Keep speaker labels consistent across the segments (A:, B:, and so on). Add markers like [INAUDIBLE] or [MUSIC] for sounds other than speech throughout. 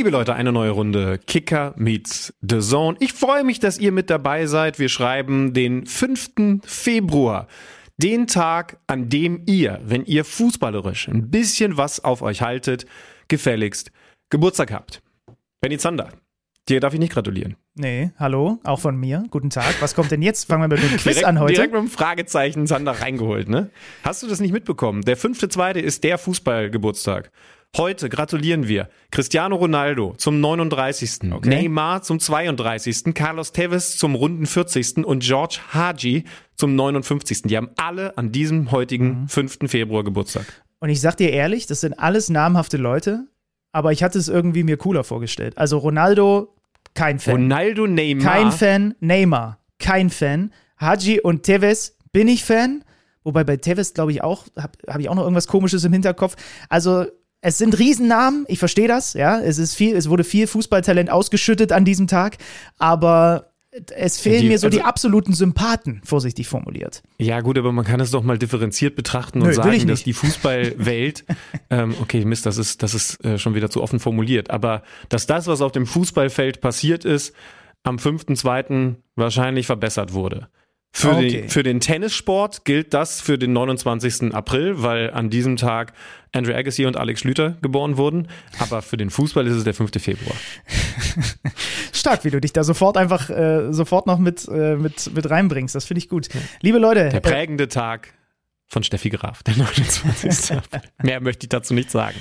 A: Liebe Leute, eine neue Runde Kicker meets the Zone. Ich freue mich, dass ihr mit dabei seid. Wir schreiben den 5. Februar. Den Tag, an dem ihr, wenn ihr fußballerisch ein bisschen was auf euch haltet, gefälligst Geburtstag habt. Benny Zander, dir darf ich nicht gratulieren.
B: Nee, hallo, auch von mir. Guten Tag. Was kommt denn jetzt? Fangen wir mit dem Quiz
A: direkt,
B: an heute.
A: Direkt mit dem Fragezeichen Zander reingeholt, ne? Hast du das nicht mitbekommen? Der 5.2. ist der Fußballgeburtstag. Heute gratulieren wir Cristiano Ronaldo zum 39.,
B: Okay.
A: Neymar zum 32., Carlos Tevez zum runden 40. und George Haji zum 59. Die haben alle an diesem
B: Mhm.
A: heutigen 5. Februar Geburtstag.
B: Und ich sag dir ehrlich, das sind alles namhafte Leute, aber ich hatte es irgendwie mir cooler vorgestellt. Also Ronaldo, kein Fan.
A: Ronaldo, Neymar.
B: Kein Fan. Neymar, kein Fan. Haji und Tevez bin ich Fan. Wobei bei Tevez, glaube ich, auch, habe hab ich auch noch irgendwas Komisches im Hinterkopf. Also, es sind Riesennamen, ich verstehe das, ja. Es ist viel, es wurde viel Fußballtalent ausgeschüttet an diesem Tag, aber es fehlen
A: Die-
B: mir so die
A: also-
B: absoluten Sympathen, vorsichtig formuliert.
A: Ja, gut, aber man kann es doch mal differenziert betrachten
B: Nö,
A: und
B: will
A: sagen, dass die Fußballwelt, [LAUGHS] ähm, okay, Mist, das ist, das ist äh, schon wieder zu offen formuliert, aber dass das, was auf dem Fußballfeld passiert ist, am 5.2. wahrscheinlich verbessert wurde. Für,
B: Okay.
A: den, für den Tennissport gilt das für den 29. April, weil an diesem Tag Andrew Agassi und Alex Schlüter geboren wurden. Aber für den Fußball ist es der 5. Februar. [LAUGHS]
B: Stark, wie du dich da sofort einfach äh, sofort noch mit, äh, mit, mit reinbringst. Das finde ich gut. Liebe Leute,
A: Der
B: äh,
A: prägende Tag von Steffi Graf, der [LAUGHS] 29. April. Mehr möchte ich dazu nicht sagen.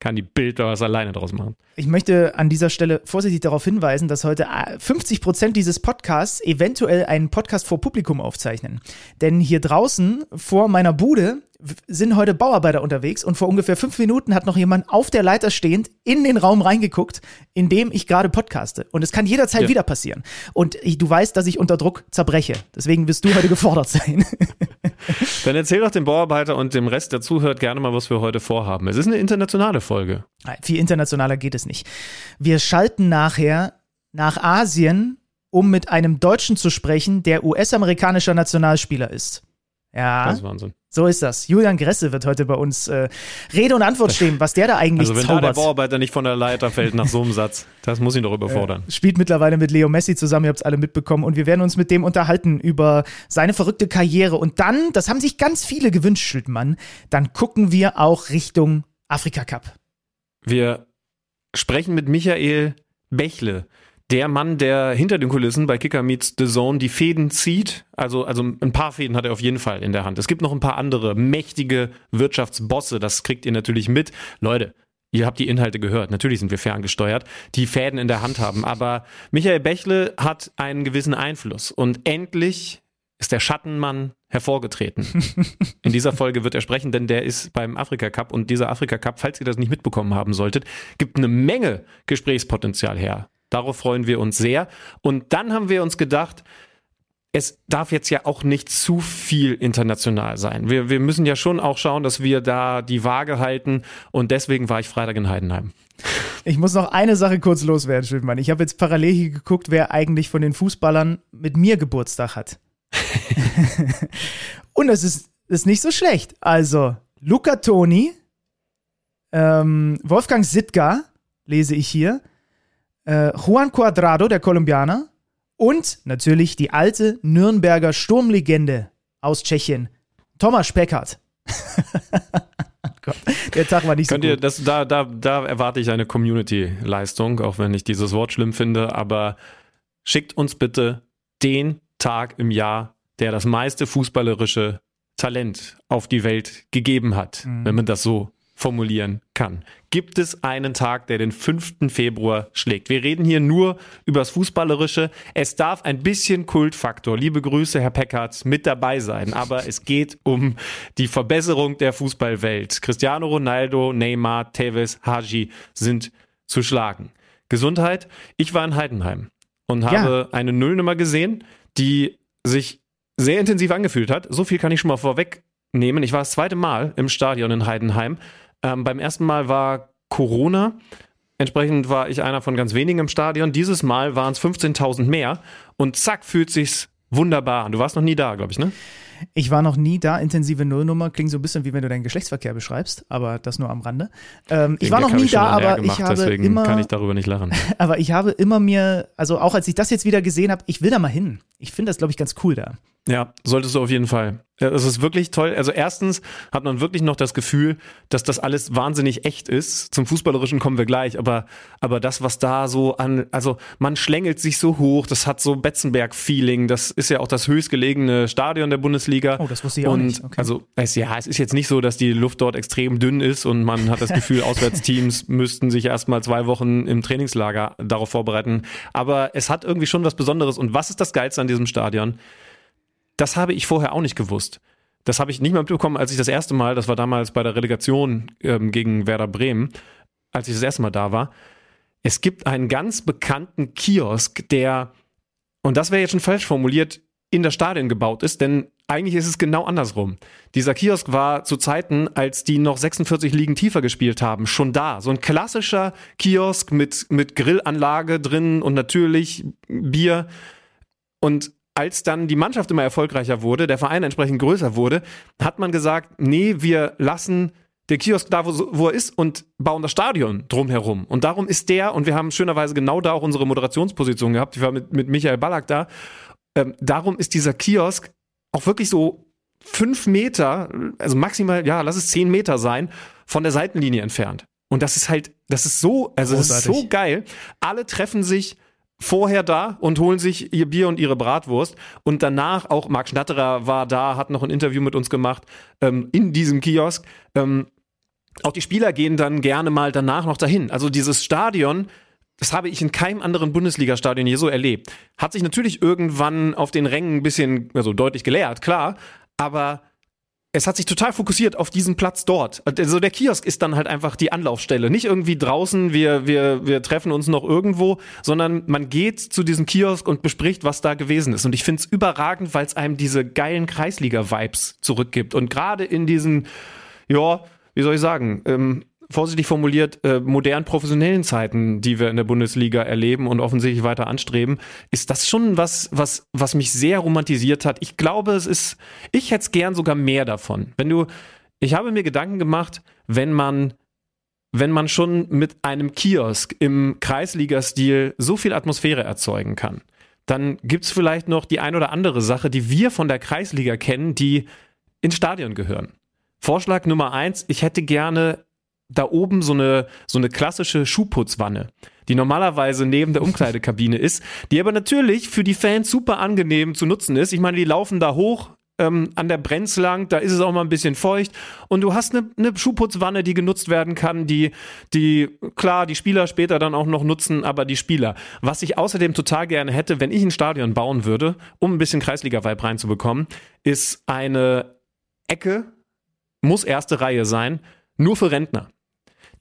A: Kann die Bild was alleine draus machen.
B: ich möchte an dieser Stelle vorsichtig darauf hinweisen, dass heute äh, 50 Prozent dieses Podcasts eventuell einen Podcast vor Publikum aufzeichnen. Denn hier draußen vor meiner Bude sind heute Bauarbeiter unterwegs und vor ungefähr fünf Minuten hat noch jemand auf der Leiter stehend in den Raum reingeguckt, in dem ich gerade podcaste. Und es kann jederzeit
A: Ja.
B: wieder passieren. Und ich, du weißt, dass ich unter Druck zerbreche. Deswegen wirst du heute gefordert sein. [LAUGHS]
A: Dann erzähl doch dem Bauarbeiter und dem Rest, der zuhört, gerne mal, was wir heute vorhaben. Es ist eine internationale Folge.
B: Viel internationaler geht es nicht. Wir schalten nachher nach Asien, um mit einem Deutschen zu sprechen, der US-amerikanischer Nationalspieler ist. Ja,
A: Das ist Wahnsinn.
B: So ist das. Julian Gresse wird heute bei uns äh, Rede und Antwort stehen, was der da eigentlich
A: Also wenn da der
B: zaubert.
A: Bauarbeiter nicht von der Leiter fällt nach so einem Satz, das muss ihn doch überfordern.
B: Spielt mittlerweile mit Leo Messi zusammen, ihr habt es alle mitbekommen. Und wir werden uns mit dem unterhalten über seine verrückte Karriere. Und dann, das haben sich ganz viele gewünscht, Schildmann, dann gucken wir auch Richtung Afrika Cup.
A: Wir sprechen mit Michael Bächle, der Mann, der hinter den Kulissen bei Kicker Meets The Zone die Fäden zieht. Also, also ein paar Fäden hat er auf jeden Fall in der Hand. Es gibt noch ein paar andere mächtige Wirtschaftsbosse, das kriegt ihr natürlich mit. Leute, Ihr habt die Inhalte gehört. Natürlich sind wir ferngesteuert, die Fäden in der Hand haben. Aber Michael Bächle hat einen gewissen Einfluss. Und endlich ist der Schattenmann hervorgetreten. In dieser Folge wird er sprechen, denn der ist beim Afrika Cup und dieser Afrika Cup, falls ihr das nicht mitbekommen haben solltet, gibt eine Menge Gesprächspotenzial her. Darauf freuen wir uns sehr. Und dann haben wir uns gedacht, es darf jetzt ja auch nicht zu viel international sein. Wir, wir müssen ja schon auch schauen, dass wir da die Waage halten. Und deswegen war ich Freitag in Heidenheim.
B: Ich muss noch eine Sache kurz loswerden, Schildmann. Ich habe jetzt parallel hier geguckt, wer eigentlich von den Fußballern mit mir Geburtstag hat. [LAUGHS] Und es ist, ist nicht so schlecht. Also, Luca Toni, ähm, Wolfgang Sitka, lese ich hier, äh, Juan Cuadrado, der Kolumbianer, und natürlich die alte Nürnberger Sturmlegende aus Tschechien, Thomas Speckert. [LAUGHS] Gott, der Tag war nicht so
A: Könnt
B: gut.
A: ihr, das, da, da, da erwarte ich eine Community-Leistung, auch wenn ich dieses Wort schlimm finde, aber schickt uns bitte den Tag im Jahr, der das meiste fußballerische Talent auf die Welt gegeben hat, wenn man das so formulieren kann. Gibt es einen Tag, der den 5. Februar schlägt? Wir reden hier nur übers Fußballerische. Es darf ein bisschen Kultfaktor, liebe Grüße, Herr Peckards, mit dabei sein. Aber es geht um die Verbesserung der Fußballwelt. Cristiano Ronaldo, Neymar, Tevez, Haji sind zu schlagen. Gesundheit. Ich war in Heidenheim und habe eine Nullnummer gesehen, die sich sehr intensiv angefühlt hat. So viel kann ich schon mal vorwegnehmen. Ich war das zweite Mal im Stadion in Heidenheim. Ähm, beim ersten Mal war Corona. Entsprechend war ich einer von ganz wenigen im Stadion. Dieses Mal waren es 15.000 mehr. Und zack, fühlt sich's wunderbar an. Du warst noch nie da, glaube ich, ne?
B: Ich war noch nie da. Intensive Nullnummer klingt so ein bisschen wie wenn du deinen Geschlechtsverkehr beschreibst, aber das nur am Rande. Ähm, ich war noch nie da, aber
A: gemacht,
B: ich habe
A: deswegen
B: immer,
A: kann ich darüber nicht lachen. [LAUGHS]
B: aber ich habe immer mir, also auch als ich das jetzt wieder gesehen habe, ich will da mal hin. Ich finde das, glaube ich, ganz cool da.
A: Ja, solltest du auf jeden Fall. Es ist wirklich toll. Also erstens hat man wirklich noch das Gefühl, dass das alles wahnsinnig echt ist. Zum Fußballerischen kommen wir gleich, aber, aber das, was da so an, also man schlängelt sich so hoch, das hat so Betzenberg-Feeling. Das ist ja auch das höchstgelegene Stadion der Bundesliga.
B: Oh, das wusste ich auch
A: und
B: nicht. Okay.
A: Also es, ja, es ist jetzt nicht so, dass die Luft dort extrem dünn ist und man hat das Gefühl, [LAUGHS] Auswärtsteams müssten sich erstmal zwei Wochen im Trainingslager darauf vorbereiten. Aber es hat irgendwie schon was Besonderes. Und was ist das Geilste an diesem Stadion? Das habe ich vorher auch nicht gewusst. Das habe ich nicht mal mitbekommen, als ich das erste Mal, das war damals bei der Relegation ähm, gegen Werder Bremen, als ich das erste Mal da war. Es gibt einen ganz bekannten Kiosk, der, und das wäre jetzt schon falsch formuliert, in das Stadion gebaut ist, denn eigentlich ist es genau andersrum. Dieser Kiosk war zu Zeiten, als die noch 46 Ligen tiefer gespielt haben, schon da. So ein klassischer Kiosk mit, mit Grillanlage drin und natürlich Bier. Und als dann die Mannschaft immer erfolgreicher wurde, der Verein entsprechend größer wurde, hat man gesagt, nee, wir lassen den Kiosk da, wo, wo er ist und bauen das Stadion drumherum. Und darum ist der, und wir haben schönerweise genau da auch unsere Moderationsposition gehabt, ich war mit, mit Michael Ballack da, ähm, darum ist dieser Kiosk auch wirklich so fünf Meter, also maximal, ja, lass es zehn Meter sein, von der Seitenlinie entfernt. Und das ist halt, das ist so, also das ist so geil. Alle treffen sich vorher da und holen sich ihr Bier und ihre Bratwurst. Und danach auch Marc Schnatterer war da, hat noch ein Interview mit uns gemacht ähm, in diesem Kiosk. Ähm, auch die Spieler gehen dann gerne mal danach noch dahin. Also dieses Stadion, das habe ich in keinem anderen Bundesliga-Stadion je so erlebt. Hat sich natürlich irgendwann auf den Rängen ein bisschen, also deutlich geleert, klar, aber es hat sich total fokussiert auf diesen Platz dort. Also der Kiosk ist dann halt einfach die Anlaufstelle. Nicht irgendwie draußen, wir, wir, wir treffen uns noch irgendwo, sondern man geht zu diesem Kiosk und bespricht, was da gewesen ist. Und ich finde es überragend, weil es einem diese geilen Kreisliga-Vibes zurückgibt. Und gerade in diesen, ja, wie soll ich sagen, ähm, vorsichtig formuliert, äh, modern professionellen Zeiten, die wir in der Bundesliga erleben und offensichtlich weiter anstreben, ist das schon was, was, was mich sehr romantisiert hat. Ich glaube, es ist, ich hätte es gern sogar mehr davon. Wenn du, ich habe mir Gedanken gemacht, wenn man wenn man schon mit einem Kiosk im Kreisliga-Stil so viel Atmosphäre erzeugen kann, dann gibt's vielleicht noch die ein oder andere Sache, die wir von der Kreisliga kennen, die ins Stadion gehören. Vorschlag Nummer eins, ich hätte gerne da oben so eine, so eine klassische Schuhputzwanne, die normalerweise neben der Umkleidekabine ist, die aber natürlich für die Fans super angenehm zu nutzen ist. Ich meine, die laufen da hoch, ähm, an der Brenz lang, da ist es auch mal ein bisschen feucht und du hast eine, eine Schuhputzwanne, die genutzt werden kann, die, die, klar, die Spieler später dann auch noch nutzen, aber die Spieler. Was ich außerdem total gerne hätte, wenn ich ein Stadion bauen würde, um ein bisschen Kreisliga-Vibe reinzubekommen, ist eine Ecke, muss erste Reihe sein, nur für Rentner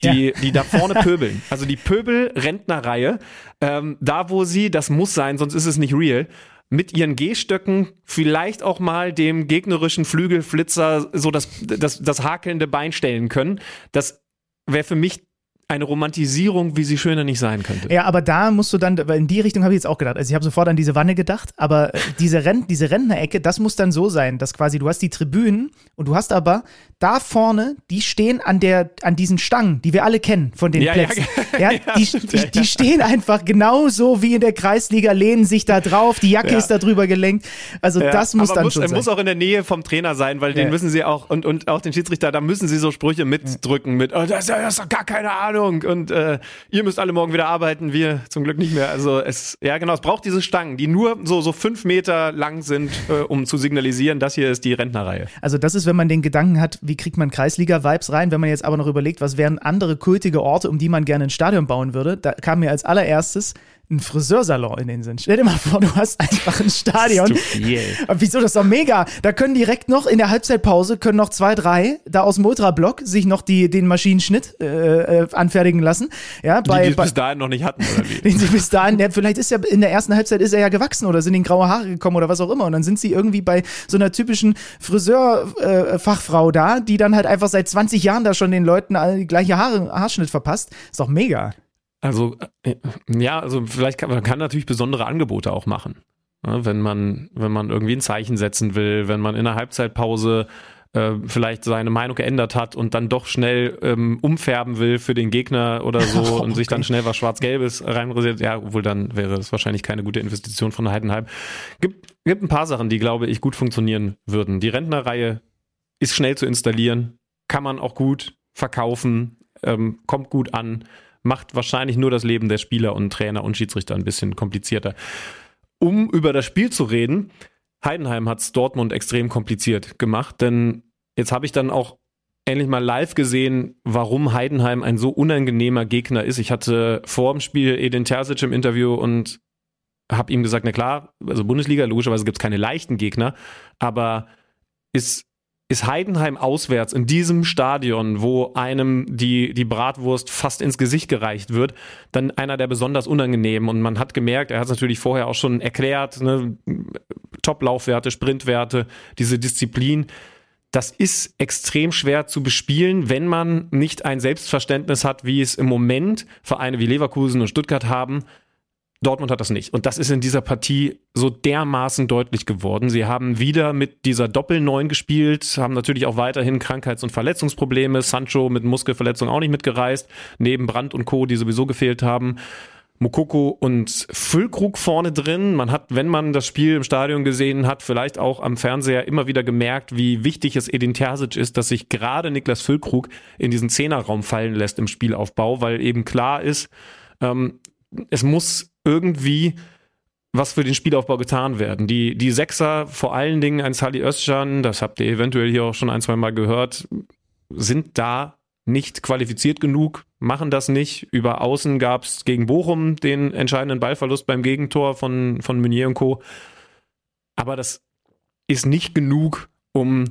A: die, ja. die da vorne pöbeln. Also die Pöbel-Rentnerreihe, ähm, da wo sie, das muss sein, sonst ist es nicht real, mit ihren Gehstöcken vielleicht auch mal dem gegnerischen Flügelflitzer so das, das, das hakelnde Bein stellen können. Das wäre für mich eine Romantisierung, wie sie schöner nicht sein könnte.
B: Ja, aber da musst du dann, in die Richtung habe ich jetzt auch gedacht. Also ich habe sofort an diese Wanne gedacht, aber äh, diese, Rent, diese Rentnerecke, das muss dann so sein, dass quasi du hast die Tribünen und du hast aber da vorne, die stehen an der, an diesen Stangen, die wir alle kennen von den ja, Plätzen. [LAUGHS] Ja, ja, die, die, die, stehen einfach genauso wie in der Kreisliga, lehnen sich da drauf, die Jacke ist da drüber gelenkt. Also das muss dann
A: muss,
B: schon sein.
A: muss auch in der Nähe vom Trainer sein, weil den müssen sie auch, und, und auch den Schiedsrichter, da müssen sie so Sprüche mitdrücken mit, oh, das, das ist doch gar keine Ahnung und äh, ihr müsst alle morgen wieder arbeiten, wir zum Glück nicht mehr. Also es, ja genau, es braucht diese Stangen, die nur so, so fünf Meter lang sind, äh, um zu signalisieren, das hier ist die Rentnerreihe.
B: Also das ist, wenn man den Gedanken hat, wie kriegt man Kreisliga-Vibes rein? Wenn man jetzt aber noch überlegt, was wären andere kultige Orte, um die man gerne ein Stadion bauen würde, da kam mir als allererstes ein Friseursalon in den Sinn. Stell dir mal vor, du hast einfach ein Stadion.
A: Das ist zu viel.
B: Aber wieso, das ist doch mega. Da können direkt noch in der Halbzeitpause, können noch zwei, drei da aus dem Ultrablock sich noch die, den Maschinenschnitt äh, äh, anfertigen lassen. Ja,
A: Die,
B: bei,
A: die es
B: bei
A: bis dahin noch nicht hatten, oder wie? [LAUGHS]
B: den sie bis dahin, ja, vielleicht ist ja in der ersten Halbzeit ist er ja gewachsen oder sind ihm graue Haare gekommen oder was auch immer. Und dann sind sie irgendwie bei so einer typischen Friseur-Fachfrau da, die dann halt einfach seit 20 Jahren da schon den Leuten alle die gleiche Haare, Haarschnitt verpasst. Ist doch mega.
A: Also, äh, ja, also vielleicht kann man kann natürlich besondere Angebote auch machen. Ja, wenn man, wenn man irgendwie ein Zeichen setzen will, wenn man in der Halbzeitpause äh, vielleicht seine Meinung geändert hat und dann doch schnell ähm, umfärben will für den Gegner oder so [LAUGHS] und sich dann schnell was Schwarz-Gelbes reinrasiert, ja, obwohl dann wäre das wahrscheinlich keine gute Investition von Heidenheim. Gibt, gibt ein paar Sachen, die, glaube ich, gut funktionieren würden. Die Rentnerreihe ist schnell zu installieren, kann man auch gut verkaufen, ähm, kommt gut an, macht wahrscheinlich nur das Leben der Spieler und Trainer und Schiedsrichter ein bisschen komplizierter. Um über das Spiel zu reden, Heidenheim hat es Dortmund extrem kompliziert gemacht, denn jetzt habe ich dann auch endlich mal live gesehen, warum Heidenheim ein so unangenehmer Gegner ist. Ich hatte vor dem Spiel Edin Terzic im Interview und habe ihm gesagt, na klar, also Bundesliga, logischerweise gibt es keine leichten Gegner, aber ist ist Heidenheim auswärts in diesem Stadion, wo einem die, die Bratwurst fast ins Gesicht gereicht wird, dann einer der besonders unangenehmen. Und man hat gemerkt, er hat es natürlich vorher auch schon erklärt, ne, Top-Laufwerte, Sprintwerte, diese Disziplin. Das ist extrem schwer zu bespielen, wenn man nicht ein Selbstverständnis hat, wie es im Moment Vereine wie Leverkusen und Stuttgart haben, Dortmund hat das nicht. Und das ist in dieser Partie so dermaßen deutlich geworden. Sie haben wieder mit dieser Doppel-Neun gespielt, haben natürlich auch weiterhin Krankheits- und Verletzungsprobleme. Sancho mit Muskelverletzung auch nicht mitgereist. Neben Brandt und Co., die sowieso gefehlt haben. Mokoko und Füllkrug vorne drin. Man hat, wenn man das Spiel im Stadion gesehen hat, vielleicht auch am Fernseher immer wieder gemerkt, wie wichtig es Edin Terzic ist, dass sich gerade Niklas Füllkrug in diesen Zehnerraum fallen lässt im Spielaufbau, weil eben klar ist, ähm, es muss irgendwie was für den Spielaufbau getan werden. Die, die Sechser, vor allen Dingen ein Sali Özcan, das habt ihr eventuell hier auch schon ein, zwei Mal gehört, sind da nicht qualifiziert genug, machen das nicht. Über Außen gab es gegen Bochum den entscheidenden Ballverlust beim Gegentor von, von Meunier und Co. Aber das ist nicht genug, um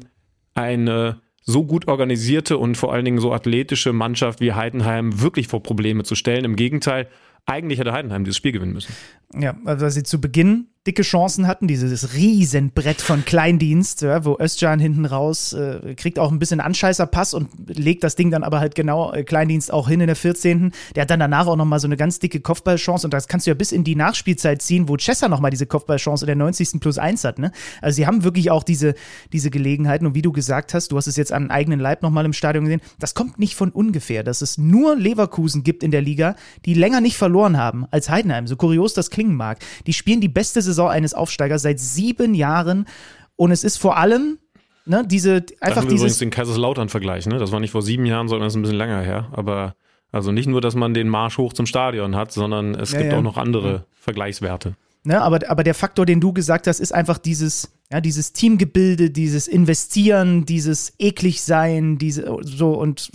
A: eine so gut organisierte und vor allen Dingen so athletische Mannschaft wie Heidenheim wirklich vor Probleme zu stellen. Im Gegenteil, eigentlich hätte Heidenheim dieses Spiel gewinnen müssen.
B: Ja, also sie zu Beginn dicke Chancen hatten, dieses Riesenbrett von Kleindienst, ja, wo Özcan hinten raus äh, kriegt auch ein bisschen Anscheißerpass und legt das Ding dann aber halt genau äh, Kleindienst auch hin in der 14. Der hat dann danach auch nochmal so eine ganz dicke Kopfballchance und das kannst du ja bis in die Nachspielzeit ziehen, wo Chester nochmal diese Kopfballchance in der 90. plus 1 hat, ne? Also sie haben wirklich auch diese, diese Gelegenheiten und wie du gesagt hast, du hast es jetzt an eigenen Leib nochmal im Stadion gesehen, das kommt nicht von ungefähr, dass es nur Leverkusen gibt in der Liga, die länger nicht verloren haben als Heidenheim, so kurios das klingen mag. Die spielen die beste Saison eines Aufsteigers seit sieben Jahren und es ist vor allem ne, diese einfach dieses
A: übrigens den Kaiserslautern-Vergleich, ne? Das war nicht vor sieben Jahren, sondern das ist ein bisschen länger her. Aber also nicht nur, dass man den Marsch hoch zum Stadion hat, sondern es
B: Ja,
A: gibt
B: ja.
A: auch noch andere Vergleichswerte.
B: Ne, aber, aber der Faktor, den du gesagt hast, ist einfach dieses, ja, dieses Teamgebilde, dieses Investieren, dieses eklig sein, diese, so, und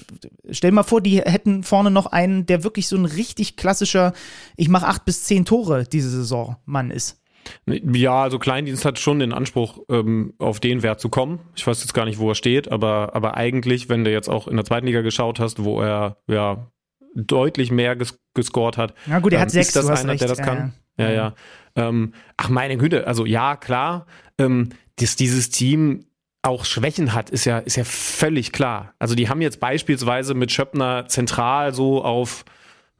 B: stell dir mal vor, die hätten vorne noch einen, der wirklich so ein richtig klassischer, ich mache acht bis zehn Tore diese Saison Mann ist.
A: Ja, also Kleindienst hat schon den Anspruch, ähm, auf den Wert zu kommen. Ich weiß jetzt gar nicht, wo er steht, aber, aber eigentlich, wenn du jetzt auch in der zweiten Liga geschaut hast, wo er ja deutlich mehr ges gescored hat,
B: Na gut, er hat
A: ähm,
B: sechs,
A: ist das einer,
B: recht.
A: der das
B: Ja,
A: kann? Ja, ja. Ähm, ach meine Güte, also ja, klar, ähm, dass dieses Team auch Schwächen hat, ist ja, ist ja völlig klar. Also die haben jetzt beispielsweise mit Schöppner zentral so auf,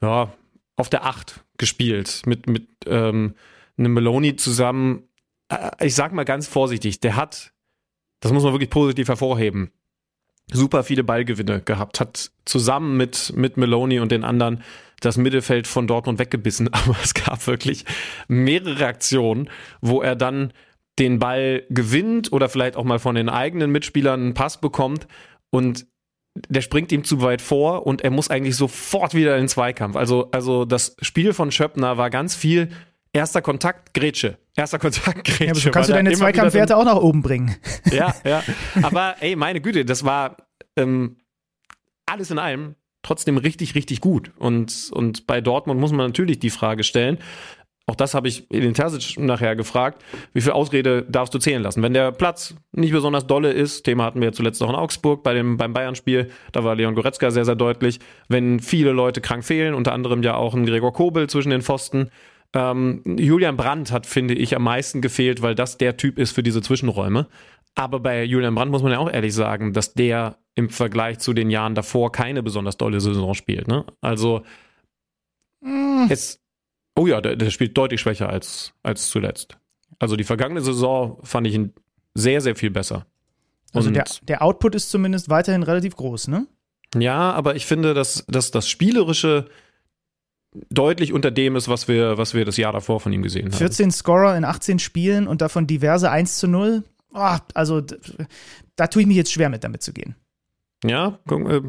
A: ja, auf der Acht gespielt, mit, mit ähm, einem Meloni zusammen. Äh, Ich sag mal ganz vorsichtig, der hat, das muss man wirklich positiv hervorheben, super viele Ballgewinne gehabt, hat zusammen mit, mit Meloni und den anderen das Mittelfeld von Dortmund weggebissen, [LAUGHS] aber es gab wirklich mehrere Aktionen, wo er dann den Ball gewinnt oder vielleicht auch mal von den eigenen Mitspielern einen Pass bekommt und der springt ihm zu weit vor und er muss eigentlich sofort wieder in den Zweikampf. Also, also das Spiel von Schöppner war ganz viel erster Kontakt, Grätsche. Erster Kontakt, [LAUGHS] Grätsche.
B: Ja, so kannst du deine Zweikampfwerte auch nach oben bringen. [LAUGHS]
A: ja, ja. [LAUGHS] Aber ey, meine Güte, das war ähm, alles in allem trotzdem richtig, richtig gut. Und, und bei Dortmund muss man natürlich die Frage stellen, auch das habe ich in den Terzic nachher gefragt, wie viel Ausrede darfst du zählen lassen? Wenn der Platz nicht besonders dolle ist, Thema hatten wir zuletzt auch in Augsburg bei dem, beim Bayern-Spiel, da war Leon Goretzka sehr, sehr deutlich, wenn viele Leute krank fehlen, unter anderem ja auch ein Gregor Kobel zwischen den Pfosten, ähm, Julian Brandt hat, finde ich, am meisten gefehlt, weil das der Typ ist für diese Zwischenräume. Aber bei Julian Brandt muss man ja auch ehrlich sagen, dass der im Vergleich zu den Jahren davor keine besonders dolle Saison spielt. Ne? Also mm. es, oh ja, der, der, spielt deutlich schwächer als, als zuletzt. Also die vergangene Saison fand ich ihn sehr, sehr viel besser.
B: Also der, der Output ist zumindest weiterhin relativ groß, ne?
A: Ja, aber ich finde, dass, dass das Spielerische deutlich unter dem ist, was wir, was wir das Jahr davor von ihm gesehen haben.
B: 14 Scorer in 18 Spielen und davon diverse 1 zu 0 oh, also da tue ich mich jetzt schwer mit, damit zu gehen.
A: Ja, äh,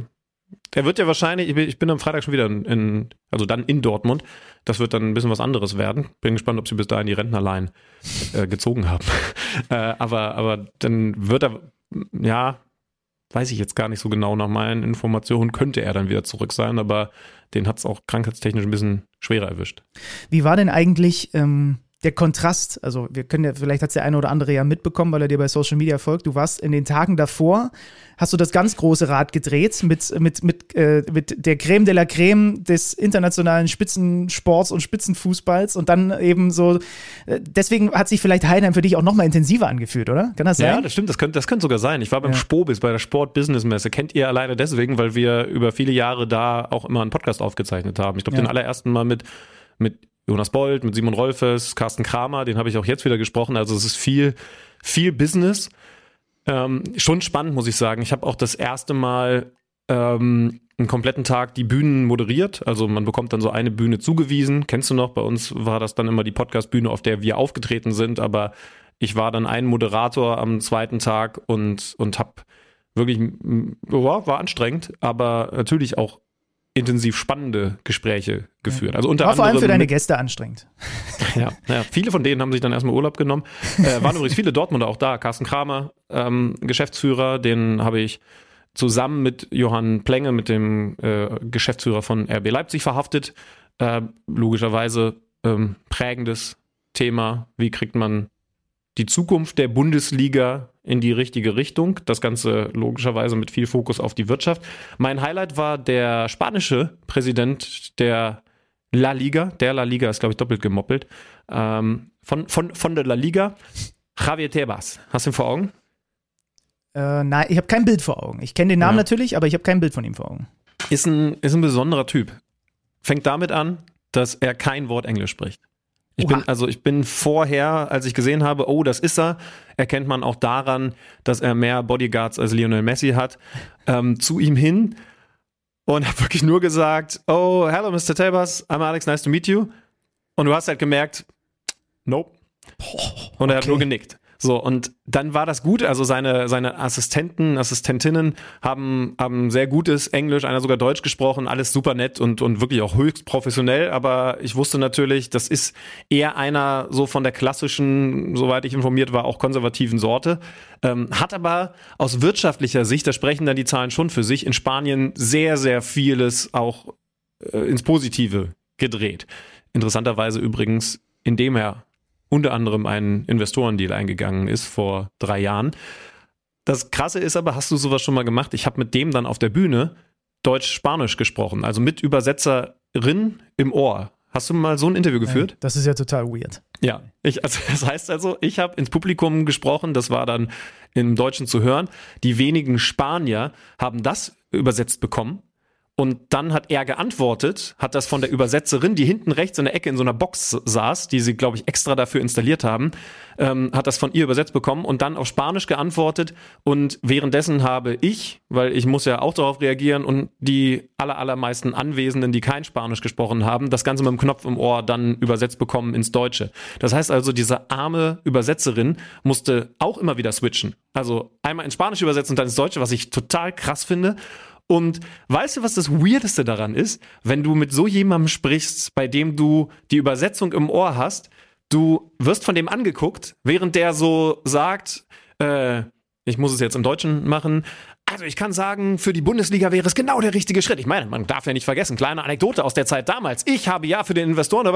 A: er wird ja wahrscheinlich, ich bin am Freitag schon wieder in, in, also dann in Dortmund. Das wird dann ein bisschen was anderes werden. Bin gespannt, ob sie bis dahin die Rentnerlein äh, gezogen haben. [LAUGHS] äh, aber, aber dann wird er, ja, weiß ich jetzt gar nicht so genau nach meinen Informationen, könnte er dann wieder zurück sein, aber den hat es auch krankheitstechnisch ein bisschen schwerer erwischt.
B: Wie war denn eigentlich ähm, der Kontrast, also wir können ja, vielleicht hat es der eine oder andere ja mitbekommen, weil er dir bei Social Media folgt. Du warst in den Tagen davor, hast du das ganz große Rad gedreht mit, mit, mit, äh, mit der Creme de la Creme des internationalen Spitzensports und Spitzenfußballs und dann eben so, äh, deswegen hat sich vielleicht Heidenheim für dich auch nochmal intensiver angefühlt, oder? Kann das sein?
A: Ja, das stimmt, das könnte, das könnte sogar sein. Ich war beim ja. Spobis, bei der Sport-Business-Messe. Kennt ihr alleine deswegen, weil wir über viele Jahre da auch immer einen Podcast aufgezeichnet haben. Ich glaube, ja. den allerersten Mal mit mit Jonas Bold, mit Simon Rolfes, Carsten Kramer, den habe ich auch jetzt wieder gesprochen. Also es ist viel, viel Business. Ähm, schon spannend, muss ich sagen. Ich habe auch das erste Mal ähm, einen kompletten Tag die Bühnen moderiert. Also man bekommt dann so eine Bühne zugewiesen. Kennst du noch? Bei uns war das dann immer die Podcast-Bühne, auf der wir aufgetreten sind. Aber ich war dann ein Moderator am zweiten Tag und, und habe wirklich, war anstrengend, aber natürlich auch intensiv spannende Gespräche geführt. Also unter
B: War
A: vor
B: allem für deine Gäste anstrengend. [LAUGHS]
A: Ja, ja, viele von denen haben sich dann erstmal Urlaub genommen. Äh, waren übrigens viele Dortmunder auch da. Carsten Kramer, ähm, Geschäftsführer, den habe ich zusammen mit Johann Plenge, mit dem äh, Geschäftsführer von RB Leipzig verhaftet. Äh, logischerweise ähm, prägendes Thema. Wie kriegt man die Zukunft der Bundesliga in die richtige Richtung. Das Ganze logischerweise mit viel Fokus auf die Wirtschaft. Mein Highlight war der spanische Präsident der La Liga. Der La Liga ist, glaube ich, doppelt gemoppelt. Ähm, von, von, von der La Liga. Javier Tebas. Hast du ihn vor Augen?
B: Äh, nein, ich habe kein Bild vor Augen. Ich kenne den Namen ja. natürlich, aber ich habe kein Bild von ihm vor Augen.
A: Ist ein, ist ein besonderer Typ. Fängt damit an, dass er kein Wort Englisch spricht. Ich bin, also ich bin vorher, als ich gesehen habe, oh, das ist er, erkennt man auch daran, dass er mehr Bodyguards als Lionel Messi hat, ähm, zu ihm hin und habe wirklich nur gesagt, oh, hello Mr. Tabers, I'm Alex, nice to meet you. Und du hast halt gemerkt, nope. Und er okay. hat nur genickt. So, und dann war das gut. Also seine, seine Assistenten, Assistentinnen haben, haben sehr gutes Englisch, einer sogar Deutsch gesprochen, alles super nett und, und wirklich auch höchst professionell. Aber ich wusste natürlich, das ist eher einer so von der klassischen, soweit ich informiert war, auch konservativen Sorte. Ähm, hat aber aus wirtschaftlicher Sicht, da sprechen dann die Zahlen schon für sich, in Spanien sehr, sehr vieles auch äh, ins Positive gedreht. Interessanterweise übrigens, indem er unter anderem einen Investorendeal eingegangen ist vor drei Jahren. Das Krasse ist aber, hast du sowas schon mal gemacht? Ich habe mit dem dann auf der Bühne Deutsch-Spanisch gesprochen, also mit Übersetzerin im Ohr. Hast du mal so ein Interview geführt?
B: Das ist ja total weird.
A: Ja, ich, [LAUGHS] also das heißt also, ich habe ins Publikum gesprochen, das war dann im Deutschen zu hören. Die wenigen Spanier haben das übersetzt bekommen und dann hat er geantwortet, hat das von der Übersetzerin, die hinten rechts in der Ecke in so einer Box saß, die sie, glaube ich, extra dafür installiert haben, ähm, hat das von ihr übersetzt bekommen und dann auf Spanisch geantwortet. Und währenddessen habe ich, weil ich muss ja auch darauf reagieren und die aller, allermeisten Anwesenden, die kein Spanisch gesprochen haben, das Ganze mit dem Knopf im Ohr dann übersetzt bekommen ins Deutsche. Das heißt also, diese arme Übersetzerin musste auch immer wieder switchen. Also einmal ins Spanisch übersetzen und dann ins Deutsche, was ich total krass finde. Und weißt du, was das Weirdeste daran ist? Wenn du mit so jemandem sprichst, bei dem du die Übersetzung im Ohr hast, du wirst von dem angeguckt, während der so sagt, äh, ich muss es jetzt im Deutschen machen, Also ich kann sagen, für die Bundesliga wäre es genau der richtige Schritt. Ich meine, man darf ja nicht vergessen, kleine Anekdote aus der Zeit damals. Ich habe ja für den Investoren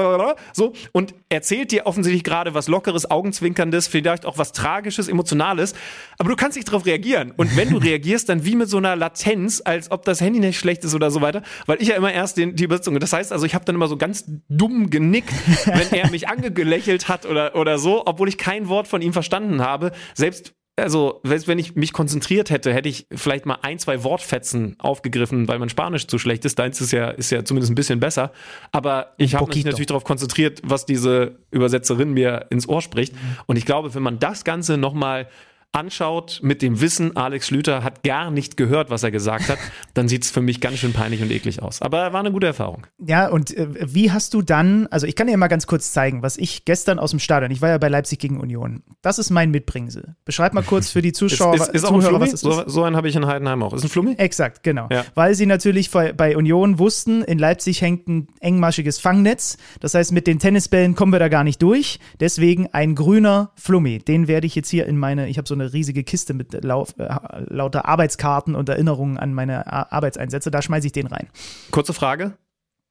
A: so und erzählt dir offensichtlich gerade was Lockeres, Augenzwinkerndes, vielleicht auch was Tragisches, Emotionales, aber du kannst nicht darauf reagieren. Und wenn du [LAUGHS] reagierst, dann wie mit so einer Latenz, als ob das Handy nicht schlecht ist oder so weiter, weil ich ja immer erst den, die Übersetzung. Das heißt also, ich habe dann immer so ganz dumm genickt, wenn er [LAUGHS] mich angelächelt hat oder, oder so, obwohl ich kein Wort von ihm verstanden habe. Selbst also, wenn ich mich konzentriert hätte, hätte ich vielleicht mal ein, zwei Wortfetzen aufgegriffen, weil mein Spanisch zu schlecht ist. Deins ist ja, ist ja zumindest ein bisschen besser. Aber ich habe mich natürlich darauf konzentriert, was diese Übersetzerin mir ins Ohr spricht. Mhm. Und ich glaube, wenn man das Ganze nochmal anschaut mit dem Wissen, Alex Schlüter hat gar nicht gehört, was er gesagt hat, [LAUGHS] dann sieht es für mich ganz schön peinlich und eklig aus. Aber war eine gute Erfahrung.
B: Ja, und äh, wie hast du dann, also ich kann dir mal ganz kurz zeigen, was ich gestern aus dem Stadion, ich war ja bei Leipzig gegen Union. Das ist mein Mitbringsel. Beschreib mal kurz für die [LAUGHS] Zuschauer,
A: ist, ist, ist Zuhörer, was es ist. So, so einen habe ich in Heidenheim auch. Ist ein Flummi?
B: Exakt, genau. Ja. Weil sie natürlich bei Union wussten, in Leipzig hängt ein engmaschiges Fangnetz. Das heißt, mit den Tennisbällen kommen wir da gar nicht durch. Deswegen ein grüner Flummi. Den werde ich jetzt hier in meine, ich habe so eine eine riesige Kiste mit lau äh, lauter Arbeitskarten und Erinnerungen an meine Arbeitseinsätze. Da schmeiße ich den rein.
A: Kurze Frage.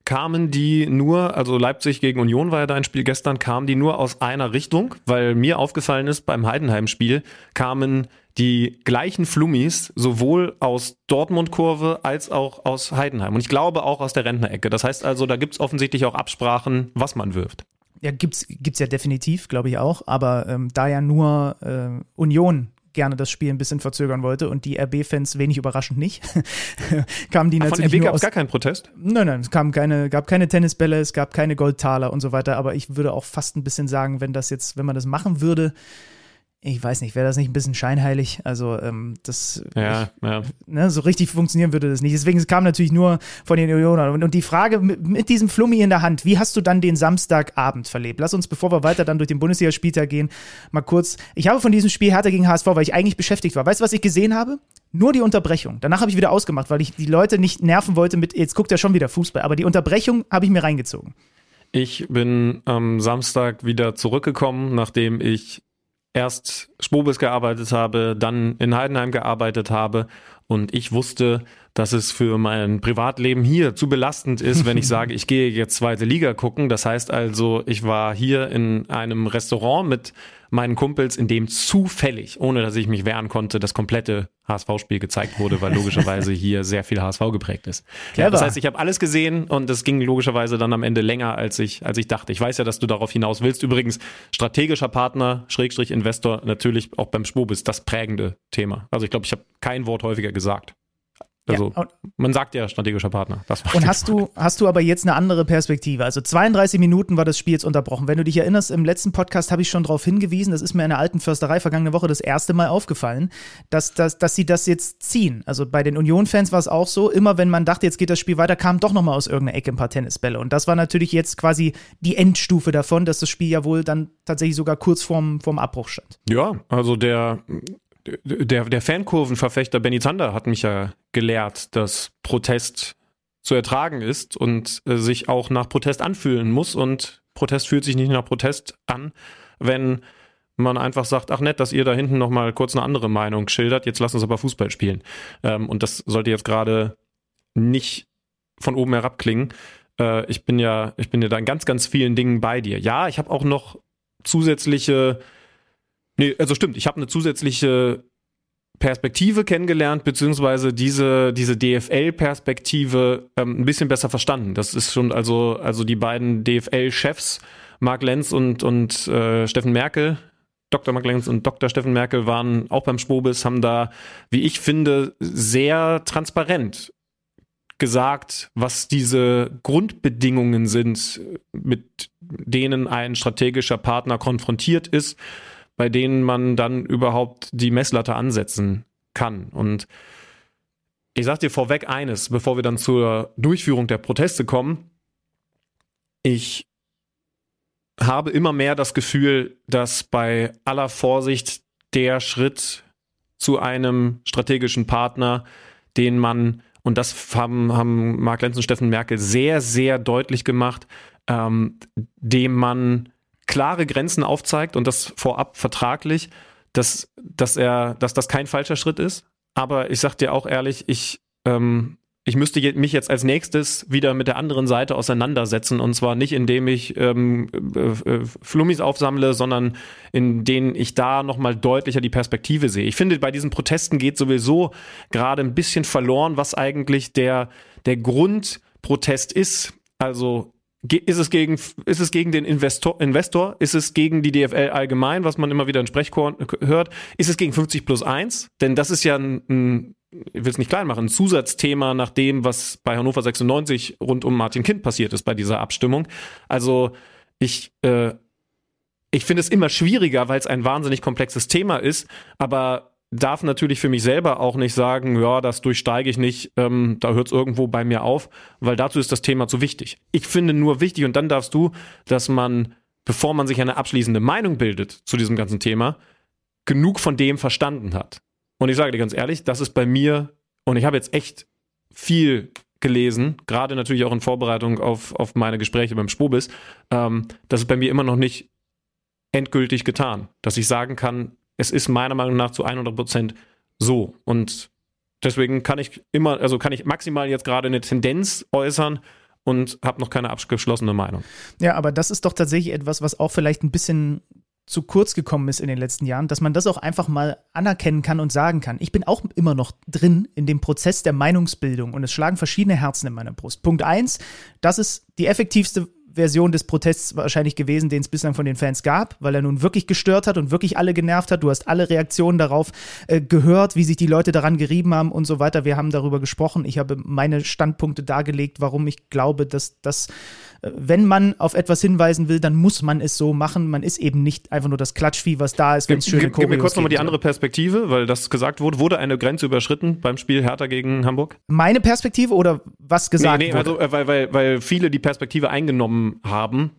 A: Kamen die nur, also Leipzig gegen Union war ja dein Spiel gestern, kamen die nur aus einer Richtung? Weil mir aufgefallen ist, beim Heidenheim-Spiel kamen die gleichen Flummis sowohl aus Dortmund-Kurve als auch aus Heidenheim. Und ich glaube auch aus der Rentnerecke. Das heißt also, da gibt es offensichtlich auch Absprachen, was man wirft.
B: Ja, gibt's, gibt's ja definitiv, glaube ich auch. Aber ähm, da ja nur äh, Union gerne das Spiel ein bisschen verzögern wollte und die RB-Fans wenig überraschend nicht, [LAUGHS] kamen die Ach, natürlich.
A: Von RB gab es gar keinen Protest?
B: Nein, nein, es kam keine, gab keine Tennisbälle, es gab keine Goldtaler und so weiter. Aber ich würde auch fast ein bisschen sagen, wenn das jetzt, wenn man das machen würde, ich weiß nicht, wäre das nicht ein bisschen scheinheilig? Also, ähm, das
A: ja, ich, ja.
B: Ne, so richtig funktionieren würde das nicht. Deswegen es kam natürlich nur von den Unionern. Und, und die Frage mit, mit, diesem Flummi in der Hand, wie hast du dann den Samstagabend verlebt? Lass uns, bevor wir weiter dann durch den Bundesligaspieltag gehen, mal kurz. Ich habe von diesem Spiel Hertha gegen HSV, weil ich eigentlich beschäftigt war. Weißt du, was ich gesehen habe? Nur die Unterbrechung. Danach habe ich wieder ausgemacht, weil ich die Leute nicht nerven wollte mit, jetzt guckt er schon wieder Fußball. Aber die Unterbrechung habe ich mir reingezogen.
A: Ich bin am Samstag wieder zurückgekommen, nachdem ich erst Spobis gearbeitet habe, dann in Heidenheim gearbeitet habe und ich wusste, dass es für mein Privatleben hier zu belastend ist, wenn ich [LAUGHS] sage, ich gehe jetzt zweite Liga gucken. Das heißt also, ich war hier in einem Restaurant mit meinen Kumpels, in dem zufällig, ohne dass ich mich wehren konnte, das komplette HSV-Spiel gezeigt wurde, weil logischerweise hier sehr viel HSV geprägt ist. Ja, das heißt, ich habe alles gesehen und es ging logischerweise dann am Ende länger, als ich, als ich dachte. Ich weiß ja, dass du darauf hinaus willst. Übrigens, strategischer Partner, Schrägstrich Investor, natürlich auch beim Schwobis das prägende Thema. Also ich glaube, ich habe kein Wort häufiger gesagt. Also ja, man sagt ja strategischer Partner.
B: und hast du, hast du aber jetzt eine andere Perspektive? Also 32 Minuten war das Spiel jetzt unterbrochen. Wenn du dich erinnerst, im letzten Podcast habe ich schon darauf hingewiesen, das ist mir in der alten Försterei vergangene Woche das erste Mal aufgefallen, dass, dass, dass sie das jetzt ziehen. Also bei den Union-Fans war es auch so, immer wenn man dachte, jetzt geht das Spiel weiter, kam doch nochmal aus irgendeiner Ecke ein paar Tennisbälle. Und das war natürlich jetzt quasi die Endstufe davon, dass das Spiel ja wohl dann tatsächlich sogar kurz vorm, vorm Abbruch stand.
A: Ja, also der der, der Fankurvenverfechter Benny Zander hat mich ja gelehrt, dass Protest zu ertragen ist und äh, sich auch nach Protest anfühlen muss. Und Protest fühlt sich nicht nach Protest an, wenn man einfach sagt, ach nett, dass ihr da hinten nochmal kurz eine andere Meinung schildert, jetzt lasst uns aber Fußball spielen. Ähm, und das sollte jetzt gerade nicht von oben herab klingen. Äh, ich bin ja, ich bin ja da in ganz, ganz vielen Dingen bei dir. Ja, ich habe auch noch zusätzliche Nee, also stimmt, ich habe eine zusätzliche Perspektive kennengelernt, beziehungsweise diese, diese DFL-Perspektive ähm, ein bisschen besser verstanden. Das ist schon also, also die beiden DFL-Chefs, Marc Lenz und, und äh, Steffen Merkel, Dr. Marc Lenz und Dr. Steffen Merkel waren auch beim Spobis, haben da, wie ich finde, sehr transparent gesagt, was diese Grundbedingungen sind, mit denen ein strategischer Partner konfrontiert ist bei denen man dann überhaupt die Messlatte ansetzen kann. Und ich sage dir vorweg eines, bevor wir dann zur Durchführung der Proteste kommen. Ich habe immer mehr das Gefühl, dass bei aller Vorsicht der Schritt zu einem strategischen Partner, den man, und das haben, haben Mark Lenz und Steffen Merkel sehr, sehr deutlich gemacht, ähm, dem man klare Grenzen aufzeigt und das vorab vertraglich, dass, dass er, dass das kein falscher Schritt ist. aber ich sag dir auch ehrlich, ich, ähm, ich müsste mich jetzt als nächstes wieder mit der anderen Seite auseinandersetzen und zwar nicht indem ich ähm, äh, äh, Flummis aufsammle, sondern in denen ich da nochmal deutlicher die Perspektive sehe. Ich finde, bei diesen Protesten geht sowieso gerade ein bisschen verloren, was eigentlich der, der Grundprotest ist. Also ist es gegen, ist es gegen den Investor, Investor? Ist es gegen die DFL allgemein, was man immer wieder in Sprechchor hört? Ist es gegen 50 plus 1? Denn das ist ja ein, ein ich will es nicht klein machen, ein Zusatzthema nach dem, was bei Hannover 96 rund um Martin Kind passiert ist bei dieser Abstimmung. Also ich, äh, ich finde es immer schwieriger, weil es ein wahnsinnig komplexes Thema ist, aber darf natürlich für mich selber auch nicht sagen, ja, das durchsteige ich nicht, ähm, da hört es irgendwo bei mir auf, weil dazu ist das Thema zu wichtig. Ich finde nur wichtig, und dann darfst du, dass man, bevor man sich eine abschließende Meinung bildet zu diesem ganzen Thema, genug von dem verstanden hat. Und ich sage dir ganz ehrlich, das ist bei mir, und ich habe jetzt echt viel gelesen, gerade natürlich auch in Vorbereitung auf, auf meine Gespräche beim Spobis, ähm, das ist bei mir immer noch nicht endgültig getan, dass ich sagen kann, es ist meiner Meinung nach zu 100 Prozent so. Und deswegen kann ich immer, also kann ich maximal jetzt gerade eine Tendenz äußern und habe noch keine abgeschlossene Meinung.
B: Ja, aber das ist doch tatsächlich etwas, was auch vielleicht ein bisschen zu kurz gekommen ist in den letzten Jahren, dass man das auch einfach mal anerkennen kann und sagen kann. Ich bin auch immer noch drin in dem Prozess der Meinungsbildung und es schlagen verschiedene Herzen in meiner Brust. Punkt eins, das ist die effektivste Version des Protests wahrscheinlich gewesen, den es bislang von den Fans gab, weil er nun wirklich gestört hat und wirklich alle genervt hat. Du hast alle Reaktionen darauf äh, gehört, wie sich die Leute daran gerieben haben und so weiter. Wir haben darüber gesprochen. Ich habe meine Standpunkte dargelegt, warum ich glaube, dass das wenn man auf etwas hinweisen will, dann muss man es so machen. Man ist eben nicht einfach nur das Klatschvieh, was da ist, wenn es schöne
A: Gib, gib mir kurz nochmal die andere Perspektive, weil das gesagt wurde. Wurde eine Grenze überschritten beim Spiel Hertha gegen Hamburg?
B: Meine Perspektive oder was gesagt nee, nee,
A: wurde? Also, äh, weil, weil, weil viele die Perspektive eingenommen haben,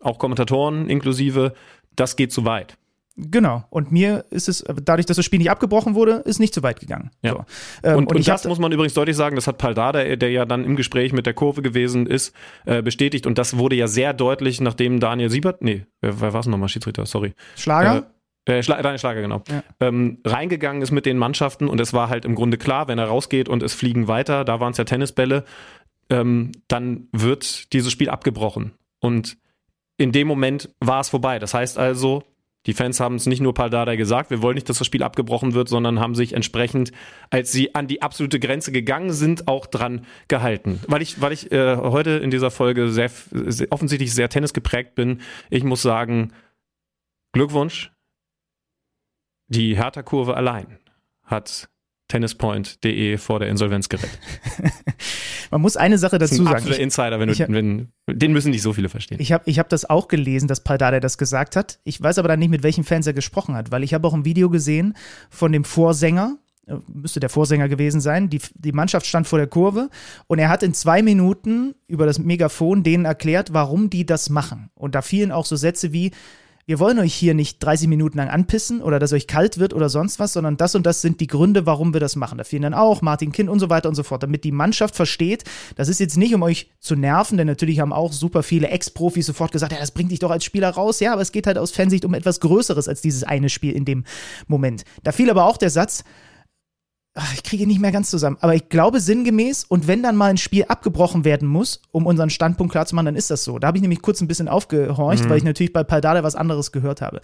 A: auch Kommentatoren inklusive, das geht zu weit.
B: Genau. Und mir ist es, dadurch, dass das Spiel nicht abgebrochen wurde, ist nicht so weit gegangen.
A: Ja.
B: So.
A: Ähm, und, und, und das muss man übrigens deutlich sagen, das hat Paldada, der, ja dann im Gespräch mit der Kurve gewesen ist, äh, bestätigt. Und das wurde ja sehr deutlich, nachdem Daniel Siebert, nee, wer, wer war es nochmal, Schiedsrichter, sorry.
B: Schlager?
A: Äh, äh, Schla Daniel Schlager, genau. Ja. Ähm, reingegangen ist mit den Mannschaften und es war halt im Grunde klar, wenn er rausgeht und es fliegen weiter, da waren es ja Tennisbälle, ähm, dann wird dieses Spiel abgebrochen. Und in dem Moment war es vorbei. Das heißt also, die Fans haben es nicht nur Paldada gesagt, wir wollen nicht, dass das Spiel abgebrochen wird, sondern haben sich entsprechend, als sie an die absolute Grenze gegangen sind, auch dran gehalten. Weil ich, weil ich äh, heute in dieser Folge sehr, sehr offensichtlich sehr Tennis geprägt bin, ich muss sagen, Glückwunsch. Die Hertha-Kurve allein hat tennispoint.de vor der Insolvenz gerettet. [LAUGHS]
B: Man muss eine Sache dazu sagen.
A: Absoluter Insider, wenn du, hab, wenn, den müssen nicht so viele verstehen.
B: Ich habe ich hab das auch gelesen, dass Paldada das gesagt hat. Ich weiß aber dann nicht, mit welchen Fans er gesprochen hat, weil ich habe auch ein Video gesehen von dem Vorsänger, äh, müsste der Vorsänger gewesen sein. Die, die Mannschaft stand vor der Kurve und er hat in zwei Minuten über das Megafon denen erklärt, warum die das machen. Und da fielen auch so Sätze wie, wir wollen euch hier nicht 30 Minuten lang anpissen oder dass euch kalt wird oder sonst was, sondern das und das sind die Gründe, warum wir das machen. Da fehlen dann auch Martin Kind und so weiter und so fort, damit die Mannschaft versteht, das ist jetzt nicht, um euch zu nerven, denn natürlich haben auch super viele Ex-Profis sofort gesagt, ja, das bringt dich doch als Spieler raus. Ja, aber es geht halt aus Fansicht um etwas Größeres als dieses eine Spiel in dem Moment. Da fiel aber auch der Satz, ach, ich kriege nicht mehr ganz zusammen, aber ich glaube sinngemäß, und wenn dann mal ein Spiel abgebrochen werden muss, um unseren Standpunkt klar zu machen, dann ist das so. Da habe ich nämlich kurz ein bisschen aufgehorcht, mhm. weil ich natürlich bei Paldada was anderes gehört habe.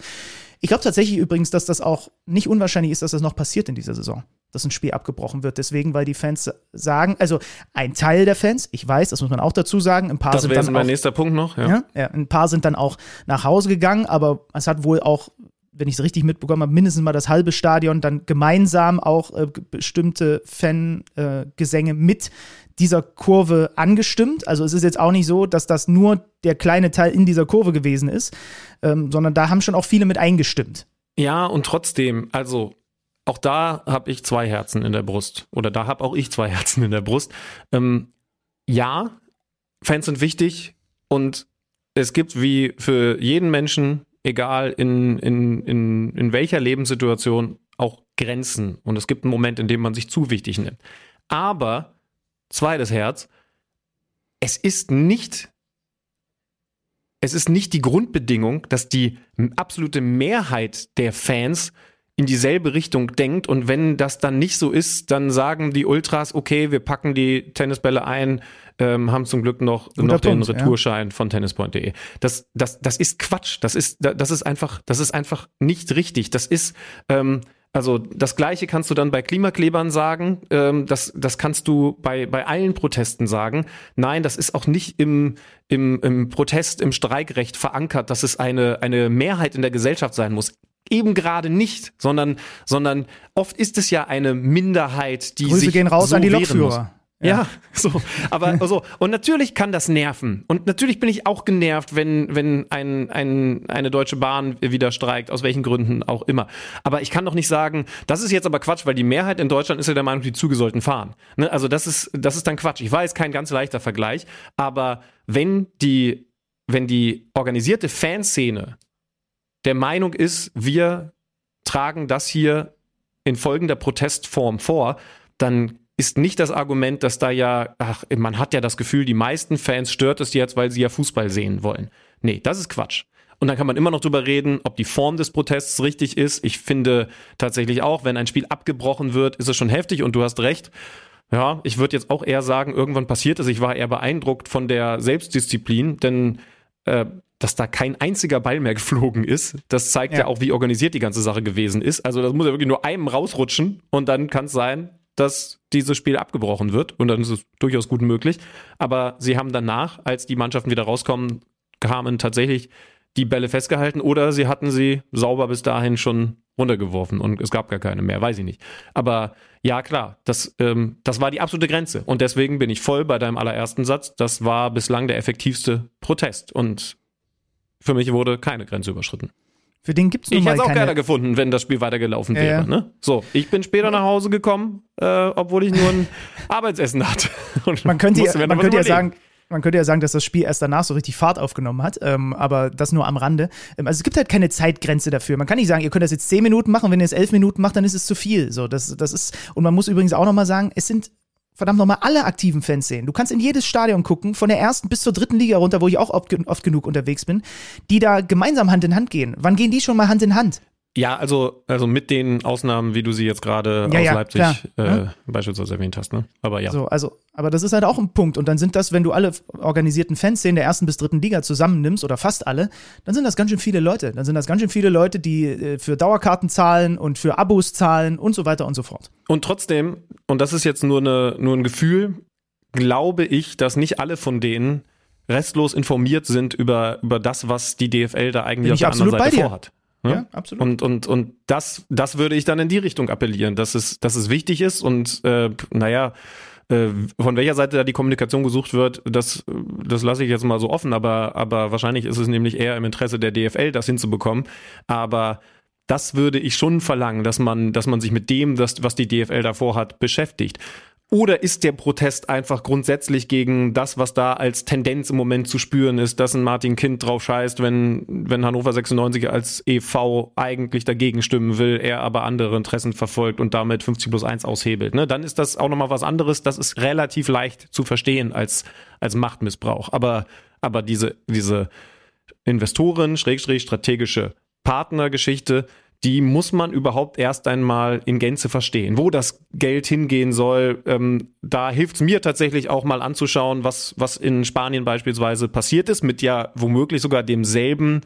B: Ich glaube tatsächlich übrigens, dass das auch nicht unwahrscheinlich ist, dass das noch passiert in dieser Saison, dass ein Spiel abgebrochen wird. Deswegen, weil die Fans sagen, also ein Teil der Fans, ich weiß, das muss man auch dazu sagen, ein paar
A: das
B: sind dann
A: mein auch, nächster Punkt noch. Ja.
B: Ja, ja, ein paar sind dann auch nach Hause gegangen, aber es hat wohl auch wenn ich es richtig mitbekommen habe, mindestens mal das halbe Stadion dann gemeinsam auch äh, bestimmte Fangesänge äh, mit dieser Kurve angestimmt. Also es ist jetzt auch nicht so, dass das nur der kleine Teil in dieser Kurve gewesen ist, ähm, sondern da haben schon auch viele mit eingestimmt.
A: Ja, und trotzdem, also auch da habe ich zwei Herzen in der Brust. Oder da habe auch ich zwei Herzen in der Brust. Ähm, ja, Fans sind wichtig und es gibt wie für jeden Menschen egal in, in, in, in welcher Lebenssituation, auch Grenzen. Und es gibt einen Moment, in dem man sich zu wichtig nimmt. Aber, zweites Herz, es ist nicht, es ist nicht die Grundbedingung, dass die absolute Mehrheit der Fans in dieselbe Richtung denkt und wenn das dann nicht so ist, dann sagen die Ultras, okay, wir packen die Tennisbälle ein, ähm, haben zum Glück noch, noch den
B: Punkt, ja.
A: Retourschein von tennispoint.de. Das, das, das ist Quatsch. Das ist, das ist einfach, das ist einfach nicht richtig. Das ist, ähm, also das Gleiche kannst du dann bei Klimaklebern sagen, ähm, das, das kannst du bei, bei allen Protesten sagen. Nein, das ist auch nicht im, im, im Protest, im Streikrecht verankert, dass es eine, eine Mehrheit in der Gesellschaft sein muss. Eben gerade nicht, sondern, sondern oft ist es ja eine Minderheit, die
B: Grüße
A: sich
B: gehen raus
A: so
B: an die Lokführer.
A: Muss. Ja, [LAUGHS] so, aber so und natürlich kann das nerven und natürlich bin ich auch genervt, wenn wenn ein, ein eine deutsche Bahn wieder streikt, aus welchen Gründen auch immer. Aber ich kann doch nicht sagen, das ist jetzt aber Quatsch, weil die Mehrheit in Deutschland ist ja der Meinung, die Züge sollten fahren. Ne? Also das ist das ist dann Quatsch. Ich weiß, kein ganz leichter Vergleich, aber wenn die wenn die organisierte Fanszene der Meinung ist, wir tragen das hier in folgender Protestform vor, dann ist nicht das Argument, dass da ja, ach, man hat ja das Gefühl, die meisten Fans stört es jetzt, weil sie ja Fußball sehen wollen. Nee, das ist Quatsch. Und dann kann man immer noch drüber reden, ob die Form des Protests richtig ist. Ich finde tatsächlich auch, wenn ein Spiel abgebrochen wird, ist es schon heftig und du hast recht. Ja, ich würde jetzt auch eher sagen, irgendwann passiert es. Ich war eher beeindruckt von der Selbstdisziplin, denn äh, dass da kein einziger Ball mehr [LAUGHS] geflogen ist, das zeigt ja.
B: Ja.
A: auch, wie organisiert die ganze Sache gewesen ist. Also das muss ja wirklich nur einem rausrutschen und dann kann es sein, dass dieses Spiel abgebrochen wird und dann ist es durchaus gut möglich. Aber sie haben danach, als die Mannschaften wieder rauskommen, kamen tatsächlich die Bälle festgehalten oder sie hatten sie sauber bis dahin schon runtergeworfen und es gab gar keine mehr, weiß ich nicht. Aber ja, klar, das, ähm, das war die absolute Grenze und deswegen bin ich voll bei deinem allerersten Satz. Das war bislang der effektivste Protest und für mich wurde keine Grenze überschritten.
B: Für den gibt es nun
A: Ich hätte es auch
B: keine.
A: gerne gefunden, wenn das Spiel weitergelaufen wäre.
B: ja.
A: Ne? So, ich bin später nach Hause gekommen, äh, obwohl ich nur ein [LAUGHS] Arbeitsessen hatte. [LAUGHS] Und
B: Man könnte, ja, man könnte ja sagen, man könnte ja sagen, dass das Spiel erst danach so richtig Fahrt aufgenommen hat, ähm, aber das nur am Rande. Ähm, also es gibt halt keine Zeitgrenze dafür. Man kann nicht sagen, ihr könnt das jetzt zehn Minuten machen, wenn ihr es elf Minuten macht, dann ist es zu viel. So, das, das ist und man muss übrigens auch noch mal sagen, es sind verdammt nochmal alle aktiven Fans sehen. Du kannst in jedes Stadion gucken, von der ersten bis zur dritten Liga runter, wo ich auch oft, oft genug unterwegs bin, die da gemeinsam Hand in Hand gehen. Wann gehen die schon mal Hand in Hand?
A: Ja, also, also mit den Ausnahmen, wie du sie jetzt gerade
B: Ja,
A: aus
B: ja,
A: Leipzig äh,
B: Ja.
A: beispielsweise erwähnt hast. Ne? Aber ja.
B: So, also, aber das ist halt auch ein Punkt. Und dann sind das, wenn du alle organisierten Fanszenen der ersten bis dritten Liga zusammennimmst, oder fast alle, dann sind das ganz schön viele Leute. Dann sind das ganz schön viele Leute, die äh, für Dauerkarten zahlen und für Abos zahlen und so weiter und so fort.
A: Und trotzdem, und das ist jetzt nur, eine, nur ein Gefühl, glaube ich, dass nicht alle von denen restlos informiert sind über, über das, was die DFL da eigentlich auf der anderen Seite
B: dir.
A: vorhat. Ne?
B: Ja, absolut.
A: Und, und, und das, das würde ich dann in die Richtung appellieren, dass es, dass es wichtig ist und äh, naja, äh, von welcher Seite da die Kommunikation gesucht wird, das, das lasse ich jetzt mal so offen, aber, aber wahrscheinlich ist es nämlich eher im Interesse der DFL, das hinzubekommen. Aber das würde ich schon verlangen, dass man, dass man sich mit dem, das, was die DFL davor hat, beschäftigt. Oder ist der Protest einfach grundsätzlich gegen das, was da als Tendenz im Moment zu spüren ist, dass ein Martin Kind drauf scheißt, wenn, wenn Hannover 96 als EV eigentlich dagegen stimmen will, er aber andere Interessen verfolgt und damit 50 plus 1 aushebelt. Ne? Dann ist das auch nochmal was anderes. Das ist relativ leicht zu verstehen als, als Machtmissbrauch. Aber, aber diese, diese Investoren, Schrägstrich, strategische Partnergeschichte, die muss man überhaupt erst einmal in Gänze verstehen. Wo das Geld hingehen soll, ähm, da hilft es mir tatsächlich auch mal anzuschauen, was, was in Spanien beispielsweise passiert ist, mit ja womöglich sogar demselben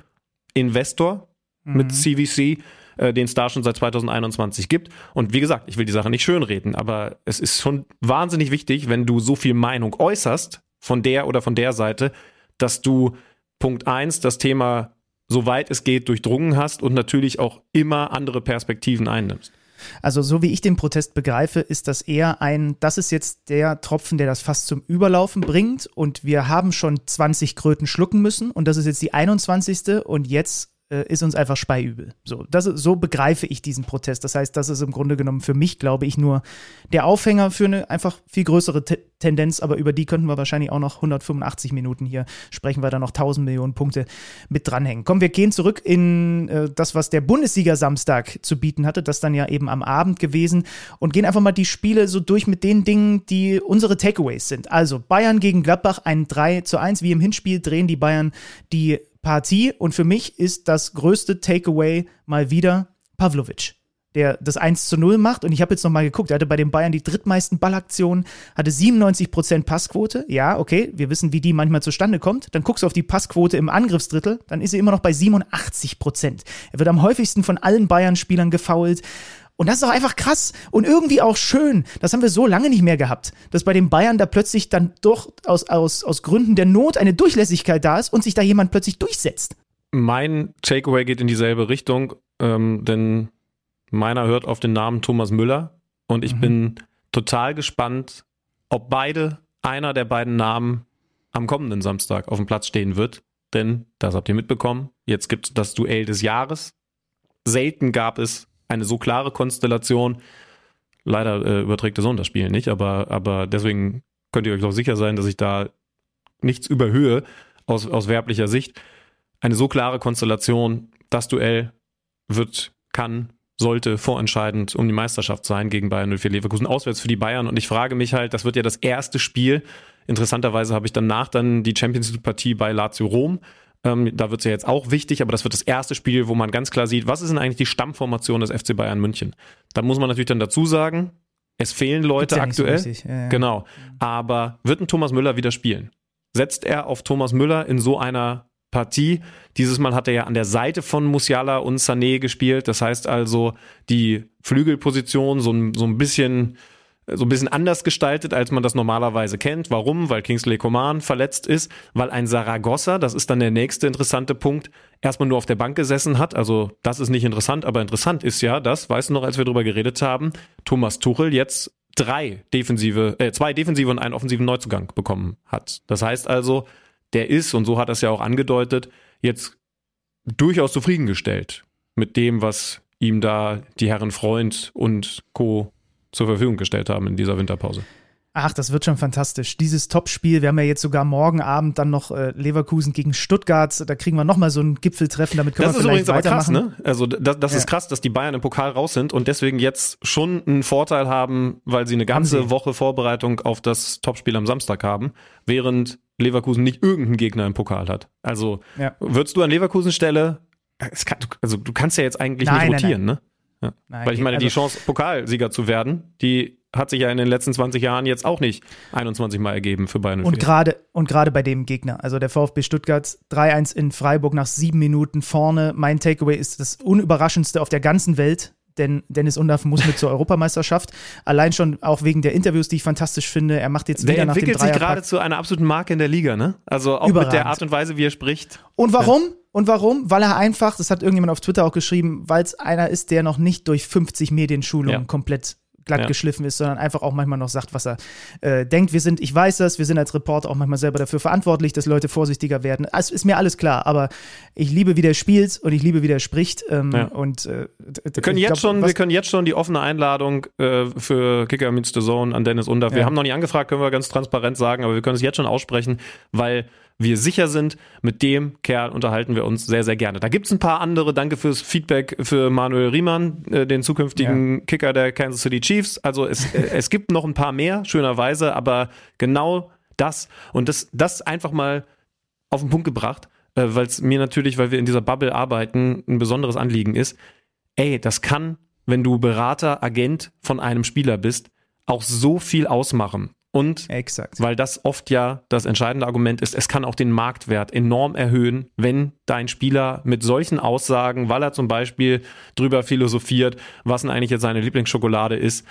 A: Investor, mit CVC, äh, den es da schon seit 2021 gibt. Und wie gesagt, ich will die Sache nicht schönreden, aber es ist schon wahnsinnig wichtig, wenn du so viel Meinung äußerst, von der oder von der Seite, dass du Punkt eins das Thema soweit es geht durchdrungen hast und natürlich auch immer andere Perspektiven einnimmst.
B: Also so wie ich den Protest begreife, ist das eher ein, das ist jetzt der Tropfen, der das fast zum Überlaufen bringt und wir haben schon 20 Kröten schlucken müssen und das ist jetzt die 21. und jetzt äh, ist uns einfach speiübel. So, das so begreife ich diesen Protest. Das heißt, das ist im Grunde genommen für mich, glaube ich, nur der Aufhänger für eine einfach viel größere Te Tendenz, aber über die könnten wir wahrscheinlich auch noch 185 Minuten hier sprechen, weil da noch 1000 Millionen Punkte mit dranhängen. Komm, wir gehen zurück in äh, das, was der Bundesliga Samstag zu bieten hatte, das dann ja eben am Abend gewesen und gehen einfach mal die Spiele so durch mit den Dingen, die unsere Takeaways sind. Also Bayern gegen Gladbach ein 3 zu 1, wie im Hinspiel drehen die Bayern die Partie und für mich ist das größte Takeaway mal wieder Pavlovic. der das 1 zu 0 macht. Und ich habe jetzt nochmal geguckt, er hatte bei den Bayern die drittmeisten Ballaktionen, hatte 97% Passquote. Ja, okay, wir wissen, wie die manchmal zustande kommt. Dann guckst du auf die Passquote im Angriffsdrittel, dann ist er immer noch bei 87%. Er wird am häufigsten von allen Bayern-Spielern gefoult. Und das ist doch einfach krass und irgendwie auch schön. Das haben wir so lange nicht mehr gehabt, dass bei den Bayern da plötzlich dann doch aus, aus, aus Gründen der Not eine Durchlässigkeit da ist und sich da jemand plötzlich durchsetzt.
A: Mein Takeaway geht in dieselbe Richtung, ähm, denn meiner hört auf den Namen Thomas Müller und ich mhm. bin total gespannt, ob beide, einer der beiden Namen am kommenden Samstag auf dem Platz stehen wird. Denn, das habt ihr mitbekommen, jetzt gibt es das Duell des Jahres. Selten gab es eine so klare Konstellation. Leider äh, überträgt der Sohn das Spiel nicht, aber, aber deswegen könnt ihr euch doch sicher sein, dass ich da nichts überhöhe aus, aus werblicher Sicht. Eine so klare Konstellation, das Duell wird, kann, sollte vorentscheidend um die Meisterschaft sein gegen Bayern 04 Leverkusen, auswärts für die Bayern. Und ich frage mich halt, das wird ja das erste Spiel. Interessanterweise habe ich danach dann die Champions League-Partie bei Lazio Rom ähm, da wird es ja jetzt auch wichtig, aber das wird das erste Spiel, wo man ganz klar sieht, was ist denn eigentlich die Stammformation des FC Bayern München? Da muss man natürlich dann dazu sagen, es fehlen Leute ja aktuell. So ja, ja. Genau. Aber wird ein Thomas Müller wieder spielen? Setzt er auf Thomas Müller in so einer Partie? Dieses Mal hat er ja an der Seite von Musiala und Sané gespielt. Das heißt also, die Flügelposition so, so ein bisschen so ein bisschen anders gestaltet, als man das normalerweise kennt. Warum? Weil Kingsley Coman verletzt ist, weil ein Saragossa, das ist dann der nächste interessante Punkt, erstmal nur auf der Bank gesessen hat. Also das ist nicht interessant, aber interessant ist ja, dass, weißt du noch, als wir darüber geredet haben, Thomas Tuchel jetzt drei defensive, äh, zwei defensive und einen offensiven Neuzugang bekommen hat. Das heißt also, der ist, und so hat es ja auch angedeutet, jetzt durchaus zufriedengestellt mit dem, was ihm da die Herren Freund und Co zur Verfügung gestellt haben in dieser Winterpause.
B: Ach, das wird schon fantastisch. Dieses Topspiel, wir haben ja jetzt sogar morgen Abend dann noch äh, Leverkusen gegen Stuttgart. Da kriegen wir nochmal so ein Gipfeltreffen, damit können das wir vielleicht weitermachen.
A: Das ist krass, ne? Also das, das ja. ist krass, dass die Bayern im Pokal raus sind und deswegen jetzt schon einen Vorteil haben, weil sie eine ganze Woche Vorbereitung auf das Topspiel am Samstag haben, während Leverkusen nicht irgendeinen Gegner im Pokal hat. Also ja. würdest du an Leverkusen Stelle, kann, also du kannst ja jetzt eigentlich nein, nicht rotieren, nein, nein. ne? Ja. Nein, Weil ich meine, also, die Chance, Pokalsieger zu werden, die hat sich ja in den letzten 20 Jahren jetzt auch nicht 21 Mal ergeben für Bayern.
B: Und gerade und gerade bei dem Gegner, also der VfB Stuttgart 3-1 in Freiburg nach sieben Minuten vorne. Mein Takeaway ist das unüberraschendste auf der ganzen Welt denn Dennis Undaff muss mit zur Europameisterschaft. Allein schon auch wegen der Interviews, die ich fantastisch finde. Er macht jetzt
A: der
B: wieder nach dem
A: entwickelt sich gerade zu einer absoluten Marke in der Liga, ne? Also auch Überragend. mit der Art und Weise, wie er spricht.
B: Und warum? Ja. Und warum? Weil er einfach, das hat irgendjemand auf Twitter auch geschrieben, weil es einer ist, der noch nicht durch 50 Medienschulungen ja. komplett glatt ja. geschliffen ist, sondern einfach auch manchmal noch sagt, was er äh, denkt. Wir sind, ich weiß das, wir sind als Reporter auch manchmal selber dafür verantwortlich, dass Leute vorsichtiger werden. Es ist mir alles klar, aber ich liebe, wie der spielt und ich liebe, wie der spricht. Ähm, ja. und, äh,
A: wir, können jetzt glaub, schon, wir können jetzt schon die offene Einladung äh, für Kicker Meets the Zone an Dennis Undaff. Ja. Wir haben noch nicht angefragt, können wir ganz transparent sagen, aber wir können es jetzt schon aussprechen, weil wir sicher sind, mit dem Kerl unterhalten wir uns sehr, sehr gerne. Da gibt es ein paar andere. Danke fürs Feedback für Manuel Riemann, äh, den zukünftigen ja. Kicker der Kansas City Chiefs. Also es, äh, es gibt noch ein paar mehr, schönerweise, aber genau das und das, das einfach mal auf den Punkt gebracht, äh, weil es mir natürlich, weil wir in dieser Bubble arbeiten, ein besonderes Anliegen ist. Ey, das kann, wenn du Berater, Agent von einem Spieler bist, auch so viel ausmachen. Und Exakt. weil das oft ja das entscheidende Argument ist, es kann auch den Marktwert enorm erhöhen, wenn dein Spieler mit solchen Aussagen, weil er zum Beispiel drüber philosophiert, was denn eigentlich jetzt seine Lieblingsschokolade ist,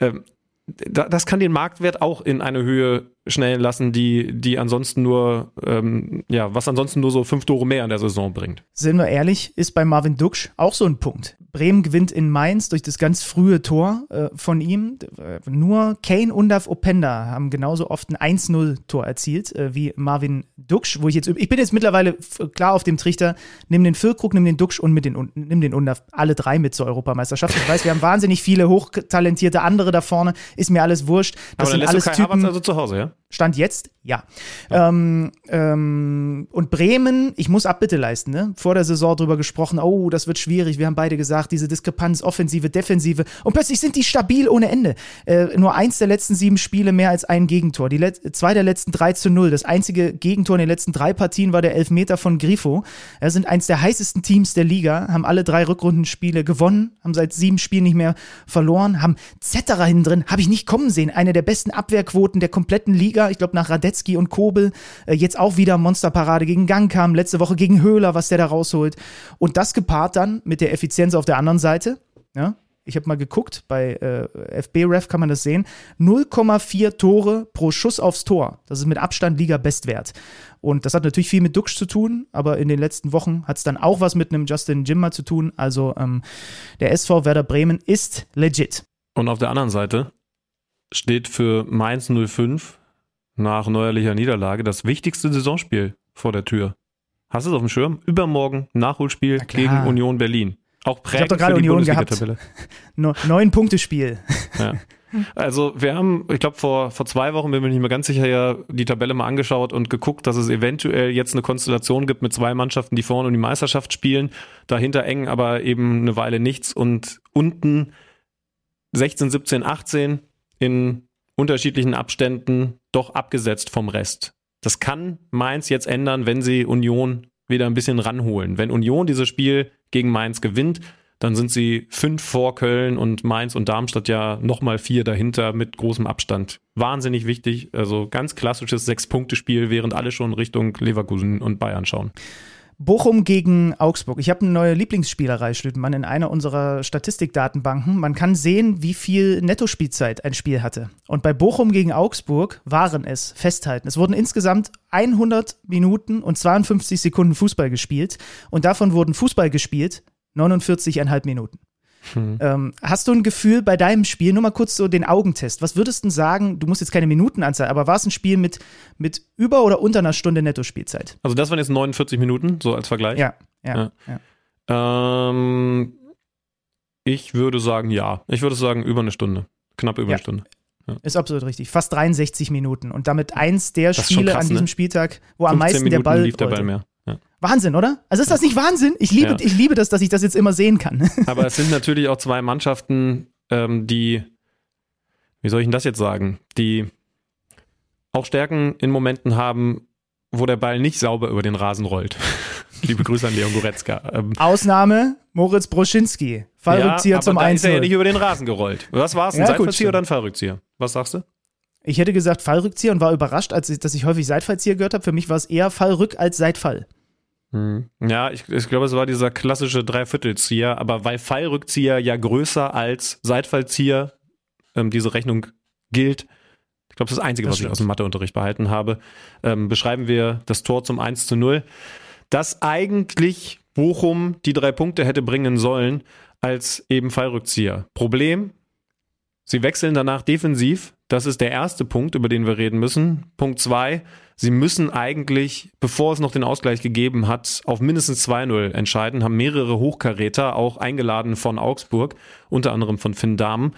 A: ähm, das kann den Marktwert auch in eine Höhe schnellen lassen, die, die ansonsten nur, ähm, ja, was ansonsten nur so fünf Tore mehr in der Saison bringt.
B: Sind wir ehrlich, ist bei Marvin Duksch auch so ein Punkt. Bremen gewinnt in Mainz durch das ganz frühe Tor äh, von ihm. Nur Kane und Openda haben genauso oft ein 1-0-Tor erzielt äh, wie Marvin Duksch, wo ich jetzt, ich bin jetzt mittlerweile klar auf dem Trichter, nimm den Füllkrug, nimm den Duksch und mit den, nimm den Undaf, alle drei mit zur Europameisterschaft. Ich weiß, wir haben wahnsinnig viele hochtalentierte andere da vorne, ist mir alles wurscht.
A: Das Aber dann sind alles du Kai Typen, Havertz also zu Hause, ja?
B: Stand jetzt, ja. Ähm, ähm, und Bremen, ich muss Abbitte leisten, ne? Vor der Saison drüber gesprochen, oh, das wird schwierig. Wir haben beide gesagt, diese Diskrepanz, Offensive, Defensive. Und plötzlich sind die stabil ohne Ende. Äh, nur eins der letzten sieben Spiele mehr als ein Gegentor. Die zwei der letzten drei zu null. Das einzige Gegentor in den letzten drei Partien war der Elfmeter von Grifo. Er sind eins der heißesten Teams der Liga, haben alle drei Rückrundenspiele gewonnen, haben seit sieben Spielen nicht mehr verloren, haben Zetterer hinten drin, habe ich nicht kommen sehen. Eine der besten Abwehrquoten der kompletten Liga. Ich glaube, nach Radetzky und Kobel. Äh, jetzt auch wieder Monsterparade gegen Gang kam, letzte Woche gegen Höhler, was der da rausholt. Und das gepaart dann mit der Effizienz auf der anderen Seite. Ja, ich habe mal geguckt, bei äh, FB-Ref kann man das sehen, 0,4 Tore pro Schuss aufs Tor. Das ist mit Abstand Liga-Bestwert. Und das hat natürlich viel mit Duxch zu tun, aber in den letzten Wochen hat es dann auch was mit einem Justin Jimmer zu tun. Also ähm, der SV Werder Bremen ist legit.
A: Und auf der anderen Seite steht für Mainz 05 nach neuerlicher Niederlage das wichtigste Saisonspiel vor der Tür. Hast du es auf dem Schirm? Übermorgen Nachholspiel gegen Union Berlin. Auch prägend
B: ich doch gerade Union gehabt. [LAUGHS] Neun Punkte Spiel.
A: Ja. Also wir haben, ich glaube vor vor zwei Wochen bin mir nicht mehr ganz sicher ja die Tabelle mal angeschaut und geguckt, dass es eventuell jetzt eine Konstellation gibt mit zwei Mannschaften, die vorne um die Meisterschaft spielen, dahinter eng, aber eben eine Weile nichts und unten 16, 17, 18 in unterschiedlichen Abständen doch abgesetzt vom Rest. Das kann Mainz jetzt ändern, wenn sie Union wieder ein bisschen ranholen. Wenn Union dieses Spiel gegen Mainz gewinnt, dann sind sie fünf vor Köln und Mainz und Darmstadt ja nochmal vier dahinter mit großem Abstand. Wahnsinnig wichtig, also ganz klassisches Sechs-Punkte-Spiel, während alle schon Richtung Leverkusen und Bayern schauen.
B: Bochum gegen Augsburg. Ich habe eine neue Lieblingsspielerei, Schlütenmann, in einer unserer Statistikdatenbanken. Man kann sehen, wie viel Nettospielzeit ein Spiel hatte. Und bei Bochum gegen Augsburg waren es, festhalten, es wurden insgesamt 100 Minuten und 52 Sekunden Fußball gespielt. Und davon wurden Fußball gespielt 49,5 Minuten. Hm. Ähm, hast du ein Gefühl bei deinem Spiel, nur mal kurz so den Augentest, was würdest du sagen, du musst jetzt keine Minutenanzahl, aber war es ein Spiel mit, mit über oder unter einer Stunde Nettospielzeit?
A: Also das waren jetzt 49 Minuten, so als Vergleich?
B: Ja, ja.
A: ja. ja. Ähm, ich würde sagen, ja. Ich würde sagen, über eine Stunde. Knapp über ja. eine Stunde.
B: Ja. Ist absolut richtig. Fast 63 Minuten und damit eins der Spiele krass, an diesem ne? Spieltag, wo am meisten Minuten der Ball
A: lief der Ball mehr.
B: Wahnsinn, oder? Also ist das nicht Wahnsinn? Ich liebe, ja. ich liebe das, dass ich das jetzt immer sehen kann. [LAUGHS]
A: Aber es sind natürlich auch zwei Mannschaften, ähm, die, wie soll ich denn das jetzt sagen, die auch Stärken in Momenten haben, wo der Ball nicht sauber über den Rasen rollt. [LAUGHS] Liebe Grüße an Leon Goretzka.
B: Ähm, Ausnahme Moritz Broschinski. Fallrückzieher ja, zum 1
A: ist er ja nicht über den Rasen gerollt. Was war es, ein ja, Seitfallzieher oder ein Fallrückzieher? Was sagst du?
B: Ich hätte gesagt Fallrückzieher und war überrascht, als ich, dass ich häufig Seitfallzieher gehört habe. Für mich war es eher Fallrück als Seitfall.
A: Hm. Ja, ich, ich glaube, es war dieser klassische Dreiviertelzieher, aber weil Fallrückzieher ja größer als Seitfallzieher ähm, diese Rechnung gilt, ich glaube, das ist das Einzige, das was stimmt. ich aus dem Matheunterricht behalten habe, ähm, beschreiben wir das Tor zum 1 zu 0, dass eigentlich Bochum die drei Punkte hätte bringen sollen als eben Fallrückzieher. Problem, sie wechseln danach defensiv. Das ist der erste Punkt, über den wir reden müssen. Punkt zwei, sie müssen eigentlich, bevor es noch den Ausgleich gegeben hat, auf mindestens 2-0 entscheiden, haben mehrere Hochkaräter, auch eingeladen von Augsburg, unter anderem von Finn Dahm.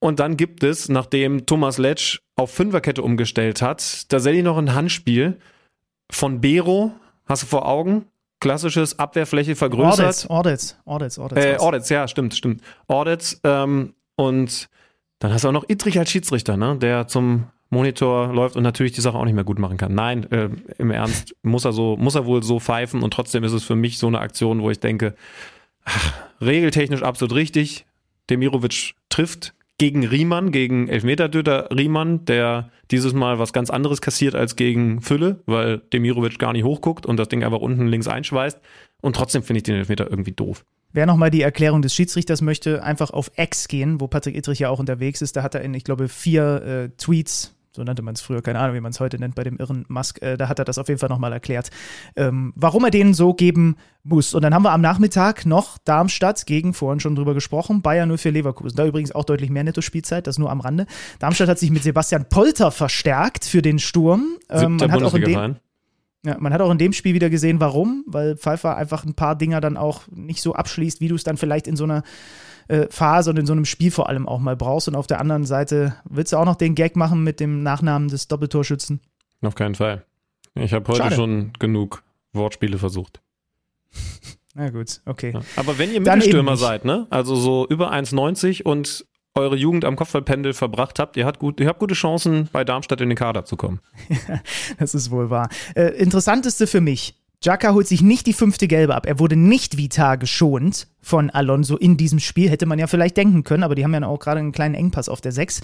A: Und dann gibt es, nachdem Thomas Letsch auf Fünferkette umgestellt hat, tatsächlich noch ein Handspiel von Bero, hast du vor Augen? Klassisches Abwehrfläche vergrößert.
B: Audits, Audits, Audits, Audits.
A: Äh, Audits, ja, stimmt, stimmt. Audits, ähm, und dann hast du auch noch Idrich als Schiedsrichter, ne, der zum Monitor läuft und natürlich die Sache auch nicht mehr gut machen kann. Nein, äh, im Ernst muss er so, muss er wohl so pfeifen und trotzdem ist es für mich so eine Aktion, wo ich denke, ach, regeltechnisch absolut richtig. Demirovic trifft gegen Riemann, gegen Elfmetertöter Riemann, der dieses Mal was ganz anderes kassiert als gegen Fülle, weil Demirovic gar nicht hochguckt und das Ding einfach unten links einschweißt. Und trotzdem finde ich den Elfmeter irgendwie doof.
B: Wer nochmal die Erklärung des Schiedsrichters möchte, einfach auf X gehen, wo Patrick Ittrich ja auch unterwegs ist. Da hat er in, ich glaube, vier äh, Tweets so nannte man es früher, keine Ahnung, wie man es heute nennt bei dem irren Musk, äh, da hat er das auf jeden Fall nochmal erklärt, ähm, warum er denen so geben muss. Und dann haben wir am Nachmittag noch Darmstadt gegen, vorhin schon drüber gesprochen, Bayern 0 für Leverkusen. Da übrigens auch deutlich mehr Netto-Spielzeit, das nur am Rande. Darmstadt hat sich mit Sebastian Polter verstärkt für den Sturm.
A: Ähm, man hat auch in dem,
B: Ja, man hat auch in dem Spiel wieder gesehen, warum, weil Pfeiffer einfach ein paar Dinger dann auch nicht so abschließt, wie du es dann vielleicht in so einer äh, Phase und in so einem Spiel vor allem auch mal brauchst. Und auf der anderen Seite willst du auch noch den Gag machen mit dem Nachnamen des Doppeltorschützen?
A: Auf keinen Fall. Ich habe heute
B: Schade.
A: schon genug Wortspiele versucht. [LAUGHS]
B: Na gut, okay.
A: Ja. Aber wenn ihr Mittelstürmer seid, ne? Also so über 1,90 und eure Jugend am Kopfballpendel verbracht habt, ihr habt, gut, ihr habt gute Chancen, bei Darmstadt in den Kader zu kommen. [LAUGHS]
B: Das ist wohl wahr. Äh, interessanteste für mich. Jaka holt sich nicht die fünfte Gelbe ab. Er wurde nicht vital geschont von Alonso in diesem Spiel. Hätte man ja vielleicht denken können, aber die haben ja auch gerade einen kleinen Engpass auf der 6.